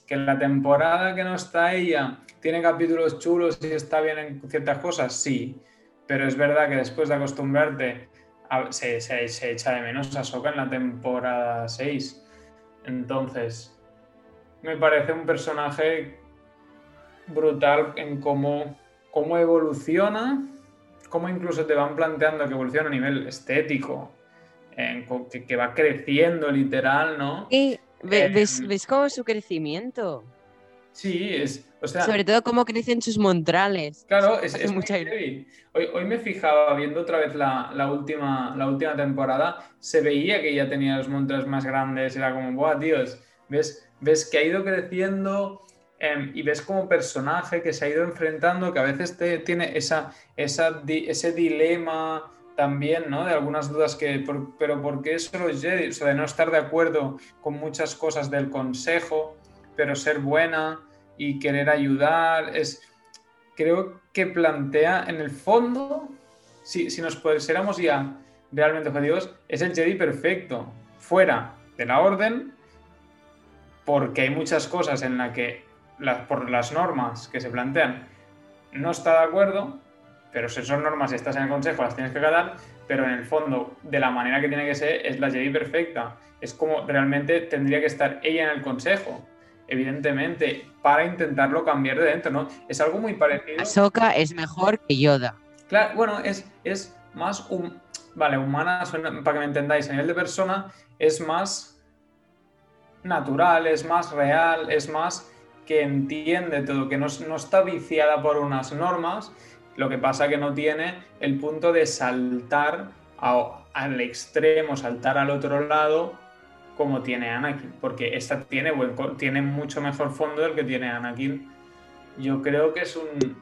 Que en la temporada que no está ella tiene capítulos chulos y está bien en ciertas cosas, sí, pero es verdad que después de acostumbrarte a- se, se- echa de menos a Soka en la temporada 6. Entonces, me parece un personaje brutal en cómo, cómo evoluciona, cómo incluso te van planteando que evoluciona a nivel estético, en que, que va creciendo literal, ¿no? Y Eh, ves, ves como su crecimiento. Sí, es, o sea, Sobre todo cómo crecen sus montrales. Claro, es, es muy heavy. Hoy, hoy me fijaba, viendo otra vez la, la última, la última temporada, se veía que ya tenía los montres más grandes, era como, ¡buah, tíos! ¿Ves, ves que ha ido creciendo em, y ves como personaje que se ha ido enfrentando, que a veces te, tiene esa, ese dilema también, ¿no? De algunas dudas que, pero ¿por qué solo Jedi? O sea, de no estar de acuerdo con muchas cosas del consejo, pero ser buena y querer ayudar. Es, creo que plantea en el fondo, si, si nos pusiéramos ya realmente objetivos, es el Jedi perfecto, fuera de la orden, porque hay muchas cosas en las que, por las normas que se plantean, no está de acuerdo, pero si son normas y estás en el consejo, las tienes que acatar, pero en el fondo, de la manera que tiene que ser, es la Jedi perfecta. Es como realmente tendría que estar ella en el consejo, evidentemente, para intentarlo cambiar de dentro, ¿no? Es algo muy parecido. Ahsoka es mejor que Yoda. Claro, bueno, es, es más un... Vale, humana, para que me entendáis, a nivel de persona, es más natural, es más real, es más que entiende todo, que no, no está viciada por unas normas, lo que pasa que no tiene el punto de saltar al extremo, saltar al otro lado, como tiene Anakin, porque esta tiene, tiene mucho mejor fondo del que tiene Anakin. Yo creo que es un,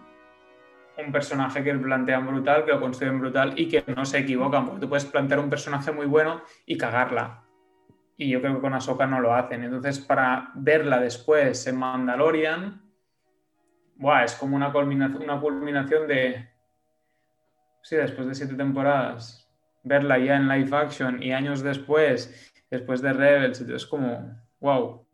un personaje que plantean brutal, que lo construyen brutal y que no se equivocan, porque tú puedes plantear un personaje muy bueno y cagarla. Y yo creo que con Ahsoka no lo hacen. Entonces, para verla después en Mandalorian, es como una culminación, una culminación de. Sí, después de siete temporadas, verla ya en live action y años después, después de Rebels, es como. ¡Wow!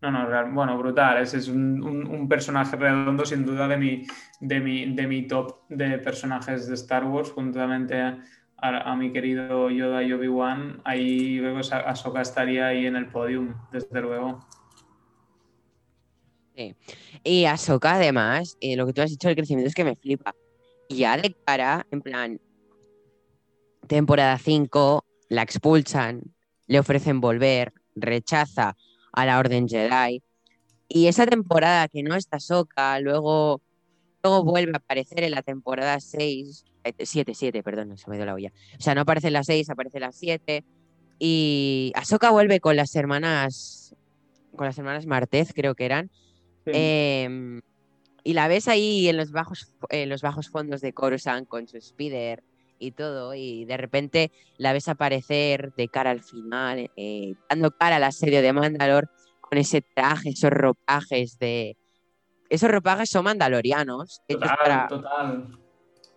No, no, bueno, brutal. Es un, personaje redondo, sin duda, de mi, de, mi, de mi top de personajes de Star Wars, juntamente a, mi querido Yoda y Obi-Wan. Ahí luego Ahsoka estaría ahí en el podium, desde luego. Y Ahsoka, además, eh, lo que tú has dicho del crecimiento es que me flipa. Ya de cara, en plan, temporada 5, la expulsan, le ofrecen volver, rechaza a la Orden Jedi. Y esa temporada que no está Ahsoka, luego, luego vuelve a aparecer en la temporada 6, 7, 7, perdón, se me dio la olla. O sea, no aparece en la 6, aparece en la 7. Y Ahsoka vuelve con las hermanas, con las hermanas Martez, creo que eran, Em, y la ves ahí en los bajos, los bajos fondos de Coruscant con su speeder y todo, y de repente la ves aparecer de cara al final, eh, dando cara al asedio de Mandalor con ese traje, esos ropajes de... Esos ropajes son mandalorianos. Total, total.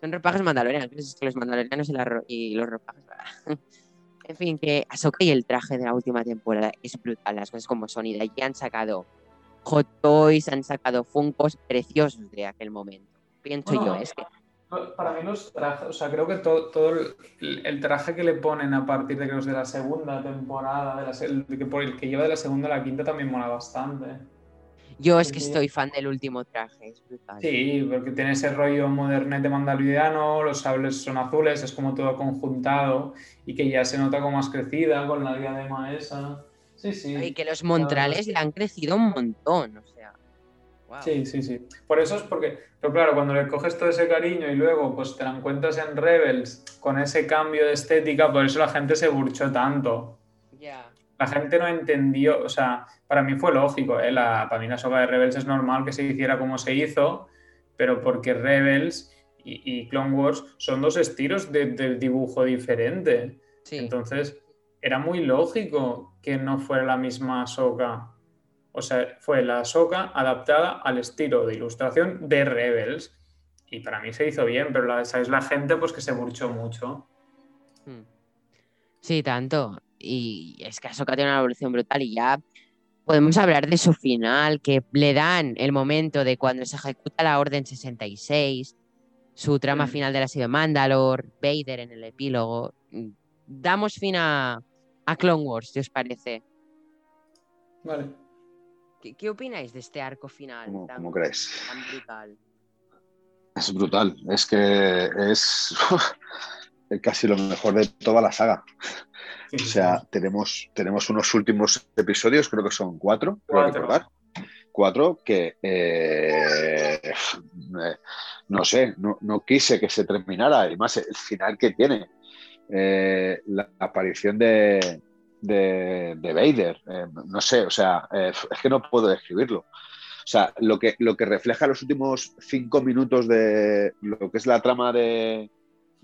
Son ropajes mandalorianos. los mandalorianos y, los ropajes... en fin, que Ahsoka y el traje de la última temporada es brutal, las cosas como son, y de allí han sacado Hot Toys, han sacado Funkos preciosos de aquel momento. Pienso yo, es que... Para mí los trajes, o sea, creo que todo, todo el, traje que le ponen a partir de, de la segunda temporada, de la, el, que, por el que lleva de la segunda a la quinta también mola bastante. Yo es que estoy fan del último traje, es brutal. Sí, porque tiene ese rollo modernete mandaloriano, los sables son azules, es como todo conjuntado y que ya se nota como más crecida con la diadema esa. Y que los Montrales le han crecido un montón, o sea. Sí, sí, sí. Por eso es porque, pero claro, cuando le coges todo ese cariño y luego pues te la encuentras en Rebels con ese cambio de estética, por eso la gente se burchó tanto. Ya. La gente no entendió, o sea, para mí fue lógico, ¿eh? la, para mí la soga de Rebels es normal que se hiciera como se hizo, pero porque Rebels y, Clone Wars son dos estilos de, dibujo diferente. Entonces, era muy lógico que no fuera la misma soga. O sea, fue la soga adaptada al estilo de ilustración de Rebels. Y para mí se hizo bien, pero la, es la gente pues que se burchó mucho. Hmm. Sí, tanto. Y es que Ahsoka tiene una evolución brutal y ya podemos hablar de su final, que le dan el momento de cuando se ejecuta la Orden 66, su trama hmm. final de la serie Mandalore, Vader en el epílogo. Damos fin a, a Clone Wars, si os parece. Vale. ¿Qué, opináis de este arco final? ¿Cómo, crees? Tan brutal. Es brutal, es que es casi lo mejor de toda la saga. O sea, tenemos, tenemos unos últimos episodios, creo que son cuatro, creo recordar. Cuatro que eh, no sé, no, no, quise que se terminara. Además, el final que tiene eh, la aparición de, de, Vader. Eh, no sé, o sea, es que no puedo describirlo. O sea, lo que, lo que refleja los últimos cinco minutos de lo que es la trama de,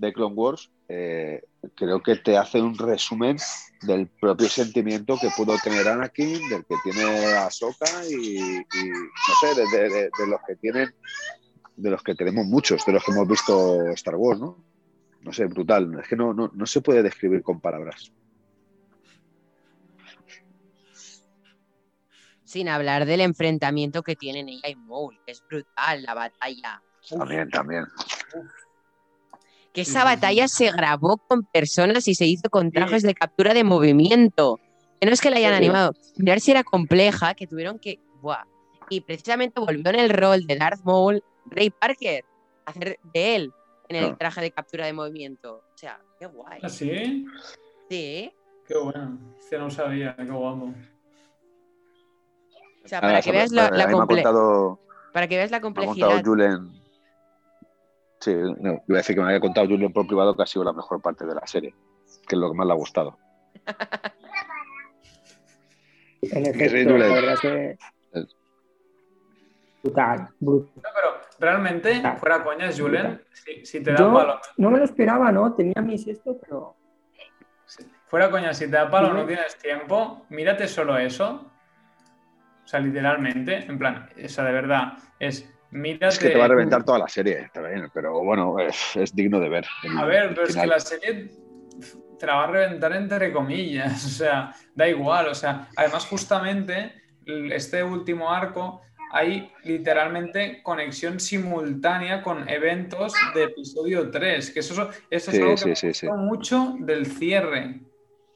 de Clone Wars, eh, creo que te hace un resumen del propio sentimiento que pudo tener Anakin, del que tiene Ahsoka y, y no sé, de, de- de- de los que tienen, de los que tenemos muchos, de los que hemos visto Star Wars, ¿no? No sé, brutal. Es que no, no, no se puede describir con palabras. Sin hablar del enfrentamiento que tienen ella y Maul, que es brutal la batalla. También, también. Que esa batalla se grabó con personas y se hizo con trajes de captura de movimiento. Que no es que la hayan animado. Mirar si era compleja, que tuvieron que. Buah. Y precisamente volvió en el rol de Darth Maul, Ray Parker, a hacer de él en el traje de captura de movimiento. O sea, qué guay. ¿Ah, sí? Sí. Qué bueno. Este no sabía, qué guapo. O sea, Ah, para que veas la, la me ha comple- contado, para que veas la me ha complejidad. contado Julen. Sí, no, iba a decir que me había contado Julen por privado que ha sido la mejor parte de la serie, que es lo que más le ha gustado. En efecto, la Julen. verdad que. Brutal, brutal. No, pero realmente, fuera coñas, Julen, si, si te da Yo palo, no me lo esperaba, ¿no? Tenía mis esto, pero. fuera coñas, si te da palo, no tienes tiempo, mírate solo eso. O sea, literalmente, en plan, o sea, de verdad, es mírate. Es que te va a reventar toda la serie, bien, pero bueno, es, es digno de ver. el- A ver, pero es que la serie te la va a reventar entre comillas, o sea, da igual, o sea, además justamente este último arco hay literalmente conexión simultánea con eventos de episodio 3, que eso, eso es Sí, algo que sí, me sí, gustó mucho del cierre,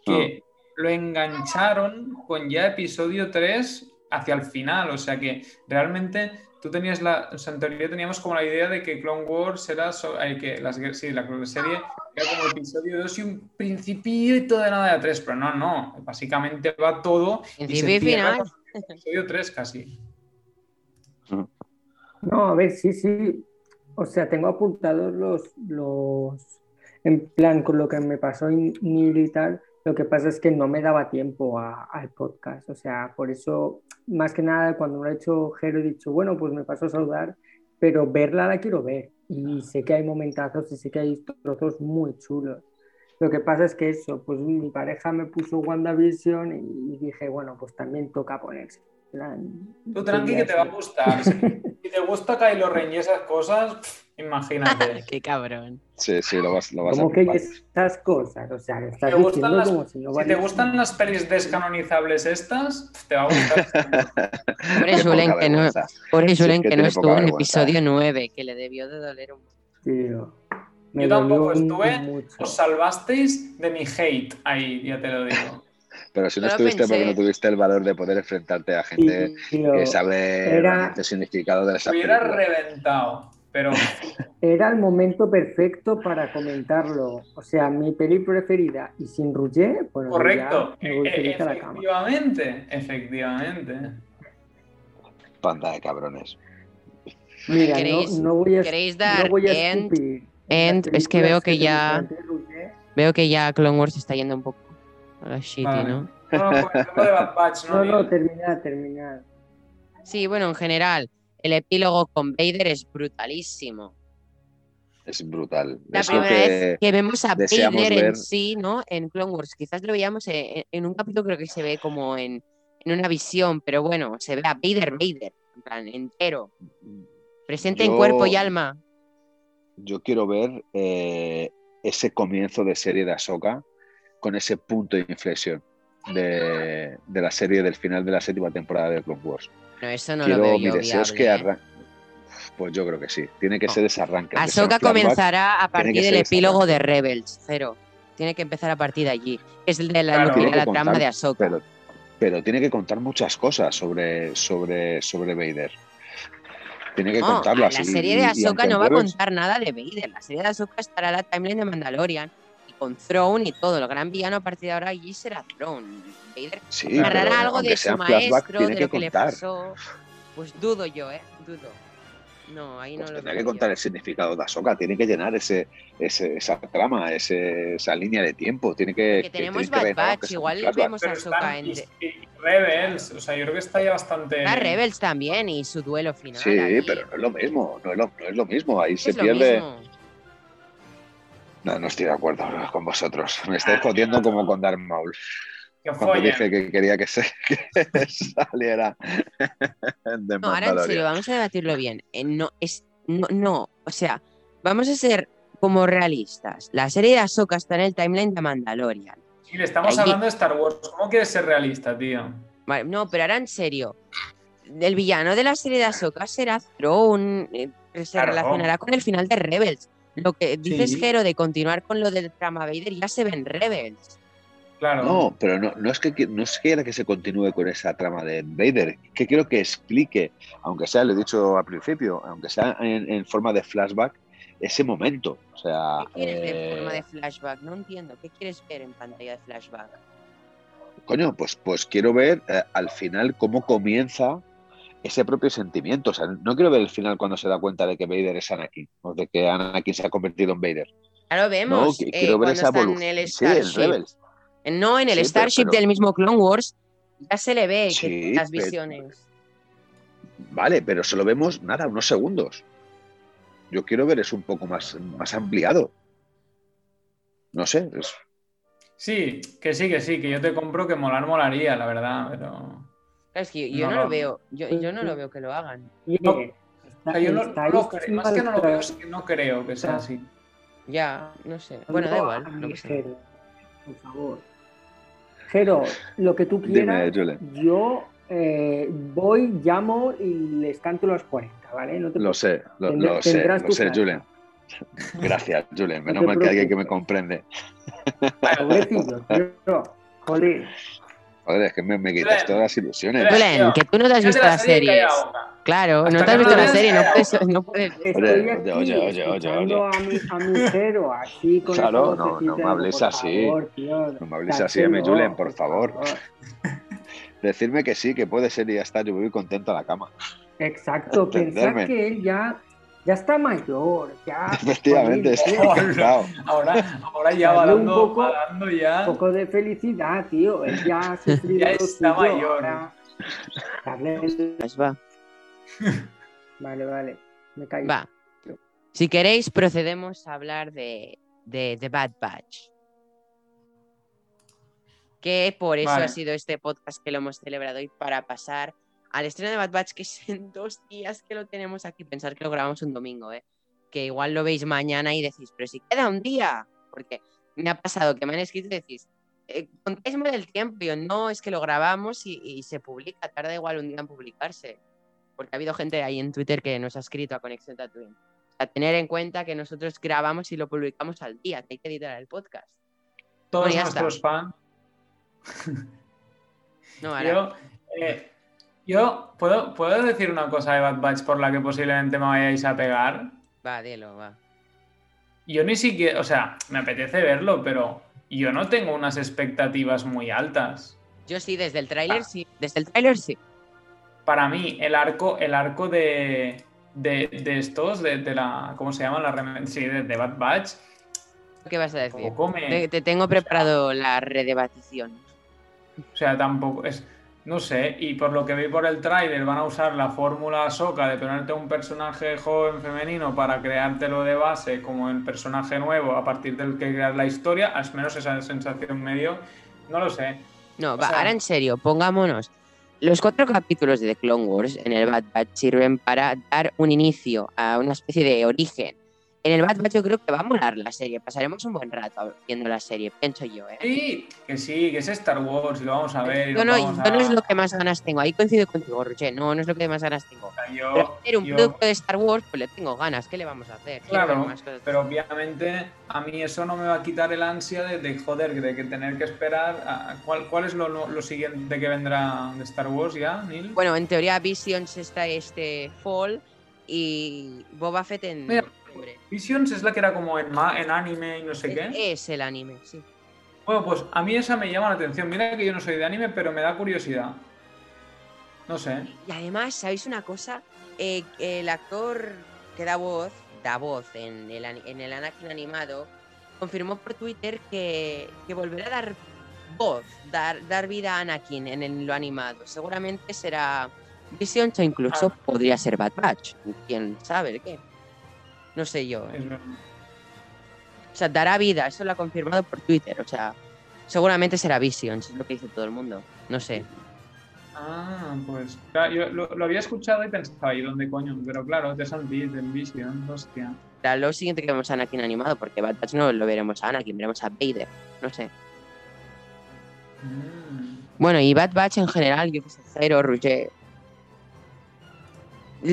que lo engancharon con ya episodio 3 hacia el final, o sea que realmente tú tenías la, o sea, en teoría teníamos como la idea de que Clone Wars era, so- que las, sí, la serie era como episodio 2 y un principito de nada de 3, pero no, no, básicamente va todo y Principio se y final. episodio 3 casi. No, a ver, sí, sí. O sea, tengo apuntados los, los, en plan, con lo que me pasó en Nil y tal. Lo que pasa es que no me daba tiempo a- al podcast. O sea, por eso, más que nada, cuando me lo ha hecho Jero, he dicho, bueno, pues me paso a saludar, pero verla la quiero ver. Y sé que hay momentazos y sé que hay trozos muy chulos. Lo que pasa es que eso, pues mi pareja me puso WandaVision y, y dije, bueno, pues también toca ponerse. Plan, Tú tranqui que te va a gustar. Si, te gusta Kylo Ren y esas cosas, imagínate. Qué cabrón. Sí, sí, lo vas, lo vas ¿Cómo a que esas cosas? O sea, estás ¿Te diciendo las- como si no Si te gustan las pelis descanonizables estas, te va a gustar. Pobre Julen, que no, pobre Sí, Julen que que no estuvo en episodio 9, que le debió de doler un Tío, me Yo tampoco estuve, mucho. Os salvasteis de mi hate ahí, ya te lo digo. Pero si no estuviste porque no tuviste el valor de poder enfrentarte a gente Tío, que sabe era- el significado de esa Hubiera película. reventado, pero Era el momento perfecto para comentarlo. O sea, mi peli preferida y sin Rouget, bueno, correcto. ya me E- a la cama. efectivamente, efectivamente. Panda de cabrones. Mira, ¿Queréis- no, no voy a, queréis no dar voy a end? es que veo que ya- Veo que ya Clone Wars está yendo un poco a la shitty, Vale. ¿no? No, no, ¿no? No, no, Neil? terminar, terminar. Sí, bueno, en general, el epílogo con Vader es brutalísimo. Es brutal. La es primera que vez que vemos a Vader en sí, ¿no? En Clone Wars. Quizás lo veíamos en, en un capítulo, creo que se ve como en, en una visión, pero bueno, se ve a Vader, Vader, en plan, entero. Presente en cuerpo y alma. yo quiero ver eh, ese comienzo de serie de Ahsoka con ese punto de inflexión de, de la serie del final de la séptima temporada de Clone Wars. No, eso no quiero, lo veo mi yo deseo es que viable, ¿eh? arran- Pues yo creo que sí. Tiene que ser ese arranque. aunque sea un Ahsoka comenzará a partir del ser epílogo de Rebels, cero. Tiene que empezar a partir de allí. Es el de la, Claro. que la trama de Ahsoka. Pero, pero tiene que contar muchas cosas sobre, sobre, sobre Vader. Tiene que No, contarlas. la serie y- de Ahsoka no va a contar nada de Vader. La serie de Ahsoka estará en la timeline de Mandalorian con Throne y todo. El gran villano a partir de ahora allí será Throne. Vader Sí, narrará pero algo de su maestro, tiene de que lo que le contar. pasó. Pues dudo yo, ¿eh? Dudo. No, ahí no Pues lo tendrá veo que yo. contar el significado de Ahsoka, tiene que llenar ese, ese- esa trama, ese- esa línea de tiempo. Tiene que. Que tenemos tiene que Bad Batch, sea igual vemos a Ahsoka en... y, y Rebels, o sea, yo creo que está ya bastante. Está Rebels también y su duelo final. Sí, ahí. pero no es lo mismo, no es lo, no es lo mismo. Ahí ¿Qué se lo pierde. mismo? No, no estoy de acuerdo con vosotros. Me estáis jodiendo como con Darth Maul. Cuando dije que quería que, se, que saliera de No, ahora en serio, vamos a debatirlo bien. Eh, no, es, no, no, o sea, vamos a ser como realistas. La serie de Ahsoka está en el timeline de Mandalorian. Y le estamos Allí- hablando de Star Wars. ¿Cómo quieres ser realista, tío? Vale, no, pero ahora en serio. El villano de la serie de Ahsoka será Throne, eh, se Claro. relacionará con el final de Rebels. Lo que dices, Sí. Jero, de continuar con lo del trama Vader, ya se ve en Rebels. Claro. No, pero no, no es que no es que quiera que se continúe con esa trama de Vader, que quiero que explique, aunque sea, lo he dicho al principio, aunque sea en, en forma de flashback, ese momento. O sea, ¿Qué quieres ver eh, en forma de flashback? No entiendo. ¿Qué quieres ver en pantalla de flashback? coño, pues, pues quiero ver eh, al final cómo comienza ese propio sentimiento. O sea, no quiero ver el final cuando se da cuenta de que Vader es Anakin, o de que Anakin se ha convertido en Vader. Ya lo vemos. No, eh, quiero ver esa está en evolución. el Sí, en Starship. Rebels. Eh, No, en el Sí, Starship pero- del mismo Clone Wars ya se le ve que las pero- visiones. Vale, pero solo vemos nada, unos segundos. Yo quiero ver eso un poco más, más ampliado. No sé, es- Sí, que sí, que sí, que yo te compro que molar molaría, la verdad, pero. Es que yo No, no, no. lo veo, yo, yo no lo veo que lo hagan. No, está- O sea, yo no, lo creo, más que no lo veo, es que no creo que sea así. Ya, no sé. Bueno, da igual. no. Jero, por favor. Jero, lo que tú quieras, yo eh, voy, llamo y les canto los 40, ¿vale? No te Lo sé, lo, sé, lo sé. Julen. Gracias, Julen. Menos mal que hay alguien que me comprende. Pobrecillo, tío. Joder. Joder, es que me, me quitas todas las ilusiones. Tío, que tú no te has visto la las series. Claro, no te has visto la serie, no puedes, no puedes. Oye, oye, oye, oye, a mi, a mi Jero así con Claro, no, no me hables así. favor, tío, No me hables así dátelo, Julen, por favor. Decirme que sí, que puede ser y ya está. Yo voy contento a la cama. Exacto, pensar que él ya, ya está mayor, ya. Efectivamente, encantado. Ahora, ahora ya va Dale un dando, poco- va dando ya. Un poco de felicidad, tío. Él ya ha sufrido Ya está suyo, mayor. ahora va. Vale, vale. Me callo. Va. Si queréis, procedemos a hablar de, de The Bad Batch. Que por eso Vale. ha sido este podcast que lo hemos celebrado hoy para pasar al estreno de Bad Batch, que es en dos días que lo tenemos aquí. Pensar que lo grabamos un domingo, ¿eh? Que igual lo veis mañana y decís, pero si queda un día. Porque me ha pasado que me han escrito y decís, eh, contáis mal el tiempo. Y yo, no, es que lo grabamos y, y se publica. Tarda igual un día en publicarse. Porque ha habido gente ahí en Twitter que nos ha escrito a Conexión Tatooine. A tener en cuenta que nosotros grabamos y lo publicamos al día, que hay que editar el podcast. Todos Bueno, nuestros fans. No, ahora. Yo, eh, yo ¿puedo, ¿puedo decir una cosa de Bad Batch por la que posiblemente me vayáis a pegar? Va, dilo, va. Yo ni siquiera, o sea, me apetece verlo, pero yo no tengo unas expectativas muy altas. Yo sí, desde el tráiler sí. Desde el tráiler sí. Para mí, el arco, el arco de, de, de estos, de, de la. ¿Cómo se llaman? La sí, de, de Bad Batch. ¿Qué vas a decir? Me. Te, te tengo preparado la redebatición. O sea, tampoco es. No sé, y por lo que vi por el tráiler van a usar la fórmula Soca de ponerte un personaje joven femenino para creártelo de base como el personaje nuevo a partir del que crear la historia, al menos esa sensación medio, no lo sé. No, O va, sea- ahora en serio, pongámonos. Los cuatro capítulos de The Clone Wars en el Bad Batch sirven para dar un inicio a una especie de origen. En el Bad Batch yo creo que va a molar la serie. Pasaremos un buen rato viendo la serie, pienso yo, ¿eh? Sí, que sí, que es Star Wars y lo vamos a ver. no, vamos yo no a- es lo que más ganas tengo. Ahí coincido contigo, Roche. No, no es lo que más ganas tengo. yo- Pero hacer un yo- producto de Star Wars, pues le tengo ganas. ¿Qué le vamos a hacer? Claro, pero obviamente a mí eso no me va a quitar el ansia de, de, joder, de que tener que esperar. A- ¿cuál, ¿Cuál es lo, lo- lo siguiente que vendrá de Star Wars ya, Neil? Bueno, en teoría Visions está este Fall y Boba Fett en Mira, Visions es la que era como en, ma- en anime y no sé qué. Es el anime, sí. Bueno, pues a mí esa me llama la atención. Mira que yo no soy de anime, pero me da curiosidad. No sé. Y además, ¿sabéis una cosa? Eh, el actor que da voz, da voz en el, en el Anakin animado, confirmó por Twitter que, que volverá a dar voz, dar, dar vida a Anakin en el- lo animado. Seguramente será Visions o incluso Ah. podría ser Bad Batch. ¿Quién sabe qué? No sé yo. ¿eh? O sea, dará vida, eso lo ha confirmado por Twitter. O sea, seguramente será Visions, es lo que dice todo el mundo. No sé. Ah, pues claro, yo lo, lo había escuchado y pensaba, ¿y dónde coño? Pero claro, de Santis, del Vision, hostia. Lo siguiente que vemos a Anakin animado, porque Bad Batch no lo veremos a Anakin, veremos a Vader. No sé. Mm. Bueno, y Bad Batch en general, yo que sé, Zero, Rouget.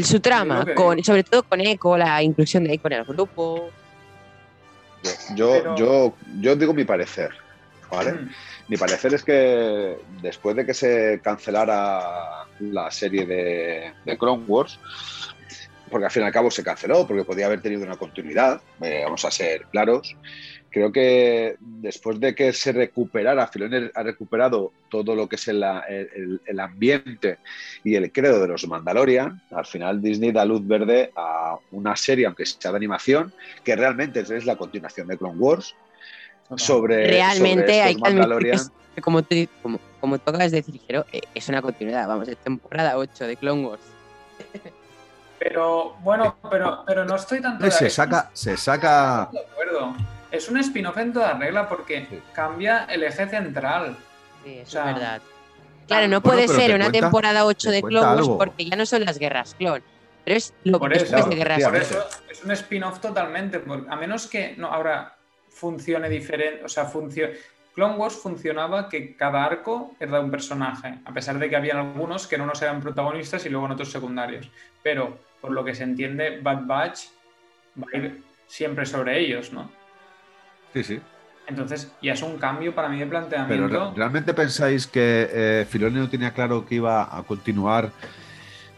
Su trama, que con, sobre todo con Echo, la inclusión de Echo en el grupo. Yo, Pero- yo, yo digo mi parecer, ¿vale? Mm. Mi parecer es que después de que se cancelara la serie de, de Clone Wars, porque al fin y al cabo se canceló, porque podía haber tenido una continuidad, eh, vamos a ser claros, creo que después de que se recuperara, Filoni ha recuperado todo lo que es el, el- el ambiente y el credo de los Mandalorian, al final Disney da luz verde a una serie, aunque sea de animación, que realmente es la continuación de Clone Wars, sobre, Realmente sobre hay Mandalorian. es- que como, tú, como, como tú acabas de decir, Jero, eh, es una continuidad, vamos, es temporada 8 de Clone Wars. Pero bueno, pero, pero no estoy de se saca, se saca. de acuerdo. Es un spin-off en toda regla porque Sí. cambia el eje central. Sí, eso O sea, es verdad. Claro, no bueno, puede ser una cuenta- temporada 8 te de Clone Wars porque ya no son las guerras clon. Pero es lo Por eso, de guerras Por eso es un spin-off totalmente, a menos que no, ahora funcione diferente, o sea, funcione. Clone Wars funcionaba que cada arco era de un personaje, a pesar de que habían algunos que en unos eran protagonistas y luego en otros secundarios. Pero, por lo que se entiende, Bad Batch va a ir siempre sobre ellos, ¿no? Sí, sí. Entonces, ya es un cambio para mí de Pero planteamiento. ¿re- ¿realmente pensáis que eh, Filoni no tenía claro que iba a continuar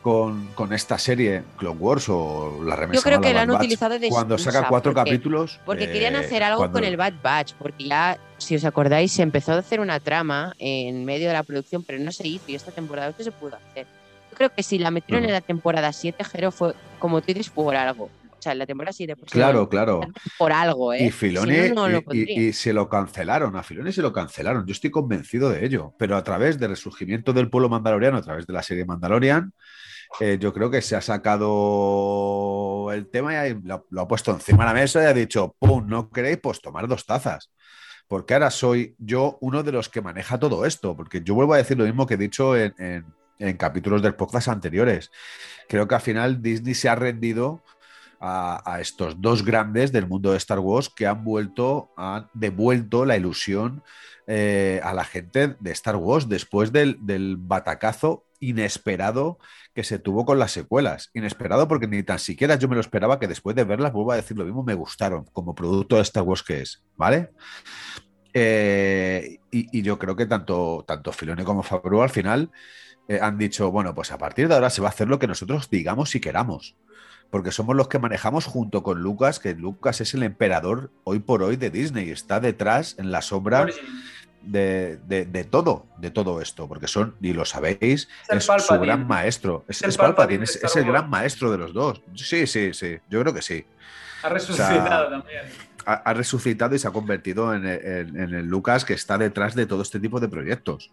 con, con esta serie, Clone Wars o la remesa Yo creo que lo han Batch, utilizado de Cuando excusa, saca cuatro porque- capítulos. Porque eh, querían hacer algo cuando- con el Bad Batch, porque ya, si os acordáis, se empezó a hacer una trama en medio de la producción, pero no se hizo y esta temporada 8 se pudo hacer. Yo creo que si la metieron en la temporada 7, Jero fue, como tú dices, por algo. Sea, en la temporada 7, pues, Claro, claro. por algo, ¿eh? Y Filoni, Si no, no lo y- y, pondría. y se lo cancelaron, a Filoni se lo cancelaron, yo estoy convencido de ello, pero a través del resurgimiento del pueblo mandaloriano, a través de la serie Mandalorian, eh, yo creo que se ha sacado el tema y lo, lo ha puesto encima de la mesa y ha dicho, ¡pum! ¿No queréis? Pues tomar dos tazas. Porque ahora soy yo uno de los que maneja todo esto, porque yo vuelvo a decir lo mismo que he dicho en, en- en capítulos del podcast anteriores. Creo que al final Disney se ha rendido a, estos dos grandes del mundo de Star Wars que han vuelto, han devuelto la ilusión eh, a la gente de Star Wars después del, del batacazo inesperado que se tuvo con las secuelas. Inesperado porque ni tan siquiera yo me lo esperaba que después de verlas, vuelvo a decir lo mismo, me gustaron como producto de Star Wars que es, ¿vale? Eh, y, yo creo que tanto, tanto Filoni como Favreau al final eh, han dicho, bueno, pues a partir de ahora se va a hacer lo que nosotros digamos y queramos porque somos los que manejamos junto con Lucas, que Lucas es el emperador hoy por hoy de Disney, está detrás en la sombra de, de- de todo, de todo esto, porque son, y lo sabéis, es su gran maestro, es, Es el es Palpatine, es, el gran maestro de los dos. Sí, sí, sí, yo creo que sí. Ha resucitado también. Ha, ha resucitado y se ha convertido en el, en- en el Lucas que está detrás de todo este tipo de proyectos.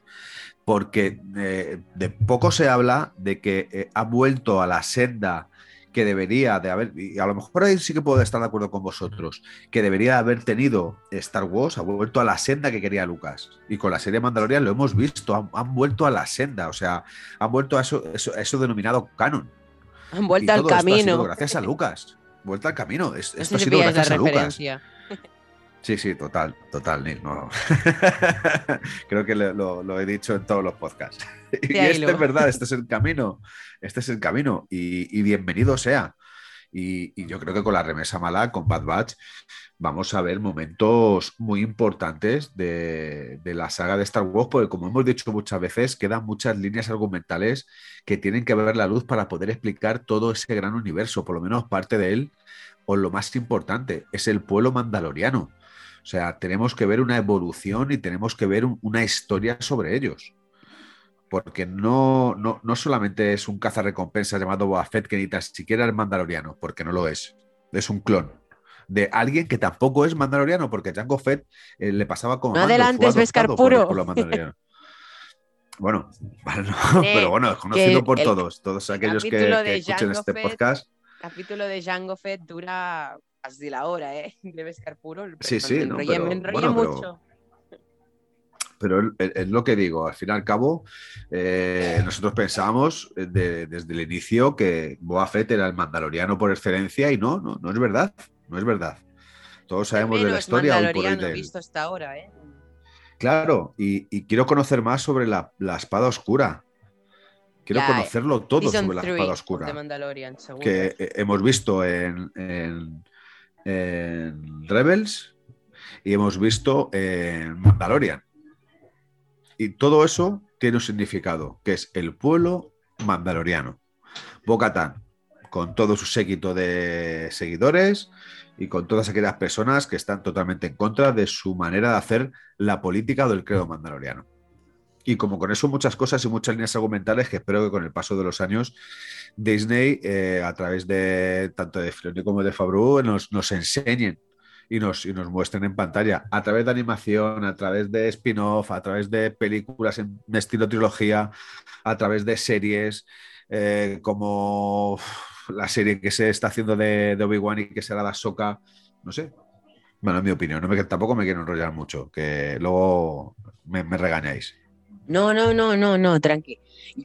Porque eh, de poco se habla de que eh, ha vuelto a la senda que debería de haber, y a lo mejor ahí sí que puedo estar de acuerdo con vosotros, que debería haber tenido Star Wars, ha vuelto a la senda que quería Lucas. Y con la serie Mandalorian lo hemos visto, han, han vuelto a la senda, o sea, han vuelto a eso, eso, a eso denominado canon. Han Y vuelto al todo esto ha sido camino. gracias a Lucas. Vuelta al camino. Es- No esto sé ha si sido gracias a Lucas. Sí, sí, total, total, Neil. No. Creo que lo, he dicho en todos los podcasts. y este es verdad, este es el camino. Este es el camino. Y, y bienvenido sea. Y, y yo creo que con la remesa mala, con Bad Batch, vamos a ver momentos muy importantes de, de la saga de Star Wars, porque como hemos dicho muchas veces, quedan muchas líneas argumentales que tienen que ver la luz para poder explicar todo ese gran universo, por lo menos parte de él, o lo más importante, es el pueblo mandaloriano. O sea, tenemos que ver una evolución y tenemos que ver un- una historia sobre ellos. Porque no, no, no solamente es un cazarrecompensas llamado Boba Fett que ni tan siquiera es mandaloriano, porque no lo es. Es un clon de alguien que tampoco es mandaloriano, porque Jango Fett eh, le pasaba como No adelantes, por el puro. mandaloriano. Bueno, no, Eh, pero bueno, es conocido por el todos, todos aquellos que, que escuchen Jango este Fett podcast. capítulo de Jango Fett dura casi la hora, ¿eh? Debe estar puro. Sí, sí, me no, enrollé, pero- me enrollé bueno, pero- mucho. Pero es- lo que digo, al fin y al cabo, eh, nosotros pensábamos eh, de- desde el inicio que Boba Fett era el mandaloriano por excelencia y no, no, no es verdad, no es verdad. Todos sabemos de la historia por mandaloriano del- visto hasta ahora, ¿eh? Claro, y, y quiero conocer más sobre la, la espada oscura. Quiero Ya, conocerlo todo sobre la espada oscura. Que eh, hemos visto en, en- en Rebels y hemos visto en Mandalorian. Y todo eso tiene un significado, que es el pueblo mandaloriano. Bo-Katan, con todo su séquito de seguidores y con todas aquellas personas que están totalmente en contra de su manera de hacer la política del credo mandaloriano. Y como con eso muchas cosas y muchas líneas argumentales que espero que con el paso de los años Disney, eh, a través de tanto de Filoni como de Favreau, nos, nos enseñen y nos, y nos muestren en pantalla, a través de animación, a través de spin-off, a través de películas en estilo trilogía, a través de series, eh, como la serie que se está haciendo de, de Obi-Wan y que será de Ahsoka, no sé. Bueno, en mi opinión, no me, tampoco me quiero enrollar mucho, que luego me, me regañáis. No, no, no, no, no, tranqui.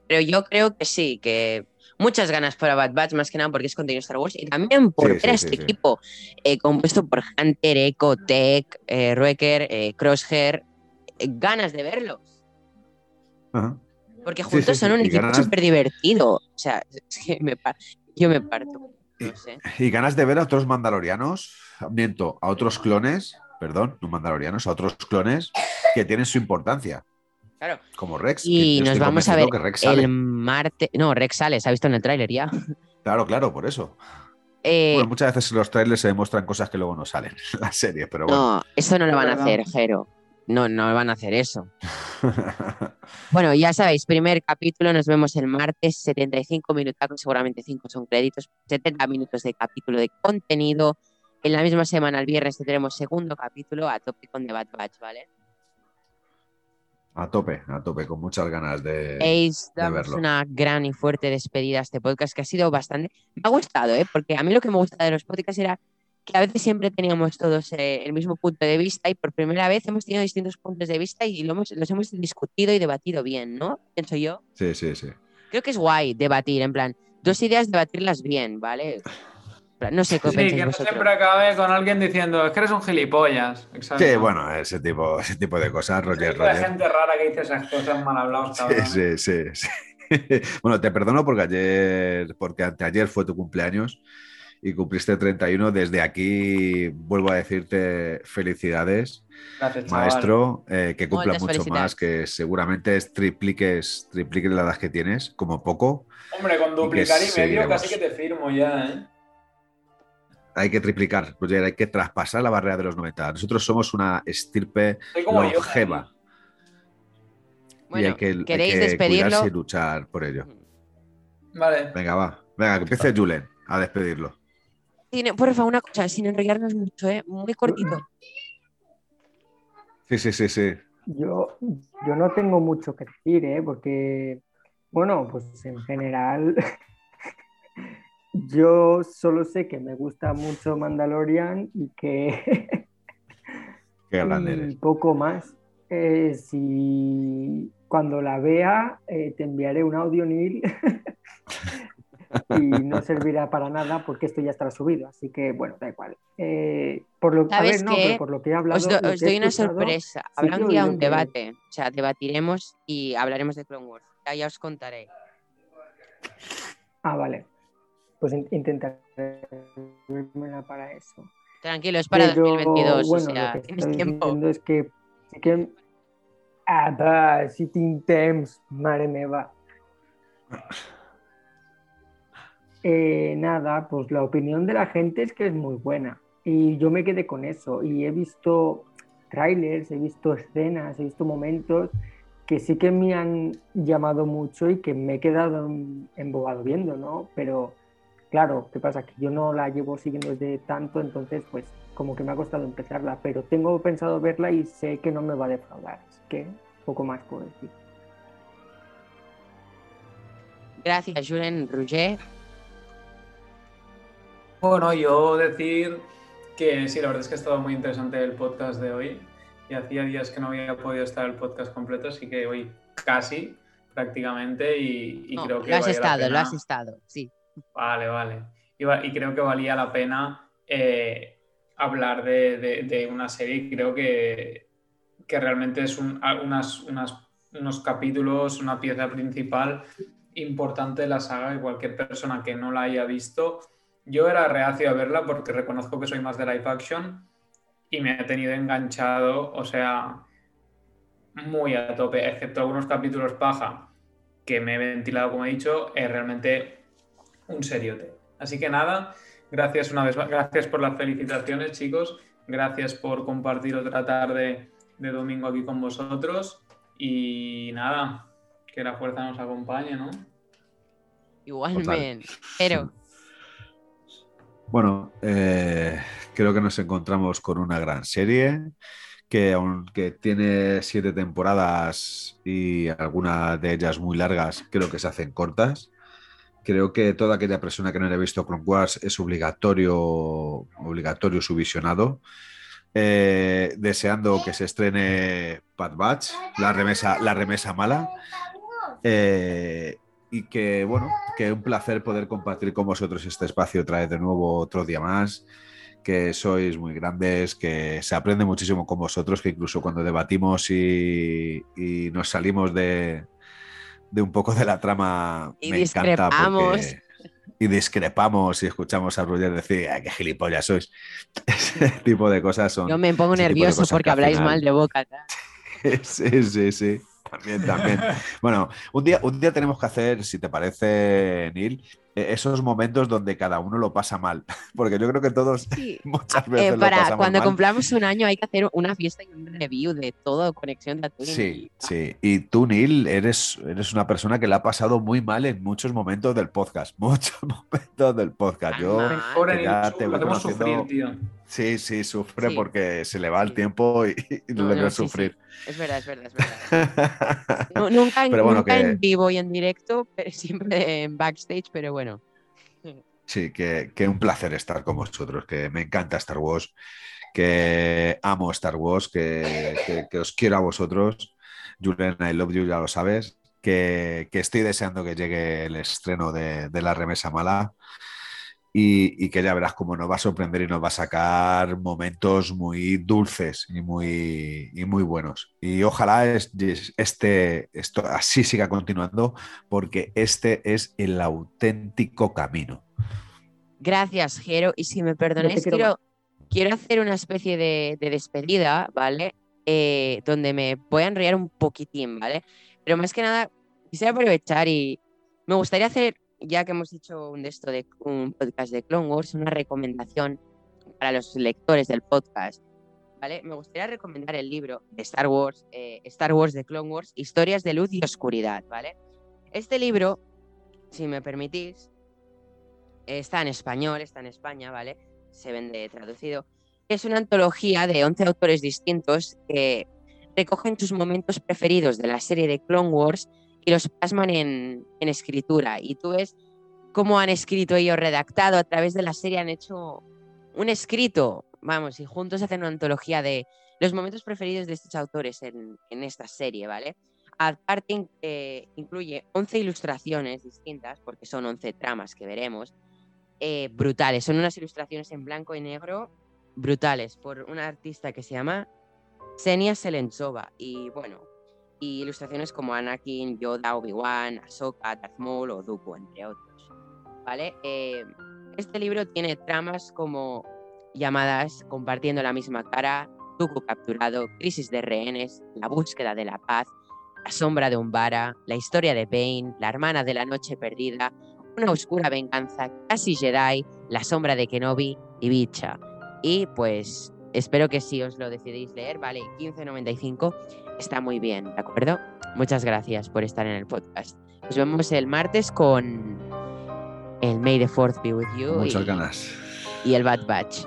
Pero yo creo que sí, que muchas ganas para Bad Batch, más que nada porque es contenido Star Wars, y también por Sí, ver sí, a este sí. equipo eh, compuesto por Hunter, Echo, Tech, eh, Ruecker, eh, Crosshair, eh, ganas de verlos. Ajá. Porque juntos son un equipo ganas- súper divertido. O sea, es que me par- yo me parto. No sé. Y ganas de ver a otros mandalorianos, miento, a otros clones, perdón, no mandalorianos, a otros clones que tienen su importancia, Claro. como Rex. Y nos vamos a ver convencido que Rex sale. el martes. No, Rex sale, se ha visto en el tráiler ya. Claro, claro, por eso. Eh, Bueno, muchas veces en los trailers se demuestran cosas que luego no salen en la serie, pero bueno. no, eso no lo van a hacer, Jero. No, no van a hacer eso. Bueno, ya sabéis, primer capítulo, nos vemos el martes, 75 minutacos, seguramente 5 son créditos, 70 minutos de capítulo de contenido. En la misma semana, el viernes, tendremos segundo capítulo a tope con The Bad Batch, ¿vale? A tope, a tope, con muchas ganas de. Ace, de verlo. una gran y fuerte despedida a este podcast que ha sido bastante. Me ha gustado, ¿eh? Porque a mí lo que me gusta de los podcasts era que a veces siempre teníamos todos eh, el mismo punto de vista y por primera vez hemos tenido distintos puntos de vista y lo hemos- los hemos discutido y debatido bien, ¿no? Pienso yo. Sí, sí, sí. Creo que es guay debatir, en plan, dos ideas, debatirlas bien, ¿vale? No sé qué Sí, que no siempre acabe con alguien diciendo, es que eres un gilipollas. Exacto. Sí, bueno, ese tipo, ese tipo de cosas, Roger, tipo Roger. gente rara que dice esas cosas mal hablados, cabrón. Sí, sí, sí, sí. Bueno, te perdono porque ayer, porque anteayer fue tu cumpleaños y cumpliste 31. Desde aquí vuelvo a decirte felicidades, Gracias, maestro, eh, que cumpla Muchas mucho más, que seguramente es tripliques, tripliques la edad que tienes, como poco. Hombre, con duplicar y medio seguiremos. casi que te firmo ya, ¿eh? Hay que triplicar, Roger, hay que traspasar la barrera de los 90. Nosotros somos una estirpe longeva y Bueno, hay que, hay ¿queréis que despedirlo? cuidarse y luchar por ello. Vale. Venga, va. Venga, que empiece Julen a despedirlo. Tiene- porfa, una cosa, sin enrollarnos mucho, ¿eh? Muy cortito. Sí, sí, sí, sí. Yo, yo no tengo mucho que decir, ¿eh? porque, bueno, pues en general, yo solo sé que me gusta mucho Mandalorian y que Qué grande y eres. poco más. Eh, si cuando la vea, eh, te enviaré un audio, Neil, y no servirá para nada porque esto ya estará subido, así que bueno, da igual. Eh, por lo, a ¿Sabes ver, no, qué? pero por lo que he hablado, Os, do- doy una sorpresa. Habrá que un día un que- debate. O sea, debatiremos y hablaremos de Clone Wars. Ya, ya os contaré. Ah, vale. Pues in- intentaré para eso. Tranquilo, es para Pero, 2022. bueno, o sea, lo que tienes estoy tiempo. diciendo es que sí que... Ah, va, si tinc temps, mare meva. Eh, nada, pues la opinión de la gente es que es muy buena. Y yo me quedé con eso. Y he visto trailers, he visto escenas, he visto momentos que sí que me han llamado mucho y que me he quedado em- embobado viendo, ¿no? Pero claro, ¿qué pasa? Que yo no la llevo siguiendo desde tanto, entonces pues como que me ha costado empezarla, pero tengo pensado verla y sé que no me va a defraudar. Así que poco más puedo decir. Gracias, Julen Roger. Bueno, yo decir Que sí, la verdad es que ha estado muy interesante el podcast de hoy. Y hacía días que no había podido estar el podcast completo, así que hoy casi, prácticamente, y, y No, creo que lo has la estado, lo has estado, sí. Vale, vale. Y, creo que valía la pena eh, hablar de, una serie. Creo que, que realmente es unas- unos capítulos, una pieza principal importante de la saga y cualquier persona que no la haya visto. Yo era reacio a verla porque reconozco que soy más de live action y me ha tenido enganchado, o sea, muy a tope, excepto algunos capítulos paja que me he ventilado, como he dicho, es realmente un seriote. Así que nada, gracias una vez más, gracias por las felicitaciones, chicos, gracias por compartir otra tarde de domingo aquí con vosotros y nada, que la fuerza nos acompañe, ¿no? Igualmente. Pero, Bueno, eh, creo que nos encontramos con una gran serie que aunque tiene siete temporadas y algunas de ellas muy largas, creo que se hacen cortas. Creo que toda aquella persona que no haya visto Clone Wars es obligatorio, obligatorio su visionado. Eh, deseando que se estrene Bad Batch, la remesa, la remesa mala. Eh, y que, bueno, que un placer poder compartir con vosotros este espacio otra vez de nuevo, otro día más, que sois muy grandes, que se aprende muchísimo con vosotros, que incluso cuando debatimos y nos salimos de, de un poco de la trama, Y me encanta discrepamos. porque... Y discrepamos y escuchamos a Roger decir, "Ay, qué gilipollas sois. Ese tipo de cosas son... yo me pongo nervioso porque habláis final- mal de boca. Sí, sí, sí. También, también. Bueno, un día, un día tenemos que hacer, si te parece, Neil, esos momentos donde cada uno lo pasa mal. Porque yo creo que todos Sí. muchas Eh, veces lo para pasamos cuando mal. cumplamos un año hay que hacer una fiesta y un review de todo Conexión Tatooine. Sí, sí. Y tú, Neil, eres, eres una persona que la ha pasado muy mal en muchos momentos del podcast. Muchos momentos del podcast. Yo, ya te lo voy hacemos sufrir, tío. Sí, sí, sufre Sí. porque se le va el Sí. tiempo y, y No, le no, sí, sufrir. Es verdad, es verdad, es verdad. Nu- nunca en, Pero bueno, nunca que- en vivo y en directo, pero siempre en backstage, pero bueno. Sí, que, que un placer estar con vosotros, que me encanta Star Wars, que amo Star Wars, que, que- que os quiero a vosotros. Julian, I love you, ya lo sabes, que, que estoy deseando que llegue el estreno de, de La Remesa Mala y, y que ya verás cómo nos va a sorprender y nos va a sacar momentos muy dulces y muy, y muy buenos. Y ojalá es- este, esto así siga continuando porque este es el auténtico camino. Gracias, Jero. Y si me perdonáis, quiero quiero, quiero hacer una especie de, de despedida, ¿vale? Eh, donde me voy a enrollar un poquitín, ¿vale? Pero más que nada, quisiera aprovechar y me gustaría hacer, ya que hemos hecho un, de de, un podcast de Clone Wars, una recomendación para los lectores del podcast, ¿vale? Me gustaría recomendar el libro de Star Wars, eh, Star Wars de Clone Wars, Historias de Luz y Oscuridad, ¿vale? Este libro, si me permitís, está en español, está en España, ¿vale? Se vende traducido. Es una antología de 11 autores distintos que recogen sus momentos preferidos de la serie de Clone Wars y los plasman en, en escritura. Y tú ves cómo han escrito ellos, redactado a través de la serie, han hecho un escrito, vamos, y juntos hacen una antología de los momentos preferidos de estos autores en, en esta serie, ¿vale? Aparte, eh, incluye 11 ilustraciones distintas, porque son 11 tramas que veremos, eh, brutales. Son unas ilustraciones en blanco y negro brutales por una artista que se llama Xenia Selentsova. Y bueno, y ilustraciones como Anakin, Yoda, Obi-Wan, Ahsoka, Darth Maul o Dooku, entre otros. ¿Vale? Eh, este libro tiene tramas como llamadas Compartiendo la misma cara, Dooku capturado, Crisis de rehenes, La búsqueda de la paz, La sombra de Umbara, La historia de Bane, La hermana de la noche perdida, Una oscura venganza, Casi Jedi, La sombra de Kenobi y Bicha. Y pues espero que si os lo decidéis leer, vale, 15.95 está muy bien, ¿de acuerdo? Muchas gracias por estar en el podcast. Nos vemos el martes con el May the Fourth be with you Muchas y, ganas. y el Bad Batch.